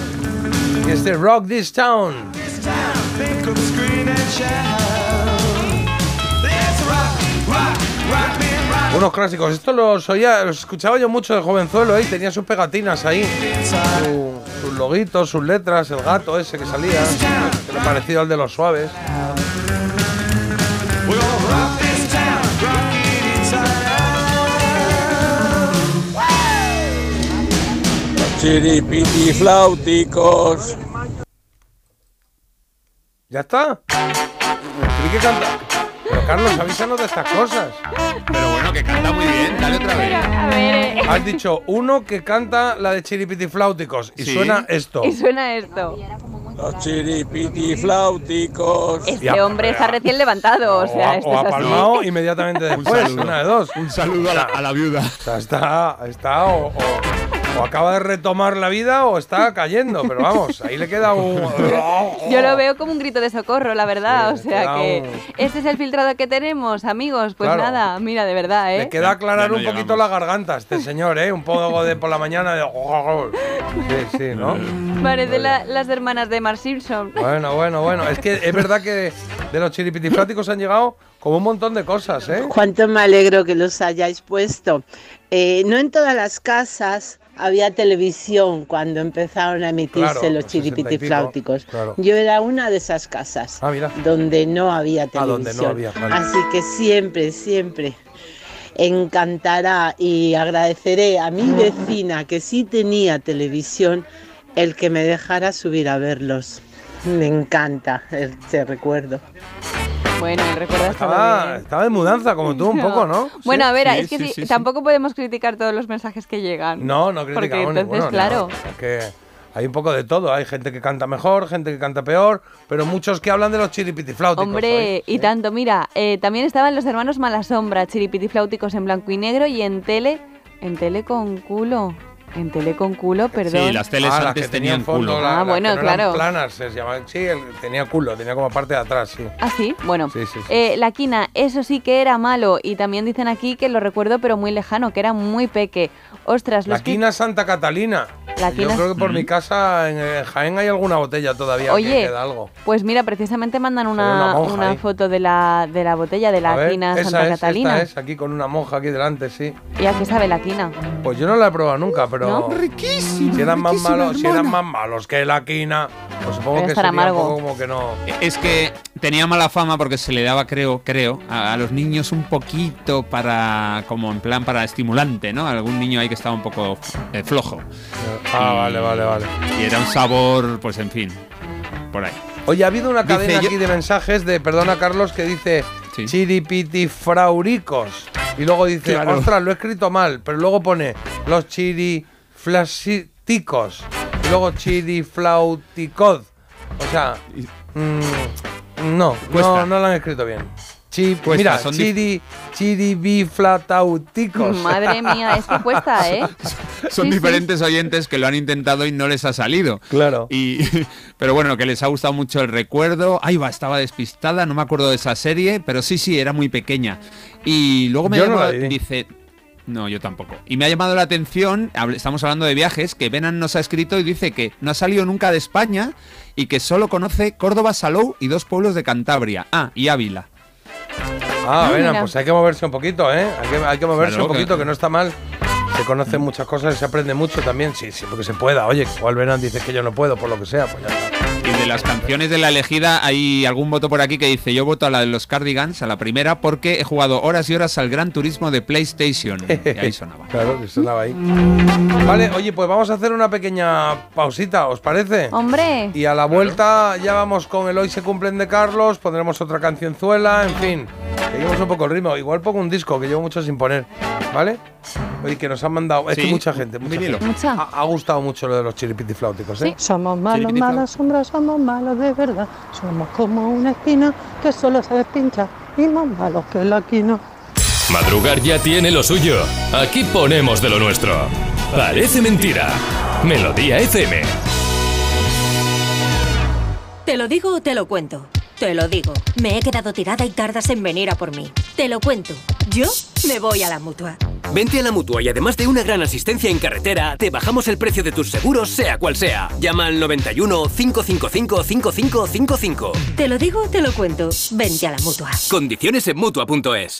Y este Rock This Town. Unos clásicos. Esto los oía, los escuchaba yo mucho de jovenzuelo, ¿eh? tenía sus pegatinas ahí. Su- sus loguitos, sus letras, el gato ese que salía. Parecido al de los suaves. Chiripiti flauticos. ¿Ya está? Creí que canta. Pero Carlos, avísanos de estas cosas. Pero bueno, que canta muy bien, dale otra vez. Has dicho uno que canta la de Chiripiti Flauticos y Sí. suena esto. Y suena esto. Los chiripiti flauticos. Este hombre está recién levantado, o sea, esto o es así. apalmado inmediatamente después. saludo. Una de dos. Un saludo a la, a la viuda. O sea, está, está o, o- o acaba de retomar la vida o está cayendo, pero vamos, ahí le queda un... Yo lo veo como un grito de socorro, la verdad. o sea que un- este es el filtrado que tenemos, amigos. Pues Claro. nada, mira, de verdad, ¿eh? Le queda aclarar no un poquito la garganta a este señor, ¿eh? Un poco de por la mañana de... Sí, sí, ¿no? Parece la- las hermanas de Mark Simpson. Bueno, bueno, bueno. Es que es verdad que de los chiripitifláticos han llegado como un montón de cosas, ¿eh? Cuánto me alegro que los hayáis puesto. Eh, no en todas las casas había televisión cuando empezaron a emitirse Claro, los los 60 y pico, chiripitifláuticos. claro. Yo era una de esas casas Ah, donde no había Ah, televisión. donde no había, vale. Así que siempre, siempre encantará y agradeceré a mi vecina que sí tenía televisión el que me dejara subir a verlos. Me encanta este recuerdo. Bueno, recuerdas Estaba, estaba de mudanza como tú un poco, ¿no? Bueno, Sí. a ver, Sí, es que sí, sí, sí, sí. tampoco podemos criticar todos los mensajes que llegan. No, no Porque criticamos entonces, ninguno, no. claro. Es que hay un poco de todo. Hay gente que canta mejor, gente que canta peor, pero muchos que hablan de los chiripitifláuticos. Hombre, y tanto, mira, eh, también estaban los hermanos Malasombra, chiripitifláuticos en blanco y negro y en tele, en tele con culo. En tele con culo, perdón. Sí, las teles Ah, antes tenían tenían fondo, culo. la- Ah, las bueno, no eran claro. planas, se llamaban. Sí, tenía culo, tenía como parte de atrás, sí. Ah, sí, bueno. Sí, sí, sí. Eh, la quina, eso sí que era malo. Y también dicen aquí que lo recuerdo, pero muy lejano, que era muy peque. Ostras, los La quina Santa Catalina. La Yo quina- creo que por Mm. mi casa en Jaén hay alguna botella todavía Oye, que queda algo. Pues mira, precisamente mandan una una, una foto de la, de la botella de la ver, quina esa Santa es, Catalina. Esta es, aquí con una monja aquí delante, sí. ¿Y a qué sabe la quina? Pues yo no la he probado nunca, pero. ¿No? Riquísimo. Si eran más malos, si eran más malos que la quina, pues supongo Debe que sería amargo. un poco como que no. Es que tenía mala fama porque se le daba, creo, creo, a, a los niños un poquito para, como en plan para estimulante, ¿no? Algún niño ahí que estaba un poco eh, flojo. Ah, Y- vale, vale, vale. Y era un sabor, pues en fin, por ahí. Oye, ha habido una Dice cadena yo- aquí de mensajes de, perdona Carlos, que dice chiripitifrauricos. Y luego dice, Claro. ostras, lo he escrito mal, pero luego pone los chiriflasiticos. Y luego chiriflauticod. O sea, mm, no, Cuesta. no, no lo han escrito bien. Chi- Cuesta, mira, son chiri, chiribiflatauticos. Madre mía, es que cuesta, ¿eh? Son Sí, sí. diferentes oyentes que lo han intentado y no les ha salido. Claro. Y, pero bueno, que les ha gustado mucho el recuerdo. Ahí va, estaba despistada, no me acuerdo de esa serie, pero sí, sí, era muy pequeña. Y luego me Yo no dice, no, yo tampoco. Y me ha llamado la atención, estamos hablando de viajes, que Benan nos ha escrito y dice que no ha salido nunca de España y que solo conoce Córdoba, Salou y dos pueblos de Cantabria. Ah, y Ávila. Ah, Ah, mira. pues hay que moverse un poquito, ¿eh? Hay que, hay que moverse Claro, un poquito, que- que no está mal. Se conocen muchas cosas y se aprende mucho también. Sí, sí, porque se pueda. Oye, igual Benan dice que yo no puedo, por lo que sea, pues ya está. Y de las canciones de la elegida hay algún voto por aquí que dice yo voto a la de los Cardigans, a la primera, porque he jugado horas y horas al Gran Turismo de PlayStation. Y ahí sonaba. Claro, que sonaba ahí. Vale, oye, pues vamos a hacer una pequeña pausita, ¿os parece? Hombre. Y a la vuelta ya vamos con el Hoy se cumplen de Carlos, pondremos otra cancionzuela, en fin. Seguimos un poco el ritmo. Igual pongo un disco que llevo mucho sin poner, ¿vale? Oye, que nos han mandado. Es que mucha gente, mucha vinilo. gente. Ha, ha gustado mucho lo de los chiripitifláuticos, ¿eh? Somos malos, malas sombras, somos malos de verdad. Somos como una espina que solo sabes pinchar y más malos que la quina. Madrugar ya tiene lo suyo. Aquí ponemos de lo nuestro. Parece mentira. Melodía FM. Te lo digo o te lo cuento. Te lo digo. Me he quedado tirada y tardas en venir a por mí. Te lo cuento. Yo me voy a la mutua. Vente a la mutua y además de una gran asistencia en carretera, te bajamos el precio de tus seguros, sea cual sea. Llama al 91 555 5555. Te lo digo te lo cuento. Vente a la mutua. Condiciones en mutua.es.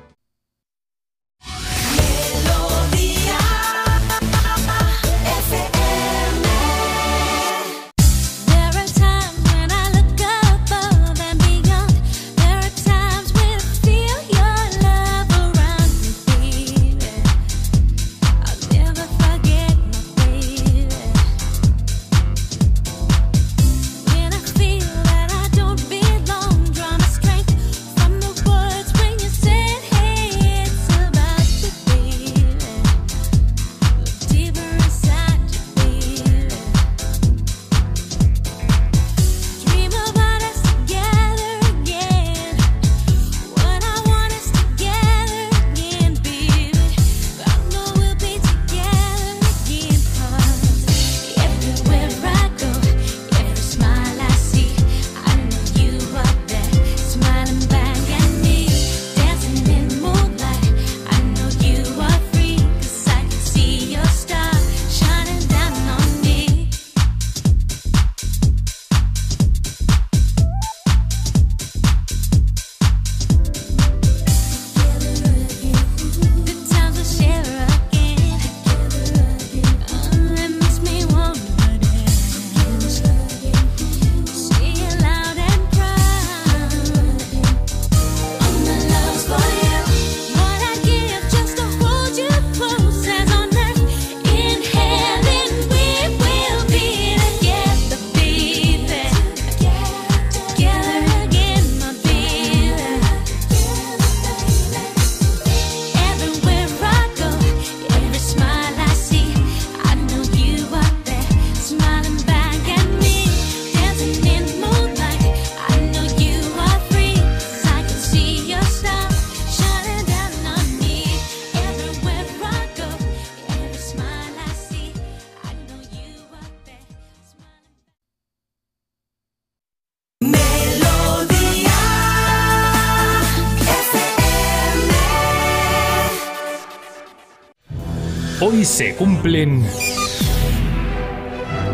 Hoy se cumplen...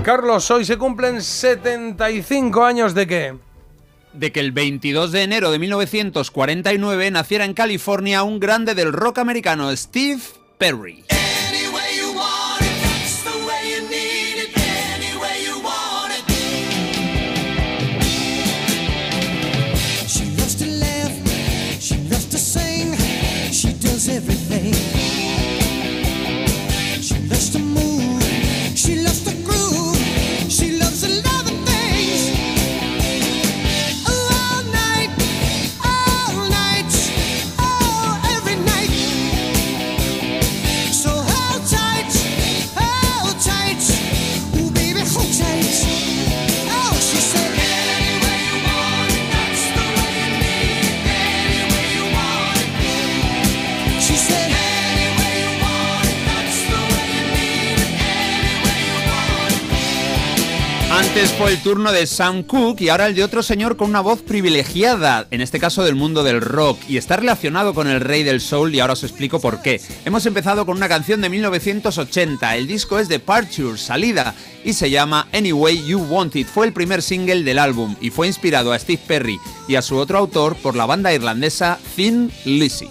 Carlos, hoy se cumplen 75 años de qué? de que el 22 de enero de 1949 naciera en California un grande del rock americano, Steve Perry. El turno de Sam Cooke y ahora el de otro señor con una voz privilegiada, en este caso del mundo del rock, y está relacionado con el rey del soul y ahora os explico por qué. Hemos empezado con una canción de 1980, el disco es Departure, salida, y se llama Anyway You Want It. Fue el primer single del álbum y fue inspirado a Steve Perry y a su otro autor por la banda irlandesa Thin Lizzy.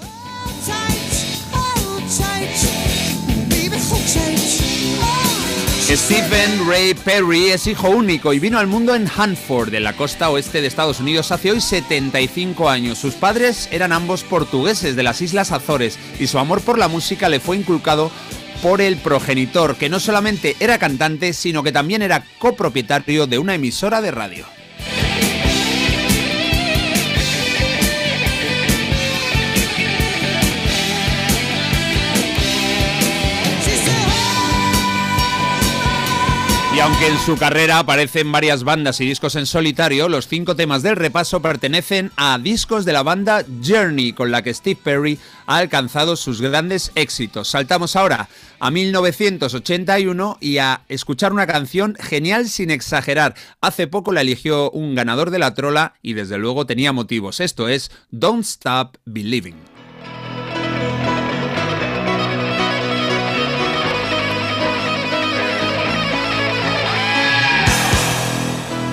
Stephen Ray Perry es hijo único y vino al mundo en Hanford, en la costa oeste de Estados Unidos, hace hoy 75 años. Sus padres eran ambos portugueses de las Islas Azores y su amor por la música le fue inculcado por el progenitor, que no solamente era cantante, sino que también era copropietario de una emisora de radio. Y aunque en su carrera aparecen varias bandas y discos en solitario, los cinco temas del repaso pertenecen a discos de la banda Journey, con la que Steve Perry ha alcanzado sus grandes éxitos. Saltamos ahora a 1981 y a escuchar una canción genial sin exagerar. Hace poco la eligió un ganador de la trola y desde luego tenía motivos. Esto es Don't Stop Believing.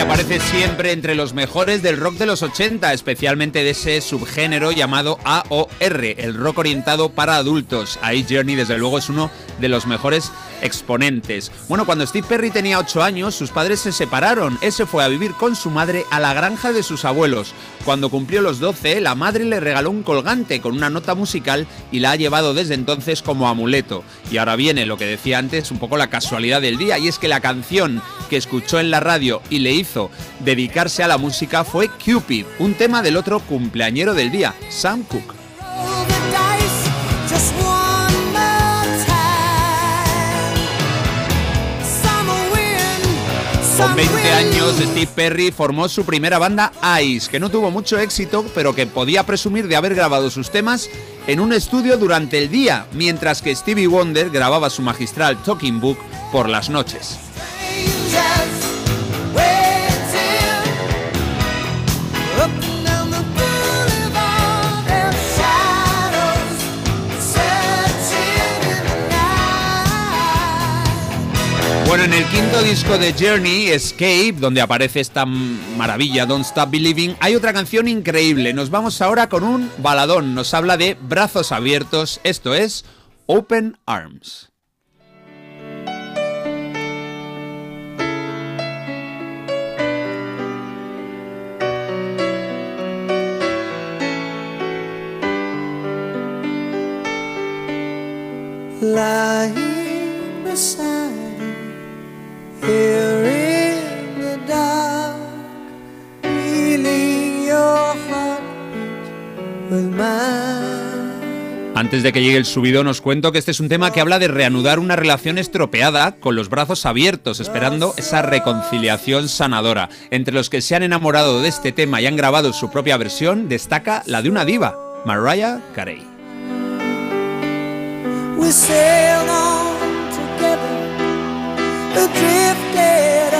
que aparece siempre entre los mejores del rock de los 80, especialmente de ese subgénero llamado AOR, el rock orientado para adultos. Ahí Journey desde luego es uno de los mejores exponentes. Bueno, cuando Steve Perry tenía 8 años, sus padres se separaron. Él se fue a vivir con su madre a la granja de sus abuelos. Cuando cumplió los 12, la madre le regaló un colgante con una nota musical y la ha llevado desde entonces como amuleto. Y ahora viene lo que decía antes, un poco la casualidad del día, y es que la canción que escuchó en la radio y le hizo dedicarse a la música fue Cupid, un tema del otro cumpleañero del día, Sam Cooke. Con some 20 wind. años, Steve Perry formó su primera banda Ice, que no tuvo mucho éxito, pero que podía presumir de haber grabado sus temas en un estudio durante el día, mientras que Stevie Wonder grababa su magistral Talking Book por las noches. Quinto disco de Journey, Escape, donde aparece esta maravilla Don't Stop Believing, hay otra canción increíble. Nos vamos ahora con un baladón. Nos habla de brazos abiertos. Esto es Open Arms. Here in the dark, feeling your heart with mine. Antes de que llegue el subidón, os cuento que este es un tema que habla de reanudar una relación estropeada con los brazos abiertos, esperando esa reconciliación sanadora. Entre los que se han enamorado de este tema y han grabado su propia versión, destaca la de una diva, Mariah Carey. We on drifted apart,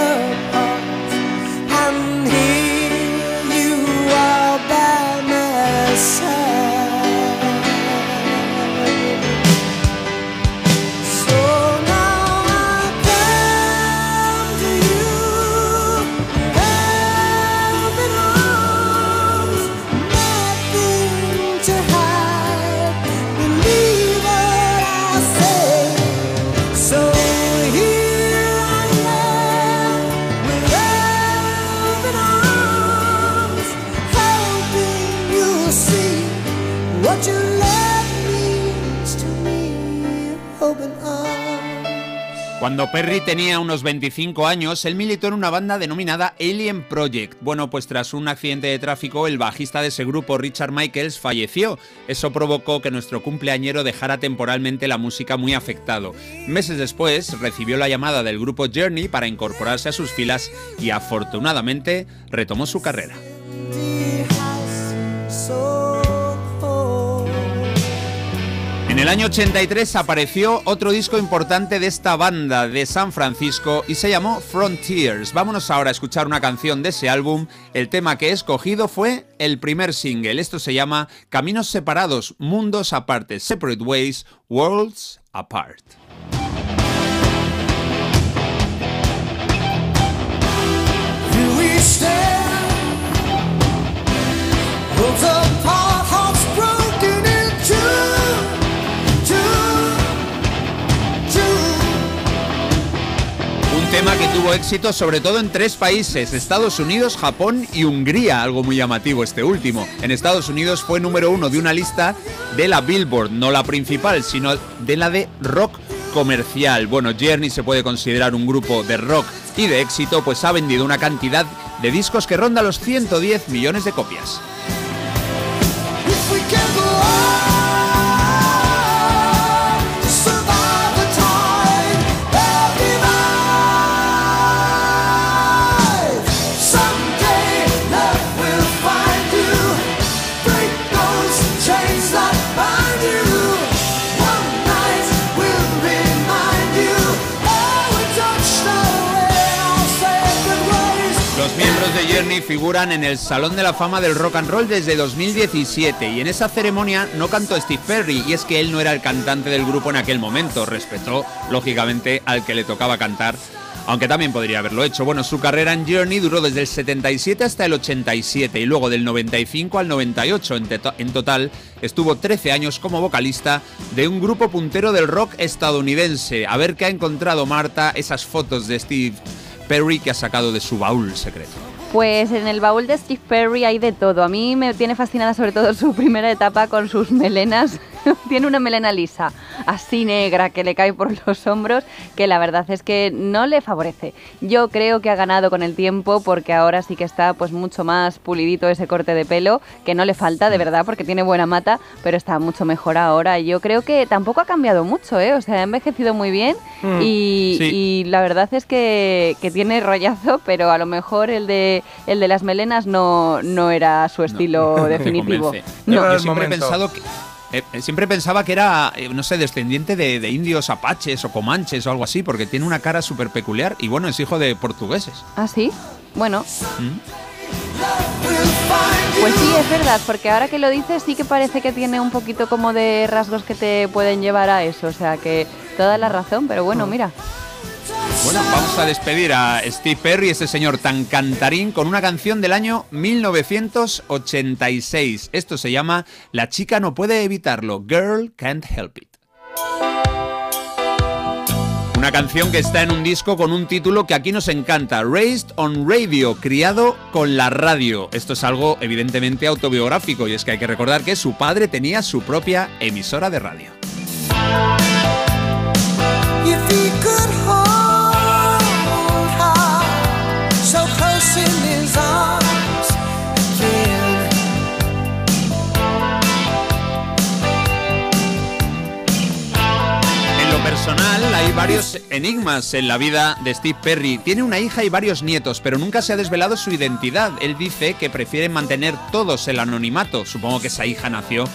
what your love means to me. Open arms. Cuando Perry tenía unos 25 años, él militó en una banda denominada Alien Project. Bueno, pues tras un accidente de tráfico, el bajista de ese grupo, Richard Michaels, falleció. Eso provocó que nuestro cumpleañero dejara temporalmente la música muy afectado. Meses después, recibió la llamada del grupo Journey para incorporarse a sus filas y afortunadamente retomó su carrera. El año 83 apareció otro disco importante de esta banda de San Francisco y se llamó Frontiers. Vámonos ahora a escuchar una canción de ese álbum. El tema que he escogido fue el primer single. Esto se llama Caminos separados, mundos aparte, Separate Ways, worlds apart, tema que tuvo éxito sobre todo en tres países, Estados Unidos, Japón y Hungría, algo muy llamativo este último. En Estados Unidos fue número uno de una lista de la Billboard, no la principal, sino de la de rock comercial. Bueno, Journey se puede considerar un grupo de rock y de éxito, pues ha vendido una cantidad de discos que ronda los 110 millones de copias. Figuran en el Salón de la Fama del Rock and Roll desde 2017 y en esa ceremonia no cantó Steve Perry y es que él no era el cantante del grupo en aquel momento, respetó lógicamente al que le tocaba cantar, aunque también podría haberlo hecho. Bueno, su carrera en Journey duró desde el 77 hasta el 87 y luego del 95 al 98. En, en total estuvo 13 años como vocalista de un grupo puntero del rock estadounidense. A ver qué ha encontrado Marta esas fotos de Steve Perry que ha sacado de su baúl secreto. Pues en el baúl de Steve Perry hay de todo. A mí me tiene fascinada sobre todo su primera etapa con sus melenas. tiene una melena lisa, así negra, que le cae por los hombros, que la verdad es que no le favorece. Yo creo que ha ganado con el tiempo porque ahora sí que está pues mucho más pulidito ese corte de pelo, que no le falta de verdad porque tiene buena mata, pero está mucho mejor ahora. Yo creo que tampoco ha cambiado mucho, ¿eh? O sea, ha envejecido muy bien Mm, y, sí. y la verdad es que, que tiene rollazo, pero a lo mejor el de, el de las melenas no, no era su estilo me definitivo. No. Yo siempre he pensado que... eh, eh, siempre pensaba que era, eh, no sé, descendiente de, de indios apaches o comanches o algo así, porque tiene una cara súper peculiar y bueno, es hijo de portugueses. ¿Ah, sí? Bueno, ¿Mm? pues sí, es verdad, porque ahora que lo dices sí que parece que tiene un poquito como de rasgos que te pueden llevar a eso, o sea que toda la razón, pero bueno, mira. Bueno, vamos a despedir a Steve Perry, ese señor tan cantarín, con una canción del año 1986. Esto se llama La chica no puede evitarlo, Girl Can't Help It. Una canción que está en un disco con un título que aquí nos encanta, Raised on Radio, criado con la radio. Esto es algo evidentemente autobiográfico y es que hay que recordar que su padre tenía su propia emisora de radio. Varios enigmas en la vida de Steve Perry. Tiene una hija y varios nietos, pero nunca se ha desvelado su identidad. Él dice que prefiere mantener todos el anonimato. Supongo que esa hija nació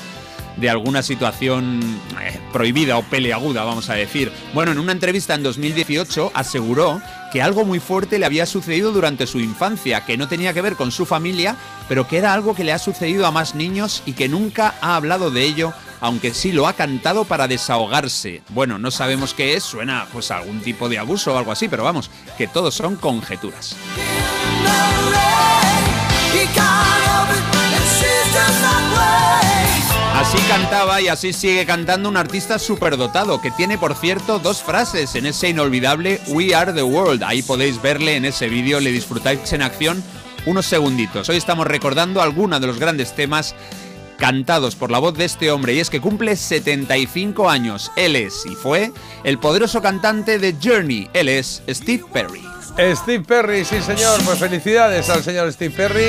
de alguna situación eh, prohibida o peleaguda, vamos a decir. Bueno, en una entrevista en 2018 aseguró que algo muy fuerte le había sucedido durante su infancia, que no tenía que ver con su familia, pero que era algo que le ha sucedido a más niños y que nunca ha hablado de ello, aunque sí lo ha cantado para desahogarse. Bueno, no sabemos qué es, suena pues a algún tipo de abuso o algo así, pero vamos, que todos son conjeturas. Así cantaba y así sigue cantando un artista superdotado que tiene, por cierto, dos frases en ese inolvidable We Are the World. Ahí podéis verle en ese vídeo, le disfrutáis en acción unos segunditos. Hoy estamos recordando algunos de los grandes temas cantados por la voz de este hombre y es que cumple 75 años. Él es y fue el poderoso cantante de Journey. Él es Steve Perry. Steve Perry, sí señor, pues felicidades al señor Steve Perry.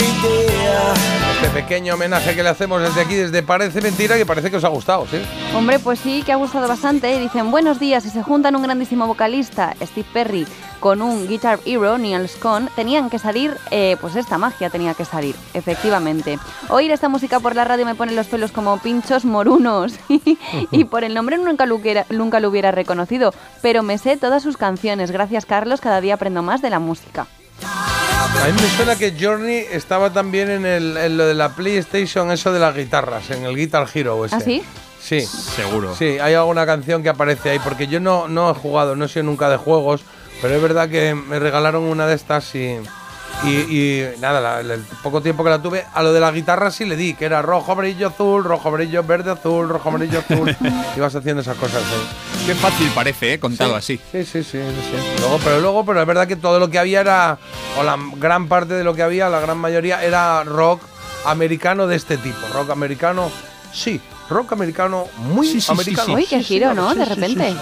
Este pequeño homenaje que le hacemos desde aquí, desde Parece Mentira, que parece que os ha gustado, ¿sí? Hombre, pues sí, que ha gustado bastante. Dicen, buenos días, y se juntan un grandísimo vocalista, Steve Perry, con un Guitar Hero, Neil Scone, tenían que salir, eh, pues esta magia tenía que salir, efectivamente. Oír esta música por la radio me pone los pelos como pinchos morunos y por el nombre nunca lo, hubiera, nunca lo hubiera reconocido, pero me sé todas sus canciones. Gracias, Carlos, cada día aprendo más de la música. A mí me suena que Journey estaba también en, el, en lo de la PlayStation, eso de las guitarras, en el Guitar Hero ese. ¿Ah, sí? Sí. Seguro. Sí, hay alguna canción que aparece ahí, porque yo no, no he jugado, no he sido nunca de juegos, pero es verdad que me regalaron una de estas y, y, y nada, la- el poco tiempo que la tuve, a lo de la guitarra sí le di, que era rojo, amarillo, azul, rojo, amarillo, verde, azul, rojo, amarillo, azul. Ibas haciendo esas cosas. ¿eh? Qué fácil parece, ¿eh? Contado así. Sí, sí, sí, sí, sí. Luego, pero luego, pero es verdad que todo lo que había era, o la gran parte de lo que había, la gran mayoría, era rock americano de este tipo. Rock americano, sí, rock americano muy Sí, sí, sí, americano. sí. Uy, qué giro, ¿no? De repente.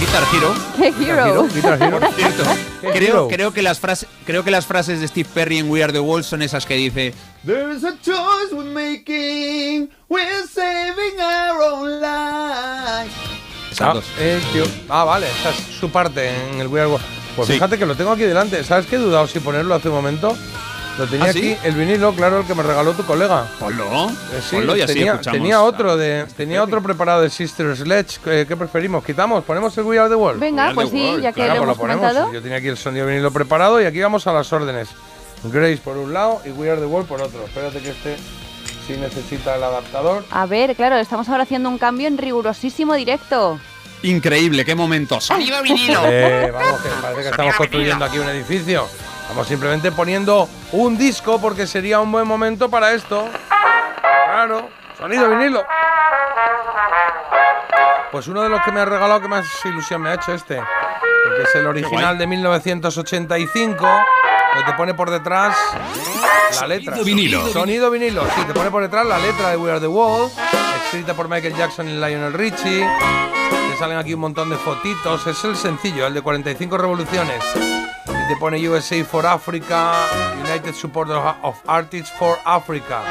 Guitar Hero. ¡Qué hero! Guitar Hero. Por cierto, creo, que las frases, creo que las frases de Steve Perry en We Are the World son esas que dice There's a choice we're making, we're saving our own life. Ah, eh, tío. Ah, vale, esa es su parte en el We Are World. Pues Sí. fíjate que lo tengo aquí delante. ¿Sabes qué he dudado si ponerlo hace un momento? Lo tenía ¿Ah, aquí, sí? el vinilo, claro, el que me regaló tu colega. Ponlo, Eh, sí, ponlo y así tenía, escuchamos. tenía otro de tenía otro preparado de Sister Sledge. ¿Qué, qué preferimos? ¿Quitamos? ¿Ponemos el We Are the World? Venga, pues sí, ya que Venga, lo pues hemos lo ponemos. comentado. Yo tenía aquí el sonido vinilo preparado y aquí vamos a las órdenes. Grace por un lado y We Are the World por otro. Espérate que este sí necesita el adaptador. A ver, claro, estamos ahora haciendo un cambio en rigurosísimo directo. Increíble, qué momento. Sonido vinilo. Eh, vamos, que parece que estamos construyendo aquí un edificio. Estamos simplemente poniendo un disco porque sería un buen momento para esto. Claro, sonido vinilo. Pues uno de los que me ha regalado que más ilusión me ha hecho este. Porque es el original de 1985. Que te pone por detrás la letra. Sonido vinilo. Sonido vinilo. Sí, te pone por detrás la letra de We Are the World. Escrita por Michael Jackson y Lionel Richie. Te salen aquí un montón de fotitos. Es el sencillo, el de 45 revoluciones. Y te pone USA for Africa, United Support of Artists for Africa.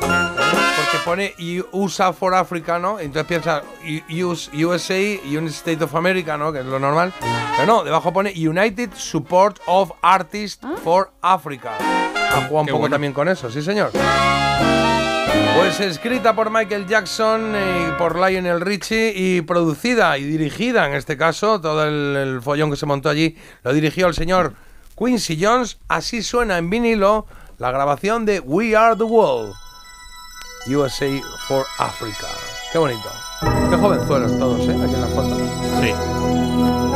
Porque pone USA for Africa, ¿no? Entonces piensa USA, United States of America, ¿no? Que es lo normal. Pero no, debajo pone United Support of Artists for Africa. Ha jugado un Qué poco bueno. también con eso, sí señor. Pues escrita por Michael Jackson y por Lionel Richie y producida y dirigida, en este caso, todo el, follón que se montó allí lo dirigió el señor Quincy Jones. Así suena en vinilo la grabación de We Are the World, USA for Africa. Qué bonito. Qué jovenzuelos todos, ¿eh? Aquí en la foto. Sí.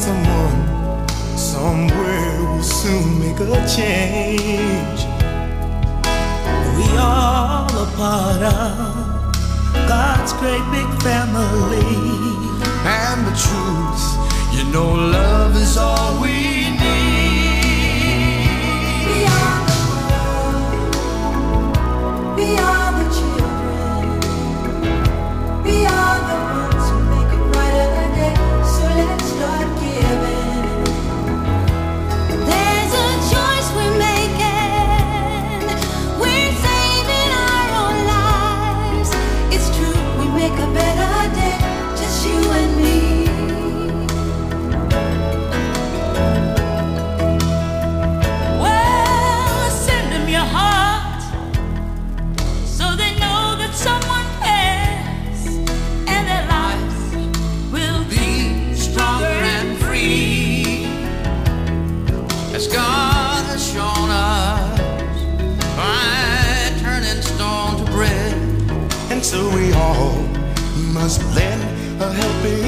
Someone somewhere will soon make a change. We all a part of God's great big family. And the truth, you know, love is all we need. Are the world. We must lend a helping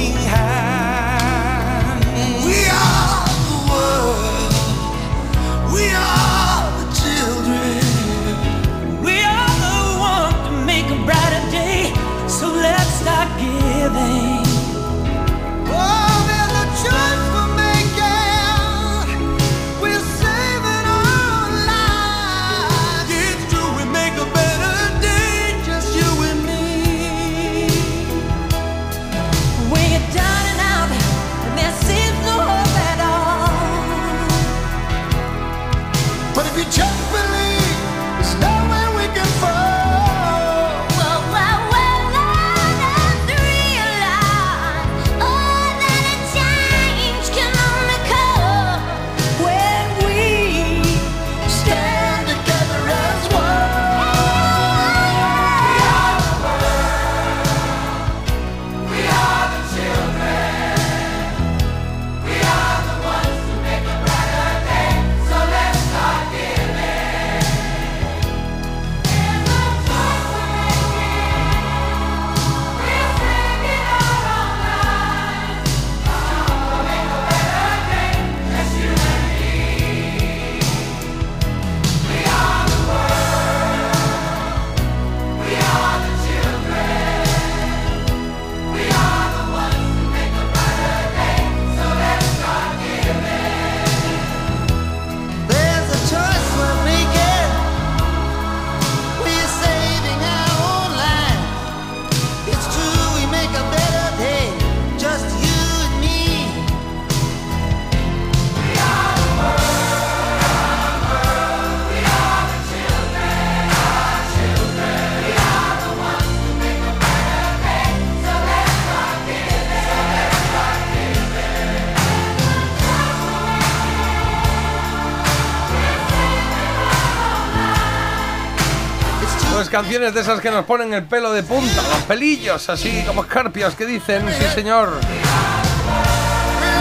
canciones de esas que nos ponen el pelo de punta, los pelillos, así como escarpias que dicen, sí señor.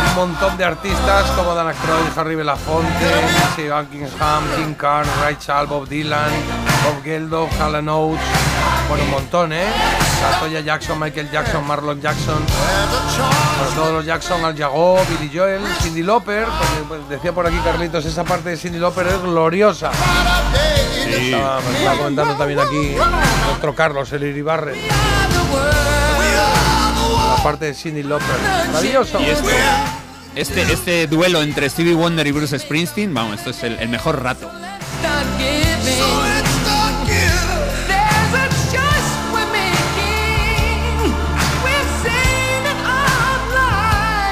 Un montón de artistas como Dana Croyd, Harry Belafonte, Lindsay Buckingham, King Carr, Ray Charles, Bob Dylan, Bob Geldof, Hall Oates, bueno, un montón, ¿eh? Latoya Jackson, Michael Jackson, Marlon Jackson, todos los Jackson, Al Jago, Billy Joel, Cindy porque, pues, decía por aquí Carlitos, esa parte de Cindy Lauper es gloriosa. Estaba, me estaba comentando también aquí nuestro Carlos, el Iribarre. La parte de Cindy Lauper. Maravilloso. Y esto, este, este duelo entre Stevie Wonder y Bruce Springsteen, vamos, esto es el, el mejor rato.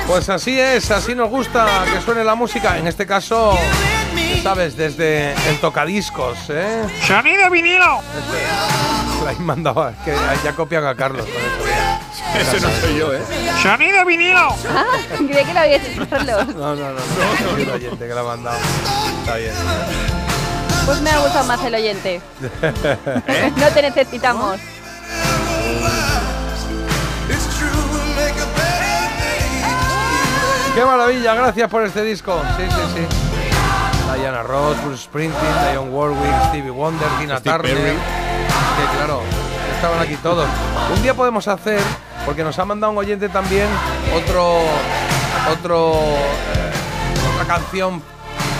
Pues así es, así nos gusta que suene la música. En este caso, sabes, desde el tocadiscos, ¿eh? ¡Sonido vinilo! La he mandado, es que ya copian a Carlos con eso. Ese no soy yo, ¿eh? ¡Sonido vinilo! Ah, creí que lo había hecho Carlos. No, no, no, no. Es un oyente que lo ha mandado. Está bien. Pues me ha gustado más el oyente. No te necesitamos. ¡Qué maravilla! Gracias por este disco. Sí, sí, sí. Diana Ross, Bruce Springsteen, Dionne Warwick, Stevie Wonder, Tina Turner. Sí, claro. Estaban aquí todos. Un día podemos hacer, porque nos ha mandado un oyente también, otro otro eh, otra canción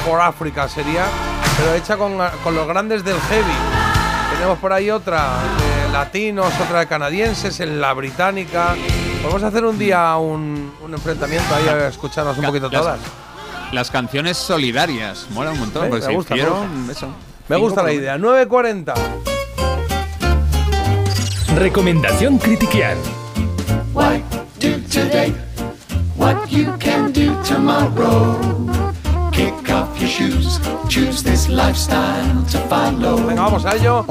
por África sería, pero hecha con, con los grandes del heavy. Tenemos por ahí otra de latinos, otra de canadienses, en la británica. Vamos a hacer un día un, un enfrentamiento ahí a escucharnos un poquito Las- todas. Las canciones solidarias, mola un montón, Eh, porque me si gusta, me gusta. eso. Me gusta la idea. 9.40. Recomendación Critiquian. Why do today what you can do tomorrow? Kick off your shoes, choose this lifestyle to follow. Venga, vamos a ello.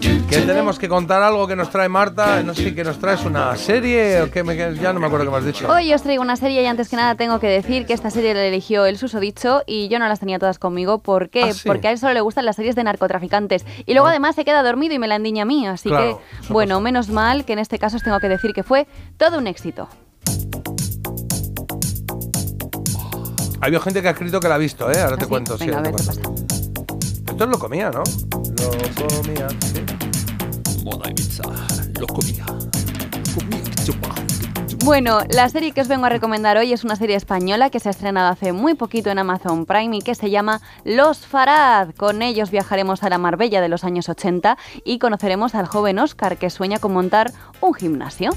Que tenemos que contar algo que nos trae Marta. No sé si que nos traes una serie o que me, ya no me acuerdo qué me has dicho. Hoy os traigo una serie y antes que nada tengo que decir que esta serie la eligió el susodicho y yo no las tenía todas conmigo. ¿Por qué? Ah, sí. Porque a él solo le gustan las series de narcotraficantes. Y luego además se queda dormido y me la endiña a mí. Así Claro, que, bueno, menos mal que en este caso os tengo que decir que fue todo un éxito. Ha habido gente que ha escrito que la ha visto, ¿eh? Ahora te ¿Ah, sí? cuento. sí, Venga, ahora a te ver, cuento. Esto lo comía, ¿no? Lo comía, sí. Bueno, la serie que os vengo a recomendar hoy es una serie española que se ha estrenado hace muy poquito en Amazon Prime y que se llama Los Farad. Con ellos viajaremos a la Marbella de los años 80 y conoceremos al joven Oscar que sueña con montar un gimnasio.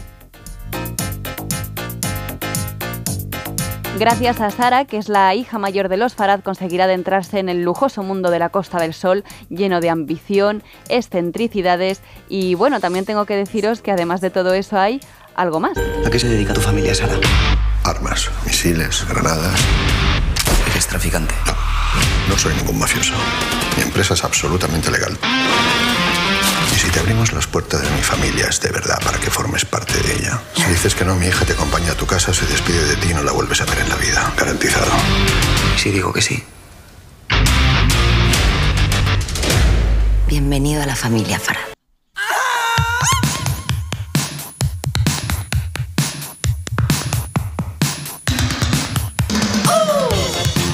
Gracias a Sara, que es la hija mayor de los Farad, conseguirá adentrarse en el lujoso mundo de la Costa del Sol, lleno de ambición, excentricidades y bueno, también tengo que deciros que además de todo eso hay algo más. ¿A qué se dedica tu familia, Sara? Armas, misiles, granadas. ¿Eres traficante? No, no soy ningún mafioso. Mi empresa es absolutamente legal. Te abrimos las puertas de mi familia es de verdad para que formes parte de ella. Si dices que no, mi hija te acompaña a tu casa, se despide de ti y no la vuelves a ver en la vida. Garantizado. ¿Y si digo que sí? Bienvenido a la familia Farad.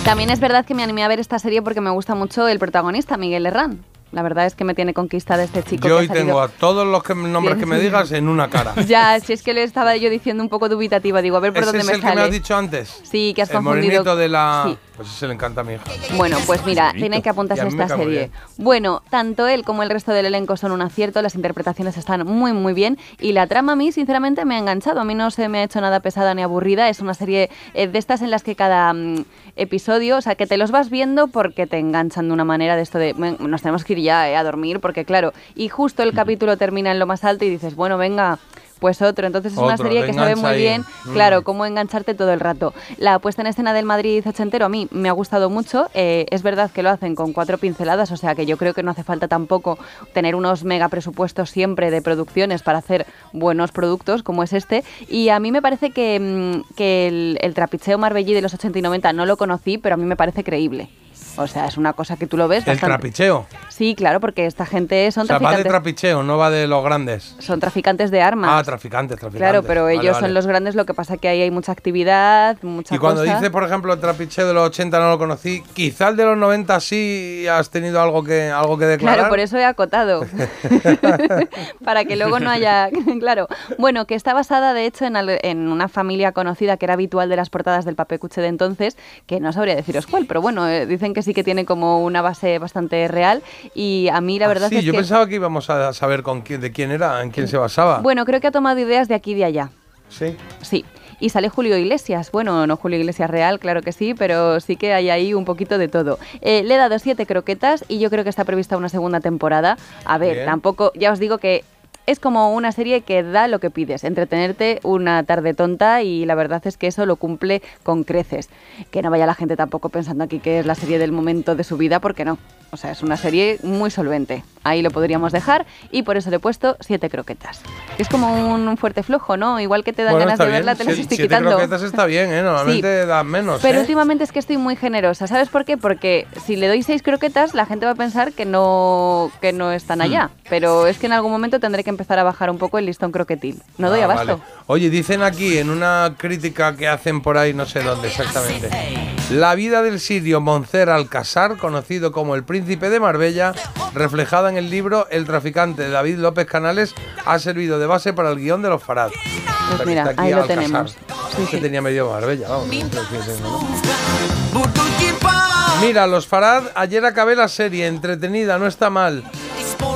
También es verdad que me animé a ver esta serie porque me gusta mucho el protagonista, Miguel Herrán. La verdad es que me tiene conquistada este chico. Yo que hoy tengo a todos los que, nombres que me digas en una cara. Ya, si es que le estaba yo diciendo un poco dubitativa, digo, a ver por ¿Ese dónde es me el que sale. me has dicho antes? Sí, que has El confundido. morenito de la... Sí. Pues ese le encanta a mi hija. Bueno, pues mira, bonito. tiene que apuntarse a esta serie. bien. Bueno, tanto él como el resto del elenco son un acierto, las interpretaciones están muy muy bien y la trama a mí sinceramente me ha enganchado, a mí no se me ha hecho nada pesada ni aburrida, es una serie eh, de estas en las que cada mm, episodio, o sea, que te los vas viendo porque te enganchan de una manera de esto de "Ven, nos tenemos que ir ya eh, a dormir porque claro, y justo el capítulo termina en lo más alto y dices, bueno, venga, pues otro. Entonces es una serie que sabe muy ahí. bien, Mm. claro, cómo engancharte todo el rato. La puesta en escena del Madrid ochentero a mí me ha gustado mucho. Eh, es verdad que lo hacen con cuatro pinceladas, o sea que yo creo que no hace falta tampoco tener unos mega presupuestos siempre de producciones para hacer buenos productos como es este. Y a mí me parece que, mm, que el, el trapicheo marbellí de los 80 y 90 no lo conocí, pero a mí me parece creíble. O sea, es una cosa que tú lo ves El bastante. trapicheo. Sí, claro, porque esta gente son O sea, va de traficantes. trapicheo, no va de los grandes. son traficantes de armas. Ah, traficantes, traficantes. Claro, pero Vale, ellos vale. son los grandes, lo que pasa que ahí hay mucha actividad, mucha Y cuando cosa. dice, por ejemplo, el trapicheo de los 80 no lo conocí, quizá el de los 90 sí has tenido algo que, algo que declarar. Claro, por eso he acotado. Para que luego no haya. claro. Bueno, que está basada, de hecho, en, al- en una familia conocida que era habitual de las portadas del Papecuche de entonces, que no sabría deciros cuál, pero bueno, eh, dicen que sí que tiene como una base bastante real. Y a mí la verdad Ah, sí, es yo que. pensaba que íbamos a saber con quién, de quién era, en quién se basaba. Bueno, creo que ha tomado ideas de aquí y de allá. Sí. Sí. Y sale Julio Iglesias. Bueno, no Julio Iglesias real, claro que sí, pero sí que hay ahí un poquito de todo. Eh, le he dado siete croquetas y yo creo que está prevista una segunda temporada. A ver, Bien. tampoco, ya os digo que es como una serie que da lo que pides, entretenerte una tarde tonta y la verdad es que eso lo cumple con creces. Que no vaya la gente tampoco pensando aquí que es la serie del momento de su vida, porque no. O sea, es una serie muy solvente. Ahí lo podríamos dejar y por eso le he puesto siete croquetas. Es como un fuerte flojo, ¿no? Igual que te dan Bueno, ganas de bien. verla, te las estoy siete quitando. croquetas está bien, ¿eh? Normalmente dan menos, Pero ¿eh? últimamente es que estoy muy generosa. ¿Sabes por qué? Porque si le doy seis croquetas, la gente va a pensar que no, que no están allá. Pero es que en algún momento tendré que empezar a bajar un poco el listón croquetil. No doy Ah, abasto. vale. Oye, dicen aquí en una crítica que hacen por ahí, no sé dónde exactamente. La vida del sirio Moncer Alcázar, conocido como el príncipe de Marbella, reflejada en el libro El traficante de David López Canales, ha servido de base para el guion de los Farad. Pues mira, ahí lo tenemos. que tenía medio Marbella, vamos. Mira, los Farad, ayer acabé la serie, entretenida, no está mal.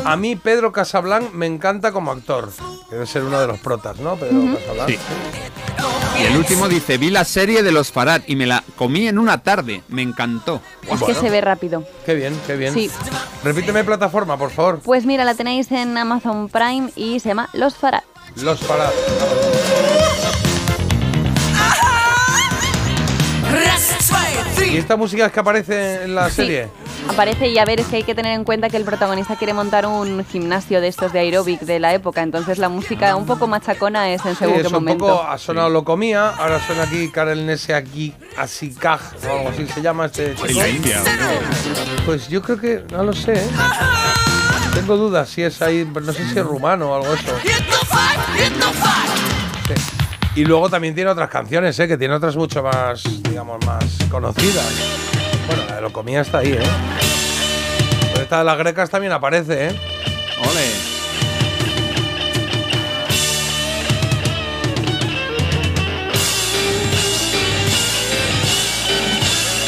A mí Pedro Casablanc me encanta como actor. Debe ser uno de los protas, ¿no? Pedro Casablanc. Sí. Y el último dice, vi la serie de los Farad y me la comí en una tarde. Me encantó. Es que se ve rápido. Qué bien, qué bien. Sí. Repíteme plataforma, por favor. Pues mira, la tenéis en Amazon Prime y se llama Los Farad. Los Farad. ¿Y esta música es que aparece en la Sí. serie? Aparece y a ver, es que hay que tener en cuenta que el protagonista quiere montar un gimnasio de estos de aeróbic de la época, entonces la música un poco machacona es en Sí, según es qué un momento. poco, ha sonado lo comía, ahora suena aquí Karel Nese aquí, Asikaj, o algo así se llama este chico. En la India. Pues yo creo que, no lo sé, ¿eh? Tengo dudas si es ahí, no sé si es rumano o algo eso. Sí. Y luego también tiene otras canciones, ¿eh? Que tiene otras mucho más, digamos, más conocidas. Bueno, la de lo comía está ahí, ¿eh? Pero esta de las grecas también aparece, ¿eh? Ole.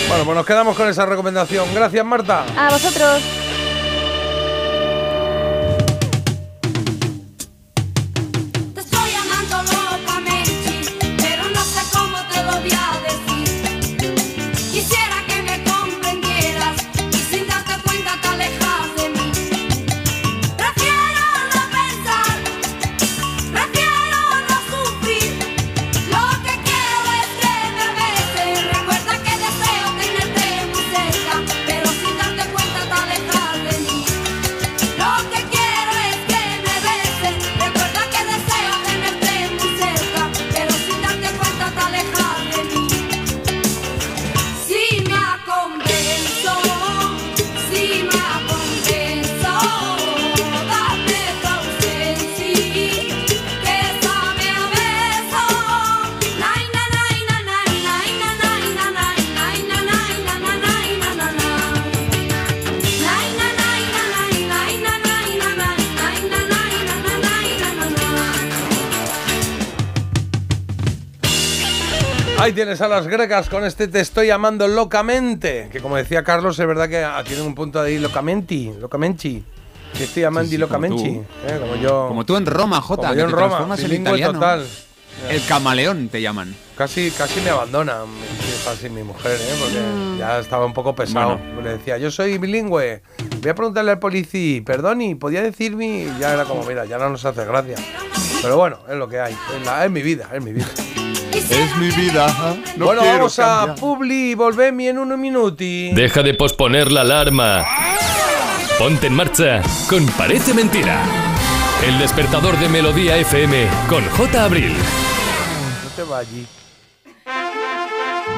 Bueno, pues nos quedamos con esa recomendación. Gracias, Marta. A vosotros. Ahí tienes a las grecas con este Te estoy amando locamente. Que como decía Carlos, es verdad que ah, tiene un punto ahí locamenti, locamenchi. Te estoy amando Sí, y sí, como locamenchi. eh, como yo. Como tú en Roma, Jota. Como yo en te Roma, bilingüe italiano. total. El camaleón te llaman. Casi, casi me abandona mi, casi mi mujer, ¿eh? porque Mm. ya estaba un poco pesado. Le decía, yo soy bilingüe, voy a preguntarle al policía, perdón, ¿podía decirme? Y ya era como, mira, ya no nos hace gracia. Pero bueno, es lo que hay, es, la- es mi vida, es mi vida. Es mi vida. No bueno, quiero vamos a. Publi y volvemi en unos minuti. Deja de posponer la alarma. Ponte en marcha con Parece Mentira. El despertador de Melodía FM con J. Abril. No te vayas.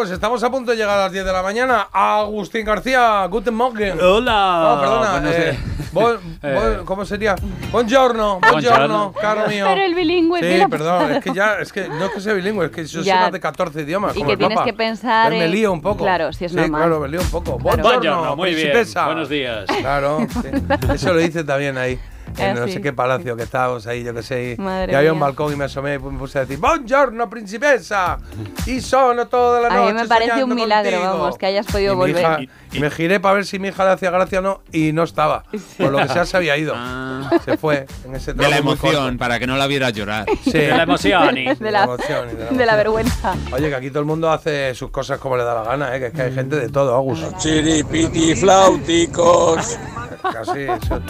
Pues estamos a punto de llegar a las 10 de la mañana. Agustín García, Guten Morgen. Hola. No, perdona. Buenos eh, días. bon- Eh. bon- ¿Cómo sería? Buongiorno, buongiorno, caro mío. Pero el bilingüe, Sí, ¿qué le ha perdón, es que ya, es que no es que sea bilingüe, es que yo soy más de 14 idiomas. Y como que el tienes Papa. que pensar me lío un poco. Claro, sí, es sí, normal. claro, me lío un poco. Claro. Buongiorno, muy bien. Buenos días. Claro, sí. eso lo dice también ahí. En Ah, no sí. sé qué palacio que estábamos ahí, yo que sé. y- Madre y había un mía. balcón y me asomé y me puse a decir ¡Buongiorno, principessa! Y sono toda la A noche mí me parece un milagro, contigo". vamos, que hayas podido Y volver. hija- y me giré para ver si mi hija le hacía gracia o no y no estaba. Por lo que sea se había ido. Se fue en ese De la emoción, para que no la viera llorar. Sí. De la emoción. y- de la, emoción y de la de la emoción. vergüenza. Oye, que aquí todo el mundo hace sus cosas como le da la gana, ¿eh? que es que hay gente de todo, Agus. Chiripiti flauticos. Casi, eso,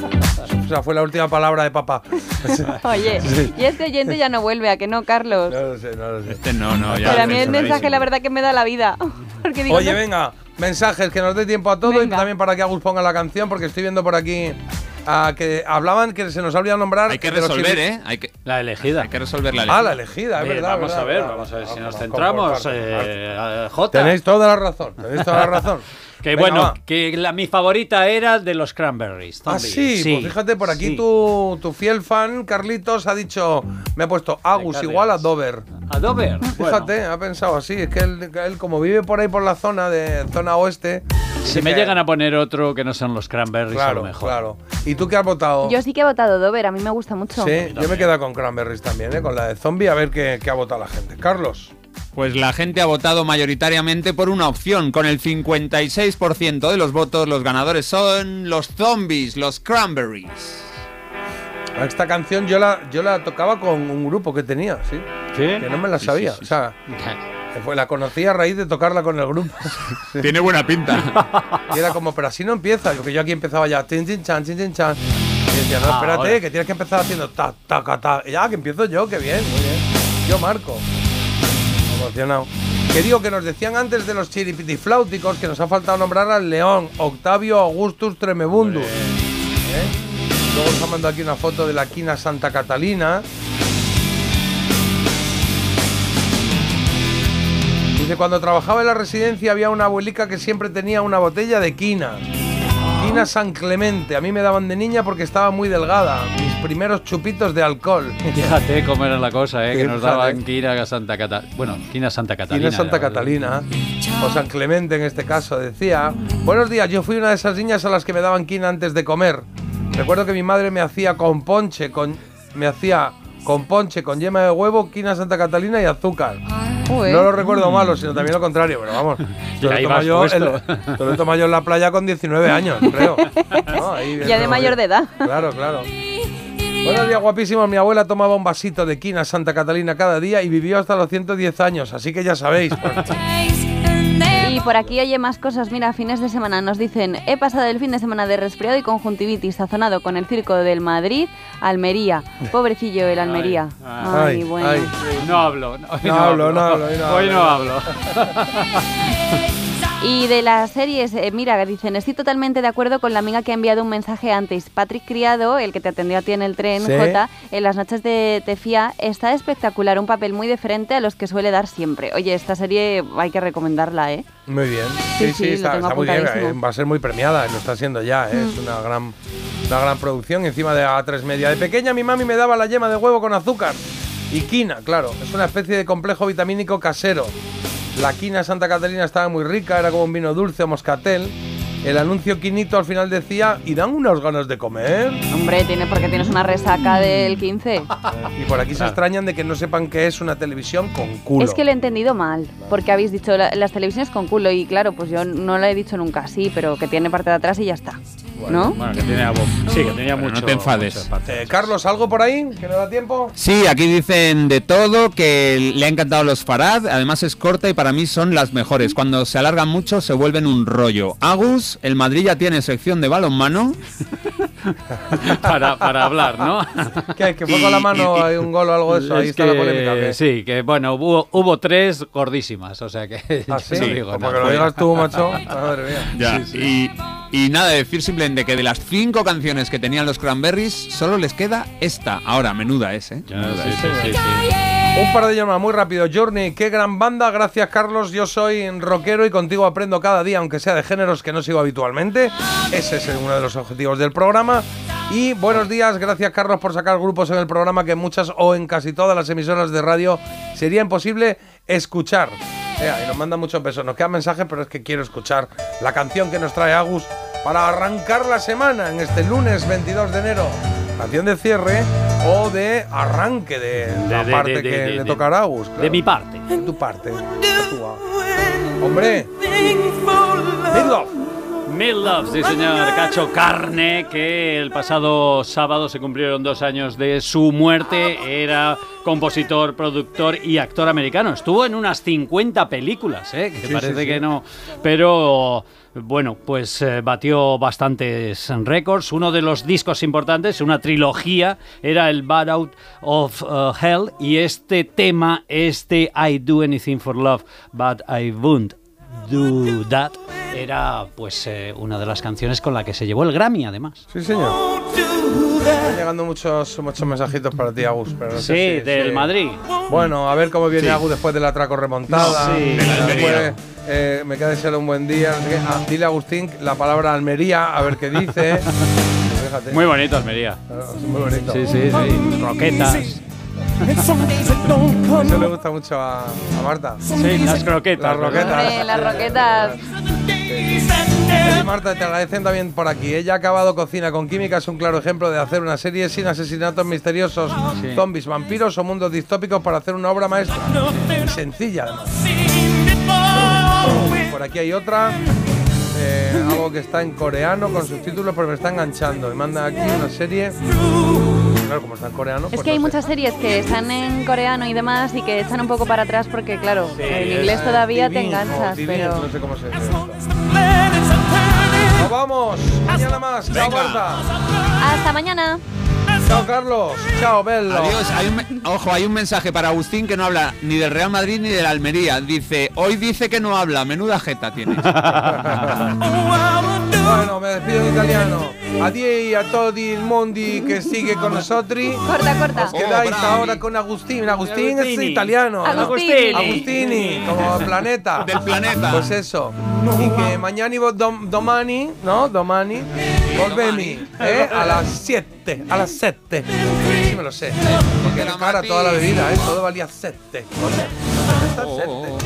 esa fue la última palabra de papá. Oye, Sí. y este oyente ya no vuelve, ¿a que no, Carlos? No lo sé, no lo sé. Este no, no, ya. Pero a mí el mensaje, la verdad, que me da la vida. Porque digo, Oye, no- venga, mensajes, que nos dé tiempo a todo y Venga. también para que Agus ponga la canción, porque estoy viendo por aquí ah, que hablaban que se nos ha olvidado nombrar. Hay que resolver, ¿eh? Hay que, La elegida. hay que resolver la Ah, elegida. la elegida, es Bien, verdad. vamos verdad, a ver, verdad. vamos a ver si nos centramos. eh, Jota. Tenéis toda la razón, tenéis toda la razón. Que Venga, bueno, va. que la, mi favorita era de los Cranberries. Ah, Zombie. sí, pues fíjate, por aquí sí. tu, tu fiel fan, Carlitos, ha dicho, me ha puesto Agus igual a Dover. A Dover. Fíjate, ha pensado así, es que él, él como vive por ahí por la zona de zona oeste. Si me llegan a poner otro que no son los Cranberries, a Claro, lo mejor. claro. ¿Y tú qué has votado? Yo sí que he votado Dover, a mí me gusta mucho. Sí, yo me he quedado con Cranberries también, ¿eh? con la de zombie, a ver qué, qué ha votado la gente. Carlos. Pues la gente ha votado mayoritariamente por una opción. Con el 56% de los votos, los ganadores son los zombies, los cranberries. Esta canción yo la, yo la tocaba con un grupo que tenía, ¿sí? ¿Sí? Que no me la sabía. sí, sí, O sea, fue, la conocí a raíz de tocarla con el grupo. Tiene buena pinta. Y era como, pero así no empieza. Porque yo aquí empezaba ya, tin, tin, chan, tin, tin, chan. Y decía, no, Ah, espérate, que tienes que empezar haciendo ta, ta, ta, ta. Y ya, que empiezo yo, que bien, muy bien. Yo marco. Emocionado. Que digo que nos decían antes de los chiripitifláuticos que nos ha faltado nombrar al león, Octavio Augustus Tremebundus. ¿Eh? Luego os ha mandado aquí una foto de la quina Santa Catalina. Dice, cuando trabajaba en la residencia había una abuelica que siempre tenía una botella de quina. Quina San Clemente. A mí me daban de niña porque estaba muy delgada. Mis primeros chupitos de alcohol. Fíjate cómo era la cosa, ¿eh? Que nos daban quina Santa Catalina. Bueno, quina Santa Catalina. Quina Santa Catalina, o San Clemente en este caso, decía, buenos días, yo fui una de esas niñas a las que me daban quina antes de comer. Recuerdo que mi madre me hacía con ponche, con, me hacía con ponche, con yema de huevo, quina Santa Catalina y azúcar. Uy. No lo recuerdo malo, sino también lo contrario, pero vamos. Y Lo he ahí tomado vas yo, puesto. en- lo he tomado yo en la playa con 19 años, creo. No, ahí Ya de mayor de edad. Claro, claro. Buenos días, guapísimos. Mi abuela tomaba un vasito de quina Santa Catalina cada día y vivió hasta los 110 años, así que ya sabéis. pues, Y por aquí oye más cosas. Mira, fines de semana nos dicen: He pasado el fin de semana de resfriado y conjuntivitis sazonado con el circo del Madrid, Almería. Pobrecillo el Almería. Ay, Ay, bueno. ay. No hablo. No, hoy No hablo, no hablo, hoy no Hoy no hablo. Y de las series, eh, mira, dicen, estoy totalmente de acuerdo con la amiga que ha enviado un mensaje antes. Patrick Criado, el que te atendió a ti en el tren, Sí. J, en las noches de Tefía, está espectacular, un papel muy diferente a los que suele dar siempre. Oye, esta serie hay que recomendarla, ¿eh? Muy bien. Sí, Sí, sí, sí, lo está, muy bien. eh, Va a ser muy premiada, lo está siendo ya. eh, Es una gran, una gran producción encima de A3 Media. De pequeña mi mami me daba la yema de huevo con azúcar. Y quina, claro. Es una especie de complejo vitamínico casero. La quina Santa Catalina estaba muy rica, era como un vino dulce o moscatel. El anuncio quinito al final decía, ¿y dan unas ganas de comer? Hombre, tiene porque tienes una resaca del 15. Y por aquí se extrañan de que no sepan que es una televisión con culo. Es que lo he entendido mal, porque habéis dicho la- las televisiones con culo y claro, pues yo no lo he dicho nunca así, pero que tiene parte de atrás y ya está. ¿No? Bueno, que tenía, sí, que tenía mucho. no te enfades. Eh, Carlos, ¿algo por ahí? ¿Que no da tiempo? Sí, aquí dicen de todo, que le ha encantado los Farad, además es corta y para mí son las mejores. Cuando se alargan mucho se vuelven un rollo. Agus, el Madrid ya tiene sección de balonmano. para, para hablar, ¿no? ¿Qué? ¿Que fue con la mano hay un gol o algo de eso? Ahí Es está la que- polémica. ¿o qué? Sí, que bueno, hubo, hubo tres gordísimas, o sea que. ¿Ah, sí? no digo Pues nada. porque lo digas tú, macho. Madre mía. Ya, Y, y nada, decir simplemente que de las cinco canciones que tenían los Cranberries, solo les queda esta. Ahora, menuda es, ¿eh? Ya, Menuda sí, es. sí, sí, sí. Un par de más, muy rápido. Journey, qué gran banda. Gracias, Carlos. Yo soy rockero y contigo aprendo cada día, aunque sea de géneros que no sigo habitualmente. Ese es uno de los objetivos del programa. Y buenos días, gracias, Carlos, por sacar grupos en el programa que en muchas o en casi todas las emisoras de radio sería imposible escuchar. Eh, y nos manda muchos besos. Nos quedan mensajes, pero es que quiero escuchar la canción que nos trae Agus para arrancar la semana en este lunes 22 de enero. Canción de cierre o de arranque de, la de- parte de- que de- le de- tocará a Agus. De mi parte. De tu parte. de tu- Hombre, Midlove. Midlove, sí señor, Cacho Carne, que el pasado sábado se cumplieron dos años de su muerte. Era compositor, productor y actor americano. Estuvo en unas 50 películas, ¿eh? que Sí, parece sí, sí. que no. Pero bueno, pues eh, batió bastantes récords. Uno de los discos importantes, una trilogía, era el Bad Out of uh, Hell. Y este tema, este I Do Anything for Love, but I Won't Do That era pues eh, una de las canciones con la que se llevó el Grammy además. Sí, señor. Están llegando muchos, muchos mensajitos para ti, Agus. pero no sé Sí, si- del sí. Madrid. Bueno, a ver cómo viene Sí. Agus después del atraco remontada. Sí. Después, eh, me queda desear un buen día. Ah, dile a Agustín la palabra Almería, a ver qué dice. Fíjate. Muy bonito Almería. Muy bonito. Sí, sí, sí. Roquetas. Eso le gusta mucho a, a Marta. Sí, las croquetas. Las roquetas. Las roquetas. Sí, Marta, te agradecen también por aquí. Ella ha acabado Cocina con Química, es un claro ejemplo de hacer una serie sin asesinatos misteriosos, zombies, vampiros o mundos distópicos para hacer una obra maestra. Y sencilla, además. Por aquí hay otra. eh, algo que está en coreano con subtítulos, pero me está enganchando. Me manda aquí una serie. Claro, como está en coreano. Es pues que hay sé. muchas series que están en coreano y demás y que están un poco para atrás porque, claro, en es, inglés eh, todavía te enganchas, pero... No sé cómo se dice. Vamos. Mañana más. Chao, Marta. Hasta mañana. Chao, Carlos. Chao, Bello. Adiós. Hay un me- ojo, hay un mensaje para Agustín que no habla ni del Real Madrid ni de la Almería. Dice, hoy dice que no habla, menuda jeta tiene. Bueno, me despido en italiano. Adie a todo el mondi que sigue con nosotros. Corta, corta. Os quedáis Oh, ahora con Agustín. Agustín es italiano. ¿no? Agustini. Agustini, como planeta. Del planeta. Pues eso. Y que mañana y vo- dom- domani, ¿no? Domani, volvemi, ¿eh? A las 7. A las 7. Sí me lo sé. Porque era cara toda la bebida, ¿eh? Todo valía 7. Oh, oh, oh.